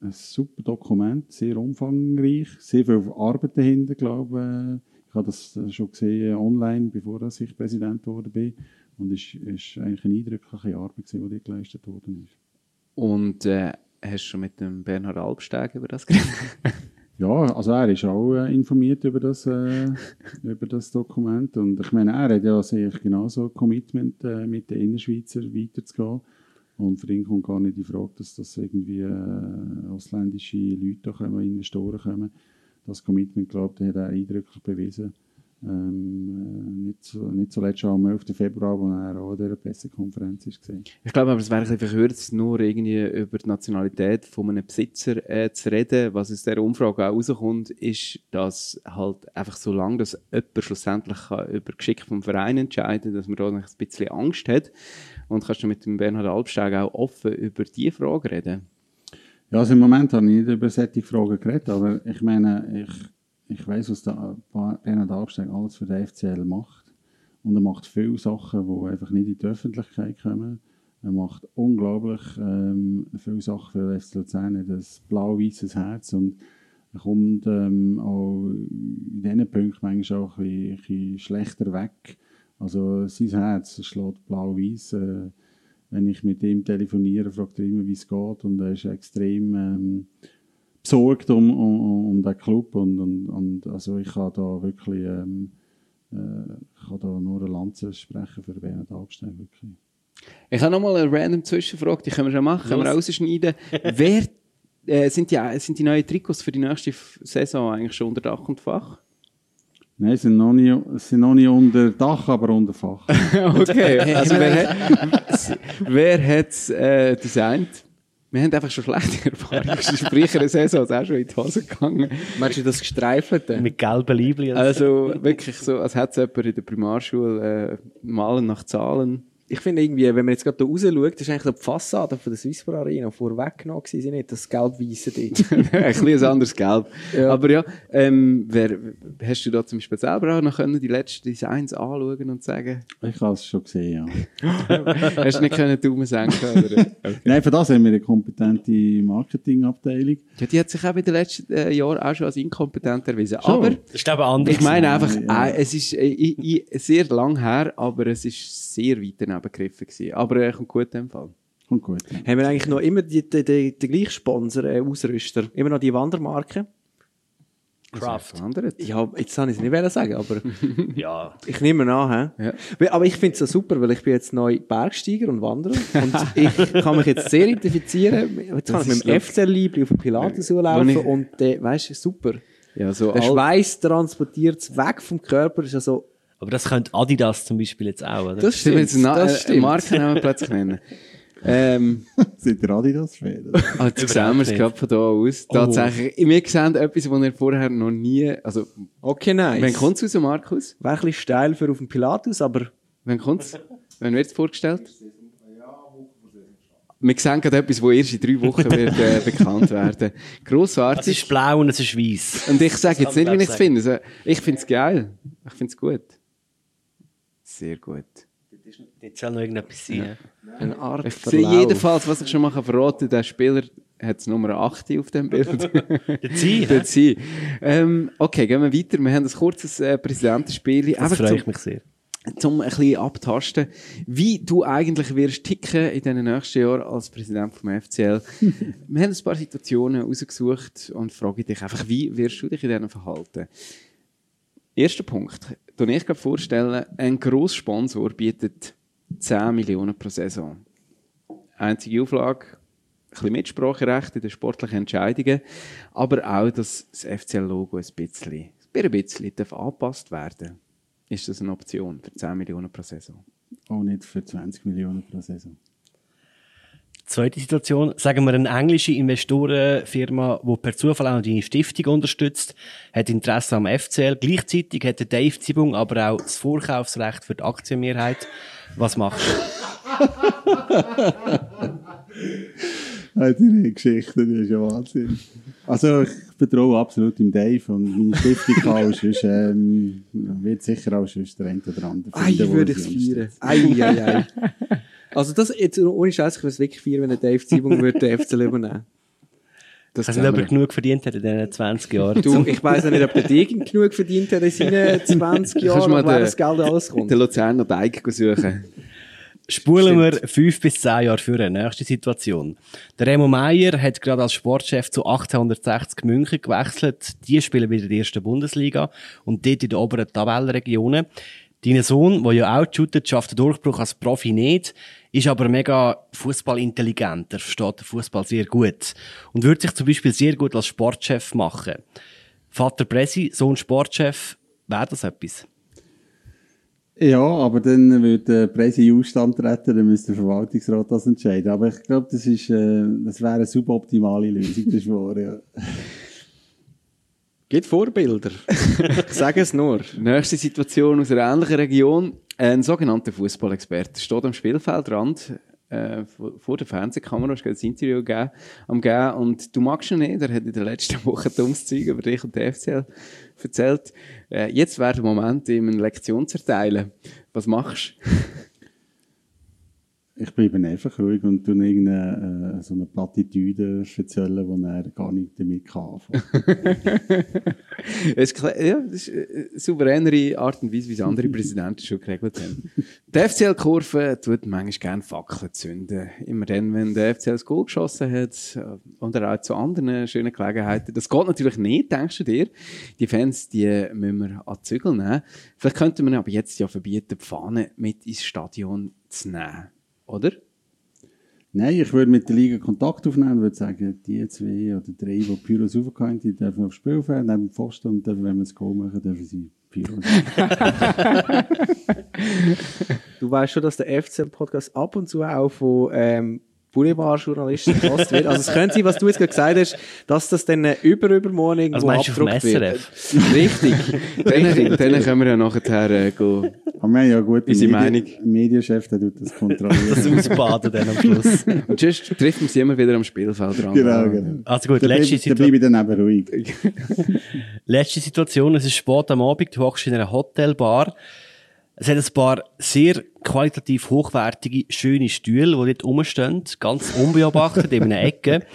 ein, super Dokument, sehr umfangreich, sehr viel Arbeit dahinter, glaube ich. Ich habe das äh, schon gesehen online, bevor ich Präsident geworden bin. Und es ist eigentlich eine eindrückliche Arbeit, gewesen, die dort geleistet worden ist. Und äh, hast du schon mit dem Bernhard Albsteg über das geredet? Ja, also er ist auch äh, informiert über das, äh, über das Dokument. Und ich meine, er hat ja sicher genauso ein Commitment, äh, mit den Innerschweizer weiterzugehen. Und für ihn kommt gar nicht die Frage, dass das irgendwie äh, ausländische Leute kommen, Investoren kommen. Das Commitment, glaube ich, hat er eindrücklich bewiesen. Ähm, äh, nicht, so, nicht zuletzt schon am 11. Februar, wo er auch an dieser Pressekonferenz gesehen. Ich glaube aber, es wäre ein verkürzt, nur irgendwie über die Nationalität von einem Besitzer äh, zu reden. Was aus dieser Umfrage auch rauskommt, ist, dass halt einfach so lange, dass jemand schlussendlich kann über Geschick vom Verein entscheiden dass man da ein bisschen Angst hat. Und kannst du mit dem Bernhard Albsteg auch offen über diese Frage reden? Ja, also im Moment habe ich nicht über solche Fragen geredet, aber ich meine, ich, ich weiß, was der Bernhard Albsteg alles für den FCL macht. Und er macht viele Sachen, die einfach nicht in die Öffentlichkeit kommen. Er macht unglaublich ähm, viele Sachen für den FC Luzern, hat ein blau-weißes Herz und er kommt ähm, auch in diesen Punkten manchmal auch ein bisschen, ein bisschen schlechter weg. Also sein Herz schlägt blau-weiß. Äh, wenn ich mit ihm telefoniere, fragt er immer, wie es geht. Und er ist extrem ähm, besorgt um, um, um den Club. Und, und, und also ich kann da wirklich ähm, äh, ich kann da nur eine Lanze sprechen für Bernhard Albstein. Wirklich. Ich habe nochmal eine random Zwischenfrage, die können wir schon machen, können wir rausschneiden. Wer äh, sind, die, sind die neuen Trikots für die nächste Saison eigentlich schon unter Dach und Fach? Nein, sie sind noch nicht, sie sind noch nicht unter Dach, aber unter Fach. Okay, also wer, hat- wer hat es äh, designt? Wir haben einfach schon schlechte Erfahrungen. Sprich, eine Saison ist auch schon in die Hose gegangen. Meinst du das Gestreifelte? Mit gelben Liebli. Also wirklich so, als hätte es jemand in der Primarschule äh, malen nach Zahlen. Ich finde irgendwie, wenn man jetzt gerade da raus schaut, das ist eigentlich so die Fassade von der Swisspor Arena vorweggenommen gewesen, sie nicht, das gelb-weisse dort. ein bisschen ein anderes Gelb. Ja. Aber ja, ähm, wer, hast du da zum Beispiel selber auch noch können, die letzten Designs anschauen und sagen, Ich habe es schon gesehen, ja. hast du nicht können Daumen senken? Oder? Okay. Nein, für das haben wir eine kompetente Marketingabteilung. Ja, die hat sich auch in den letzten äh, Jahren auch schon als inkompetent erwiesen. Aber Das ist aber anders. ich meine einfach, Ja. äh, es ist äh, i- i- sehr lang her, aber es ist sehr weit daneben gegriffen gewesen. Aber er kommt gut in dem Fall. Kommt gut. Ja. Haben wir eigentlich noch immer die, die, die, den gleichen Sponsor, äh, Ausrüster? Immer noch die Wandermarke? Craft. Ja, jetzt habe ich es nicht wollen sagen, aber Ja. ich nehme an. He? Ja. Aber ich finde es so super, weil ich bin jetzt neu Bergsteiger und Wanderer und ich kann mich jetzt sehr identifizieren. Jetzt kann ich Das mit dem ist FCL-Liebli auf den Pilates Wenn laufen ich- und äh, weißt du, super. Ja, so Der Schweiß transportiert es weg vom Körper, ist ja so, Aber das könnte Adidas zum Beispiel jetzt auch, oder? das stimmt, jetzt das äh, stimmt. Markennamen plötzlich nennen? ähm, Sind ihr Adidas-Fan? also jetzt sehen wir es gerade von da aus. Tatsächlich, wir sehen etwas, was ihr vorher noch nie, also, Okay, nice. wann kommt es raus, Markus? Wäre ein bisschen steil für auf dem Pilatus, aber Wann kommt es? Wann wird es vorgestellt? Wir sehen gerade etwas, das erst in drei Wochen wird, äh, bekannt werden. Es Grossartig. ist blau und es ist weiß. Und ich sage jetzt nicht, wie ich es finde. Also, Ich finde es geil. Ich finde es gut. Sehr gut. Jetzt soll noch irgendetwas sein. Eine Art Ich sehe jedenfalls, was ich schon mal verraten kann, der Spieler hat Nummer 8 auf dem Bild. Der Dort sein. Ähm, okay, gehen wir weiter. Wir haben ein kurzes äh, Präsidentenspiel. Das Einfach freue zum- ich mich sehr. zum ein bisschen abtasten, wie du eigentlich wirst ticken in den nächsten Jahren als Präsident vom FCL. Wir haben ein paar Situationen rausgesucht und frage dich einfach, wie wirst du dich in diesen verhalten? Erster Punkt. Du ich gerade vorstellen, ein Grosssponsor bietet 10 Millionen pro Saison. Einzige Auflage, ein bisschen Mitspracherecht in den sportlichen Entscheidungen, aber auch, dass das FCL-Logo ein bisschen, ein bisschen darf angepasst werden ist das eine Option für 10 Millionen pro Saison? Auch nicht für 20 Millionen pro Saison. Zweite Situation, sagen wir, eine englische Investorenfirma, die per Zufall auch deine Stiftung unterstützt, hat Interesse am FCL. Gleichzeitig hat der Dave Zibung aber auch das Vorkaufsrecht für die Aktienmehrheit. Was machst du? Deine Geschichte, die ist ja Wahnsinn. Also, ich vertraue absolut im Dave und meine Stiftung kann auch sonst, ähm, wird sicher auch sonst der eine oder andere Ei, finden, würde ich feiern. unterstützt. Ei, ei, ei. Also das, jetzt ohne Scheiß, ich würde es wirklich feiern, wenn der Dave Zibung würde den FCL übernehmen. Das nicht, ob er genug verdient hat in diesen 20 Jahren. Du, ich weiss auch nicht, ob der Degen genug verdient hat in seinen 20 Kannst du Jahren, mal woher das Geld alles kommt. den Luzerner Teig suchen. Spulen wir fünf bis zehn Jahre für eine nächste Situation. Der Remo Meier hat gerade als Sportchef zu 1860 München gewechselt. Die spielen wieder in der ersten Bundesliga und dort in den oberen Tabellenregionen. Dein Sohn, der ja auch shootet, schafft den Durchbruch als Profi nicht, ist aber mega fußballintelligent. Er versteht den Fußball sehr gut und würde sich zum Beispiel sehr gut als Sportchef machen. Vater Presi, Sohn Sportchef, wäre das etwas? Ja, aber dann würde der Präsi in Ausstand treten, dann müsste der Verwaltungsrat das entscheiden. Aber ich glaube, das, ist, äh, das wäre eine suboptimale Lösung, das ist wahr, ja. Gibt Vorbilder. ich sage es nur. Nächste Situation aus einer ähnlichen Region. Ein sogenannter Fußballexperte steht am Spielfeldrand äh, vor der Fernsehkamera, hast ein Interview gegeben, am geben und du magst ihn nicht, er hat in der letzten Woche dummes Zeug über dich und die FCL erzählt. Äh, jetzt wäre der Moment, ihm eine Lektion zu erteilen. Was machst du? Ich bleibe einfach ruhig und tue irgendeine äh, so eine Plattitüde erzählen, wo er gar nicht damit kann Es ja, das ist eine souveränere Art und Weise, wie es andere Präsidenten schon geregelt haben. Die FCL-Kurve tut manchmal gerne Fackeln zünden. Immer dann, wenn der FCL das Goal geschossen hat äh, oder auch zu anderen schönen Gelegenheiten. Das geht natürlich nicht, denkst du dir. Die Fans, die müssen wir an die Zügel nehmen. Vielleicht könnte man aber jetzt ja verbieten, die Fahne mit ins Stadion zu nehmen. Oder? Nein, ich würde mit der Liga Kontakt aufnehmen und würde sagen, die zwei oder drei, die Pyros raufgehen, die dürfen aufs Spiel fahren, neben dem Pfosten und dürfen, wenn wir das Goal machen, dürfen sie Pyros. Du weißt schon, dass der FCL-Podcast ab und zu auch von ähm, Boulevardjournalisten gehasst wird. Also es könnte sein, was du jetzt gerade gesagt hast, dass das dann über übermorgen irgendwo Also abgedruckt wird. SRF? Richtig. Dann, dann können wir ja nachher äh, gehen. Aber wir haben ja gut, Unsere Medi- Meinung. Medienchef, der tut das kontrollieren. Das Ausbaden dann am Schluss. Und sonst treffen wir sie immer wieder am Spielfeld dran. genau, genau. Also gut, Da letzte bleibe, da bleibe ich dann eben ruhig. Letzte Situation, es ist spät am Abend, du hockst in einer Hotelbar. Es hat ein paar sehr qualitativ hochwertige, schöne Stühle, die dort rumstehen, ganz unbeobachtet in einer Ecke.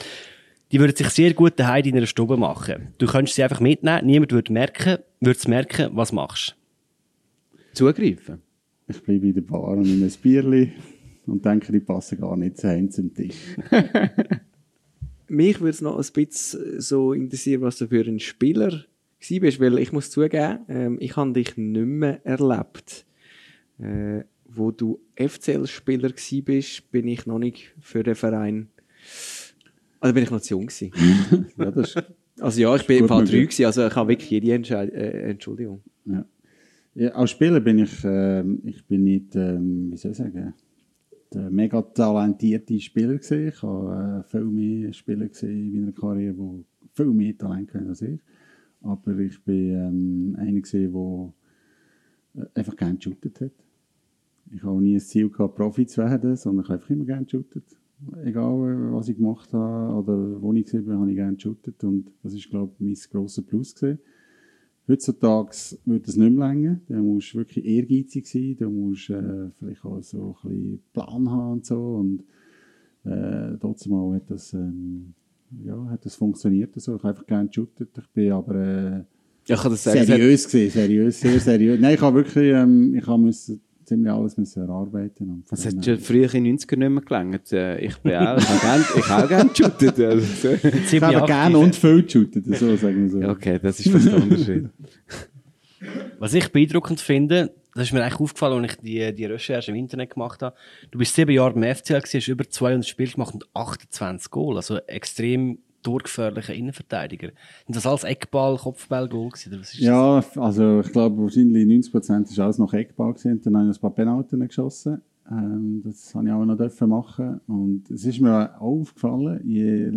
Die würden sich sehr gut daheim in einer Stube machen. Du könntest sie einfach mitnehmen, niemand würde merken, würde merken, was machst. Zugreifen. Ich bleibe in der Bar und nehme ein Bierli und denke, die passen gar nicht zu Hause zum Tisch. Mich würde es noch ein bisschen so interessieren, was du für ein Spieler bist, weil ich muss zugeben, ähm, ich habe dich nicht mehr erlebt. Äh, wo du FCL-Spieler bist, bin ich noch nicht für den Verein. Also bin ich noch zu jung gewesen. Ja, das Also ja, ich bin im Fall möglich. drei gewesen, also ich habe wirklich jede Entscheid äh, Entschuldigung. ja. Ja, als Spieler bin ich, ähm, ich bin nicht, ähm, wie soll ich sagen, der mega talentierte Spieler gewesen. Ich habe äh, viel mehr Spieler gesehen in meiner Karriere, die viel mehr Talent haben als ich. Aber ich bin ähm, einer gewesen, der äh, einfach gerne geshootet hat. Ich habe nie ein Ziel gehabt, Profi zu werden, sondern ich habe einfach immer gerne geshootet. Egal, was ich gemacht habe oder wo ich war, habe ich gerne geshootet. Und das ist, glaube ich, mein grosser Plus gewesen. Heutzutage wird das nicht mehr länger. Da musst du wirklich ehrgeizig sein. Da musst äh, vielleicht auch so ein bisschen Plan haben und so. Und äh, trotzdem hat das, ähm, ja, hat das funktioniert. So. Ich habe einfach gerne geshootet. Ich bin aber äh, Ja, ich kann das sagen. seriös gewesen. Seriös, sehr seriös. Nein, ich habe wirklich, ähm, ich habe müssen, ziemlich alles müssen erarbeiten. Und dem hat schon früher in den 90ern nicht mehr gelangt. Äh, Ich bin auch, ich habe ich habe auch gerne geshootet. Also. Ich habe gerne und viel geshootet, so sagen wir so. Okay, das ist fast der Unterschied. Was ich beeindruckend finde, das ist mir eigentlich aufgefallen, als ich die, die Recherche im Internet gemacht habe. Du bist sieben Jahre beim FCL, gewesen, hast über 200 Spiele gemacht und 28 Goal. Also extrem durchgefährlicher Innenverteidiger. Sind das alles Eckball, Kopfball, Goal gewesen? Oder was ist Ja, also ich glaube wahrscheinlich 90% ist alles noch Eckball gewesen. Dann habe ich ein paar Penalten geschossen. Ähm, das habe ich auch noch dürfen machen. Und es ist mir auch aufgefallen, je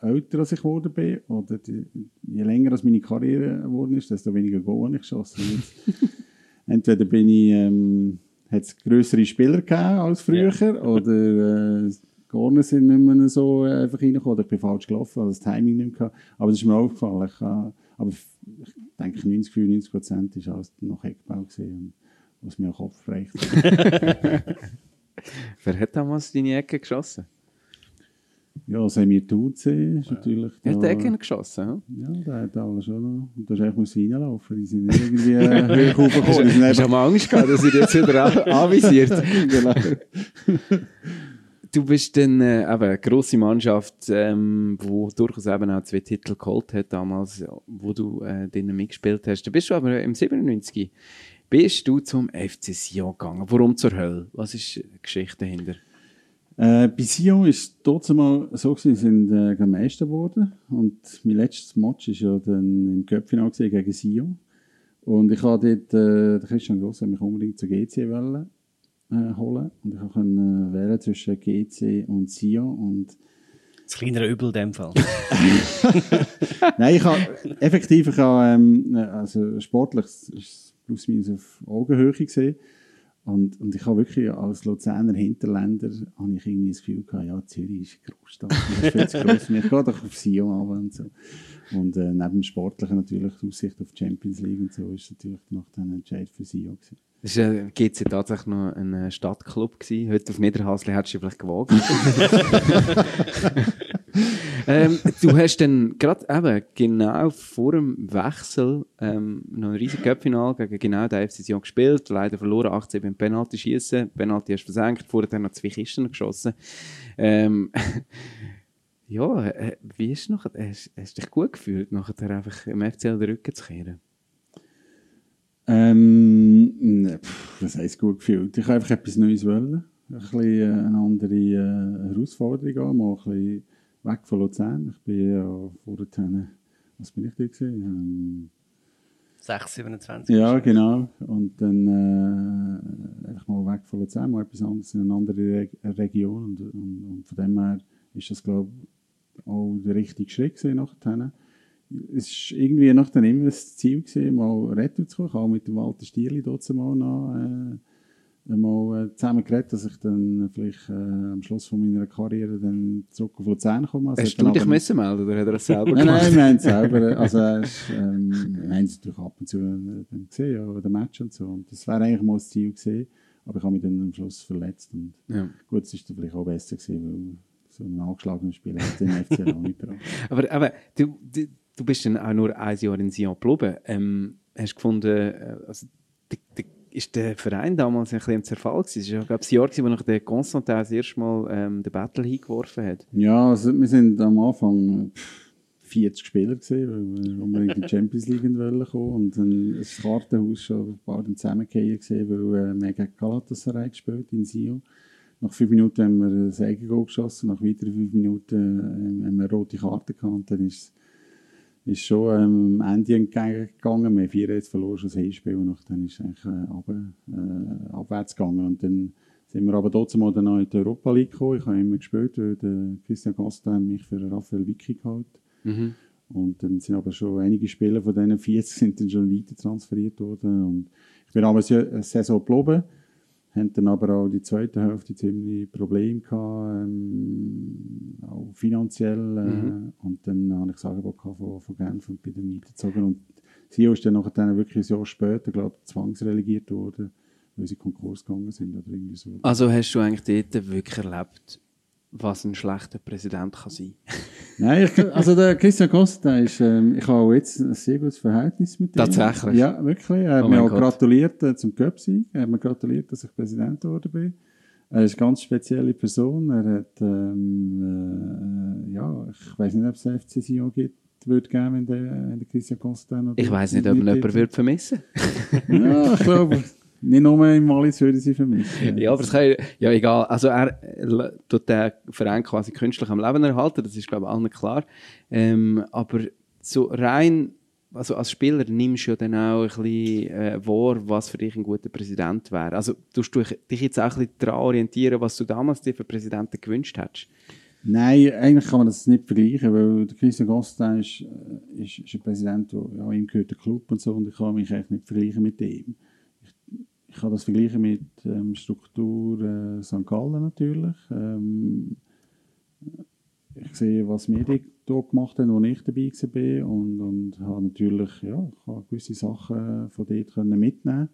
älter als ich geworden bin oder die, je länger als meine Karriere geworden ist, desto weniger Goal habe ich geschossen. Entweder bin ich, ähm, hat es größere Spieler gegeben als früher oder äh, die Corner sind nicht mehr so äh, einfach reingekommen oder ich bin falsch gelaufen, also das Timing nicht mehr gehabt. Aber das ist mir aufgefallen. Ich, äh, aber ich denke 90, 95 Prozent ist alles noch Eckbau gewesen, und was mir den Kopf reicht. Wer hat damals deine Ecke geschossen? ja, Semir Tuze ist natürlich Er hat da- Ecken geschossen, hm? Ja, der hat alles schon noch. Und da ist eigentlich muss reinlaufen. Die sind nicht irgendwie äh, hoch raufgekommen. Die sind Hast du einfach mal Angst gehabt, dass er jetzt wieder an- anvisiert? Du bist dann äh, eben eine grosse Mannschaft, ähm, wo durchaus eben auch zwei Titel geholt hat damals, wo du äh, drinnen mitgespielt hast. Da bist du aber im 97 bist du zum FC Sion gegangen. Warum zur Hölle? Was ist die Geschichte dahinter? Äh, bei Sion es trotzdem mal so, gewesen, sind äh, Meister geworden. Und mein letztes Match war ja dann im Köpfinal gegen Sion. Und ich habe dort, äh, der Christian Gross hat mich unbedingt zur GC wollen, äh, holen. Und ich konnte äh, wählen zwischen GC und Sion. Und das kleinere Übel in dem Fall? Nein, ich habe effektiv, ich habe, ähm, also sportlich ist plus minus auf Augenhöhe gesehen. Und, und ich habe wirklich als Luzerner Hinterländer habe ich irgendwie das Gefühl gehabt, ja, Zürich ist eine Großstadt, das ist viel zu mich. Ich gehe doch auf Sion runter und so. Und äh, neben dem Sportlichen natürlich die Aussicht auf die Champions League und so ist natürlich noch ein Entscheid für Sion gewesen. Das war äh, GC tatsächlich noch ein äh, Stadtclub. Gewesen. Heute auf Niederhasli hättest du vielleicht gewagt. ähm, du hast dann gerade eben genau vor dem Wechsel ähm, noch ein riesiges Cup-Final gegen genau den FC Sion gespielt. Leider verloren, 18 beim Penalty schießen. Penalty hast du versenkt, vorher dann noch zwei Kisten geschossen. Ähm, ja, äh, wie ist es nachher? Hast, hast du dich gut gefühlt, nachher einfach im FCL den Rücken zu kehren? Ähm, ne, pff, was heisst gut gefühlt? Ich habe einfach etwas Neues wollen. Ein bisschen äh, eine andere äh, Herausforderung auch, mal ein bisschen weg von Luzern. Ich bin ja vorher, was bin ich da gewesen? Ähm, 6, 27. ja, genau. Und dann äh, einfach mal weg von Luzern, mal etwas anderes in eine andere Re Region. Und, und, und von dem her ist das, glaube ich, auch der richtige Schritt nachher. Es war irgendwie nach dann immer das Ziel, gewesen, mal Retour zu kommen. Ich habe auch mit dem Walter Stierli dort mal noch äh, mal äh, zusammen geredet, dass ich dann vielleicht äh, am Schluss von meiner Karriere dann zurück auf Luzern komme. Also Hast du dich aber- müssen melden oder hat er das selber Nein, gemacht? nein, wir haben es selber, also er ist, ähm, wir haben es natürlich ab und zu äh, dann gesehen, ja, den Match und so. Und das wäre eigentlich mal das Ziel gewesen, aber ich habe mich dann am Schluss verletzt. Und Ja. gut, es ist dann vielleicht auch besser gewesen, weil so ein angeschlagener Spieler hat den FCL auch nicht gebraucht. Aber, aber du, du, du bist dann auch nur ein Jahr in Sion geblieben. Ähm, hast du gefunden, äh, also, die, die, ist der Verein damals ein bisschen im Zerfall gewesen? Es war glaube ich, das Jahr, gewesen, wo der Constantin das erste Mal ähm, den Battle hingeworfen hat. Ja, also wir sind am Anfang pff, 40 Spieler gesehen, weil wir unbedingt in die Champions League wollen kommen und dann das Kartenhaus schon dann zusammengefallen weil äh, wir gegen Galatasaray gespielt in Sion. Nach fünf Minuten haben wir ein Eigengoal geschossen, nach weiteren fünf Minuten äh, haben wir eine rote Karte gehabt und dann ist ist schon ähm, Ende entgegengegangen. Wir haben vier jetzt verloren, das Hinspiel, und dann ist es eigentlich äh, runter, äh, abwärts gegangen. Und dann sind wir aber trotzdem mal dann noch in die Europa League gekommen. Ich habe immer gespielt, weil der Christian Costa mich für Raphael Vicky geholt. Mhm. Und dann sind aber schon einige Spieler von diesen 40 sind dann schon weiter transferiert worden. Und ich bin aber eine Saison geblieben. Haben dann aber auch die zweite Hälfte ziemlich Probleme gehabt, ähm, auch finanziell. Äh, Mhm. Und dann habe ich das Angebot von, von Genf und bin dann weitergezogen. Und sie ist dann nachher wirklich ein Jahr später, glaube ich, zwangsrelegiert worden, weil sie Konkurs gegangen sind oder irgendwie so. Also hast du eigentlich dort wirklich erlebt, was ein schlechter Präsident kann sein Nein, ich, also der Christian Costa ist, ähm, ich habe auch jetzt ein sehr gutes Verhältnis mit ihm. Tatsächlich? Ja, wirklich. Er hat Oh mir auch Gott. gratuliert äh, zum Cup-Sieg. Er hat mir gratuliert, dass ich Präsident geworden bin. Er ist eine ganz spezielle Person. Er hat, ähm, äh, ja, ich weiß nicht, ob es einen FC Sion gibt, würde geben, wenn der, wenn der Christian Costa noch Ich weiß nicht, ob man jemanden würde vermissen Ja, ich glaube, nicht nur im Wallis würde sie vermissen. Ja, aber es kann, ja egal. Also er tut den Verein quasi künstlich am Leben erhalten, das ist glaube ich allen klar. Ähm, aber so rein, also als Spieler nimmst du ja dann auch ein bisschen äh, wahr, was für dich ein guter Präsident wäre. Also tust du dich jetzt auch ein bisschen daran orientieren, was du damals dir für Präsidenten gewünscht hättest? Nein, eigentlich kann man das nicht vergleichen, weil der Christian Costa ist, äh, ist, ist ein Präsident, der, ja, ihm gehört der Club und so, und ich kann mich eigentlich nicht vergleichen mit ihm. Ich, kann das vergleichen mit ähm, Struktur äh, St. Gallen natürlich. Ähm, ich sehe, was wir dort gemacht haben, als ich dabei war und, und habe natürlich ja, ich habe gewisse Sachen von dort können mitnehmen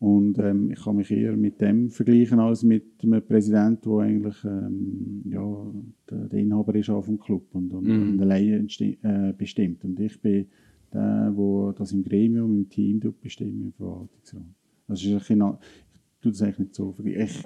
und ähm, ich kann mich eher mit dem vergleichen als mit einem Präsidenten, der eigentlich ähm, ja, der, der Inhaber ist auch vom Club und, und, Mhm. und alleine äh, bestimmt. Und ich bin der, der das im Gremium, im Team tut bestimmen, im Verwaltungsrat. Das ist ein bisschen, ich tue das eigentlich nicht so. Ich,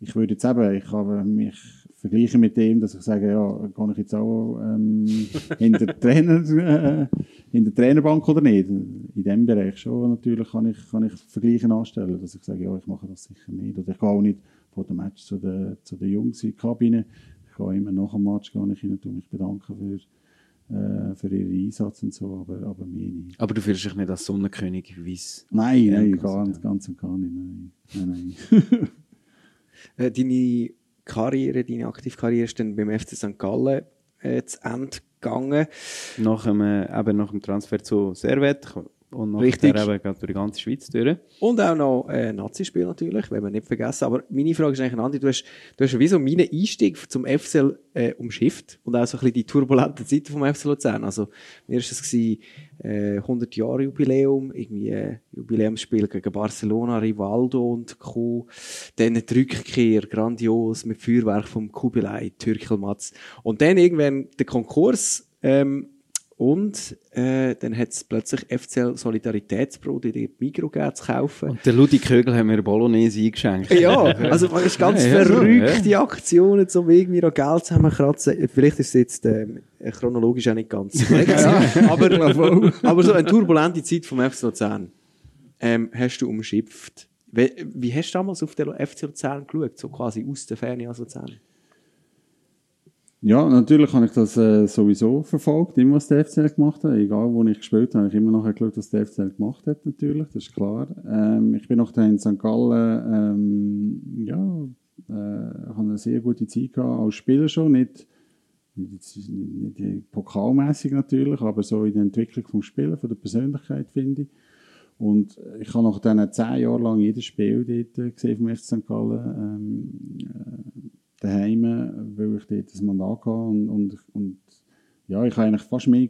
ich würde jetzt eben, ich habe mich vergleichen mit dem, dass ich sage, ja, kann ich jetzt auch ähm, in, der Trainer, äh, in der Trainerbank oder nicht? In diesem Bereich schon natürlich kann ich, kann ich Vergleichen anstellen, dass ich sage, ja, ich mache das sicher nicht. Oder ich gehe auch nicht vor dem Match zu den, zu den Jungs in die Kabine. Ich gehe immer nach dem Match gehe ich hin und mich bedanken für, äh, für ihren Einsatz und so, aber, aber mir nicht. Aber du fühlst dich nicht als Sonnenkönig, wie es... Nein, nein, ganz ganz, ganz und gar nicht. Nein, nein, nein. Äh, deine Karriere, deine Aktivkarriere ist dann beim FC St. Gallen äh, zu Ende gegangen. Nach dem, äh, eben nach dem Transfer zu Servet und nachher Richtig. eben durch die ganze Schweiz durch. Und auch noch äh, Nazi-Spiel natürlich, wenn wir nicht vergessen. Aber meine Frage ist eigentlich eine andere. Du hast, du hast wie so meinen Einstieg zum FCL äh, umschifft und auch so ein bisschen die turbulenten Zeiten vom FC Luzern. Also, mir war es gewesen, äh, 100 Jahre Jubiläum, irgendwie äh, Jubiläumsspiel gegen Barcelona, Rivaldo und Co. Dann die Rückkehr, grandios, mit Feuerwerk vom Kubilai, Türkelmatz. Und dann irgendwann der Konkurs, ähm, und äh, dann hat es plötzlich FCL Solidaritätsbrot in der Migro gegeben zu kaufen. Und der Ludi Kögel hat mir eine Bolognese eingeschenkt. Ja, also es ist ganz Ja, ja, so, verrückte Aktionen, um irgendwie noch Geld zusammenkratzen. Vielleicht ist es jetzt ähm, chronologisch auch nicht ganz korrekt, aber, aber so eine turbulente Zeit vom FC Luzern ähm, hast du umschifft. Wie, wie hast du damals auf den FC Luzern geschaut, so quasi aus der Ferne als Luzern? Ja, natürlich habe ich das äh, sowieso verfolgt, immer was der FCL gemacht hat. Egal, wo ich gespielt habe, habe ich immer nachher geschaut, was der FCL gemacht hat, natürlich, das ist klar. Ähm, ich bin noch in St. Gallen, ähm, ja, äh, habe eine sehr gute Zeit gehabt, als Spieler schon, nicht, nicht, nicht, pokalmäßig natürlich, aber so in der Entwicklung vom Spielen, der Persönlichkeit, finde ich. Und ich habe nach diesen zehn Jahren lang jedes Spiel dort äh, gesehen vom FC St. Gallen, ähm, äh, daheim, ich dort das Mandat hatte und, und, und ja, ich habe eigentlich fast mehr,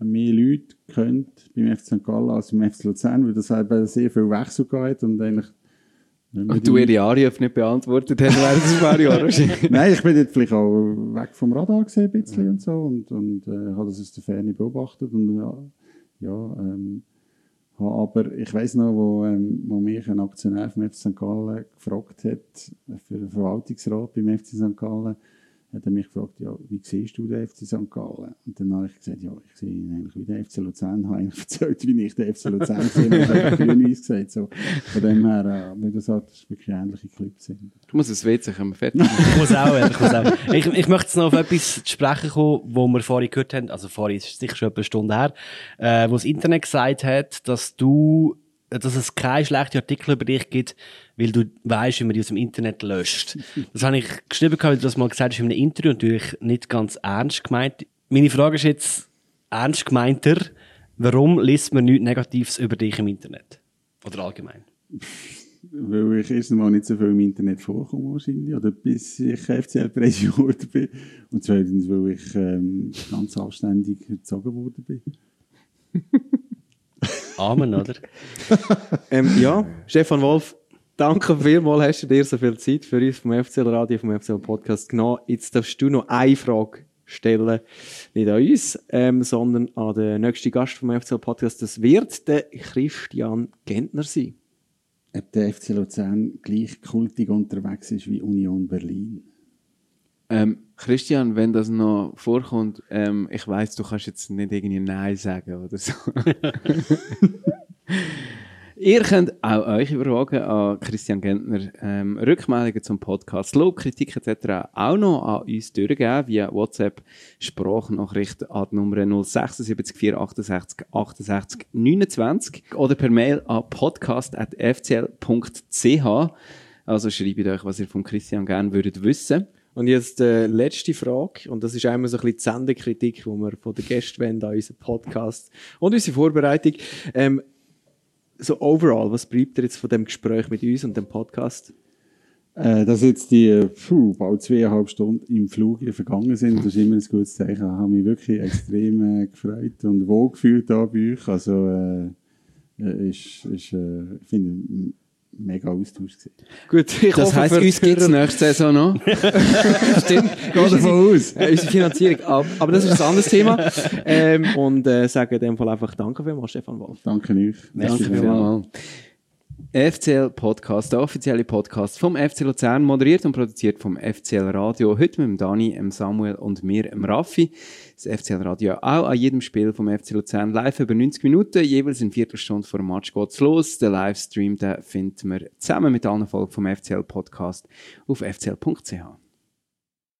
mehr Leute gekannt beim FC St. Gallen als beim FC Luzern, weil das eben sehr viel Wechsel gab und eigentlich Und du die- ihre Anrufe nicht beantwortet hast während ein paar Jahren. Nein, ich bin dort vielleicht auch weg vom Radar gesehen, ein bisschen und so und, und äh, habe das aus der Ferne beobachtet und ja, ja ähm, aber ich weiß noch, wo, ähm, wo mich ein Aktionär vom FC St. Gallen gefragt hat für den Verwaltungsrat beim FC St. Gallen, hat er mich gefragt, ja, wie siehst du den FC St. Gallen? Und dann habe ich gesagt, ja, ich sehe ihn eigentlich wie den FC Luzern, habe eigentlich erzählt, wie ich den FC Luzern sehe, und habe grün-weiß gesagt, so. Von dem her, äh, wie du sagst, das ist wirklich ähnliche Clips sind. Du musst es WC, können wir fertig Ich muss auch, ich muss auch. Ich, ich möchte jetzt noch auf etwas zu sprechen kommen, wo wir vorhin gehört haben, also vorhin ist es sicher schon etwa eine Stunde her, äh, wo das Internet gesagt hat, dass du, dass es keine schlechten Artikel über dich gibt, weil du weißt, wie man die aus dem Internet löscht. Das habe ich geschrieben, weil du das mal gesagt hast in einem Interview, natürlich nicht ganz ernst gemeint. Meine Frage ist jetzt ernst gemeinter, warum liest man nichts Negatives über dich im Internet? Oder allgemein? weil ich erstens mal nicht so viel im Internet vorkomme wahrscheinlich, oder bis ich FCL-Präsident geworden bin. Und zweitens, weil ich ähm, ganz anständig erzogen worden bin. Amen, oder? Ähm, ja, Stefan Wolf, danke vielmals, hast du dir so viel Zeit für uns vom FCL Radio, vom FCL Podcast genommen. Jetzt darfst du noch eine Frage stellen, nicht an uns, ähm, sondern an den nächsten Gast vom FCL Podcast. Das wird der Christian Gentner sein. Ob der FC Luzern gleich kultig unterwegs ist wie Union Berlin. Ähm, Christian, wenn das noch vorkommt, ähm, ich weiß, du kannst jetzt nicht irgendwie Nein sagen oder so. Ihr könnt auch euch überwagen an Christian Gentner ähm, Rückmeldungen zum Podcast, Lob, Kritik etc. auch noch an uns durchgeben via WhatsApp Sprachnachricht an die Nummer 076 468 68 29 oder per Mail an podcast.fcl.ch. Also schreibt euch, was ihr von Christian gerne würdet wissen. Und jetzt die äh, letzte Frage, und das ist einmal so ein bisschen die Sendekritik, die wir von den Gästen wollen an unseren Podcast und unsere Vorbereitung. Ähm, so overall, was bleibt dir jetzt von dem Gespräch mit uns und dem Podcast? Äh, dass jetzt die puh, bald zweieinhalb Stunden im Flug hier vergangen sind, das ist immer ein gutes Zeichen. Ich habe mich wirklich extrem äh, gefreut und wohlgefühlt da bei euch. Also, äh, äh, ist, ist, äh, finde, mega Austausch gewesen. Gut, ich Das hoffe, heisst, für uns gibt es nächste Saison noch. Stimmt. Geh davon aus. Äh, unsere Finanzierung. ab. Aber das ist ein anderes Thema. Ähm, und äh, sage in dem Fall einfach Danke vielmals, Stefan Wolf. Danke euch. Danke vielmals. FCL Podcast, der offizielle Podcast vom FC Luzern, moderiert und produziert vom FCL Radio. Heute mit dem Dani, dem Samuel und mir, dem Raffi. Das FCL Radio auch an jedem Spiel vom FC Luzern live über 90 Minuten, jeweils in Viertelstunde vor dem Match geht's los. Den Livestream, den finden wir zusammen mit allen Folgen vom FCL Podcast auf fcl.ch.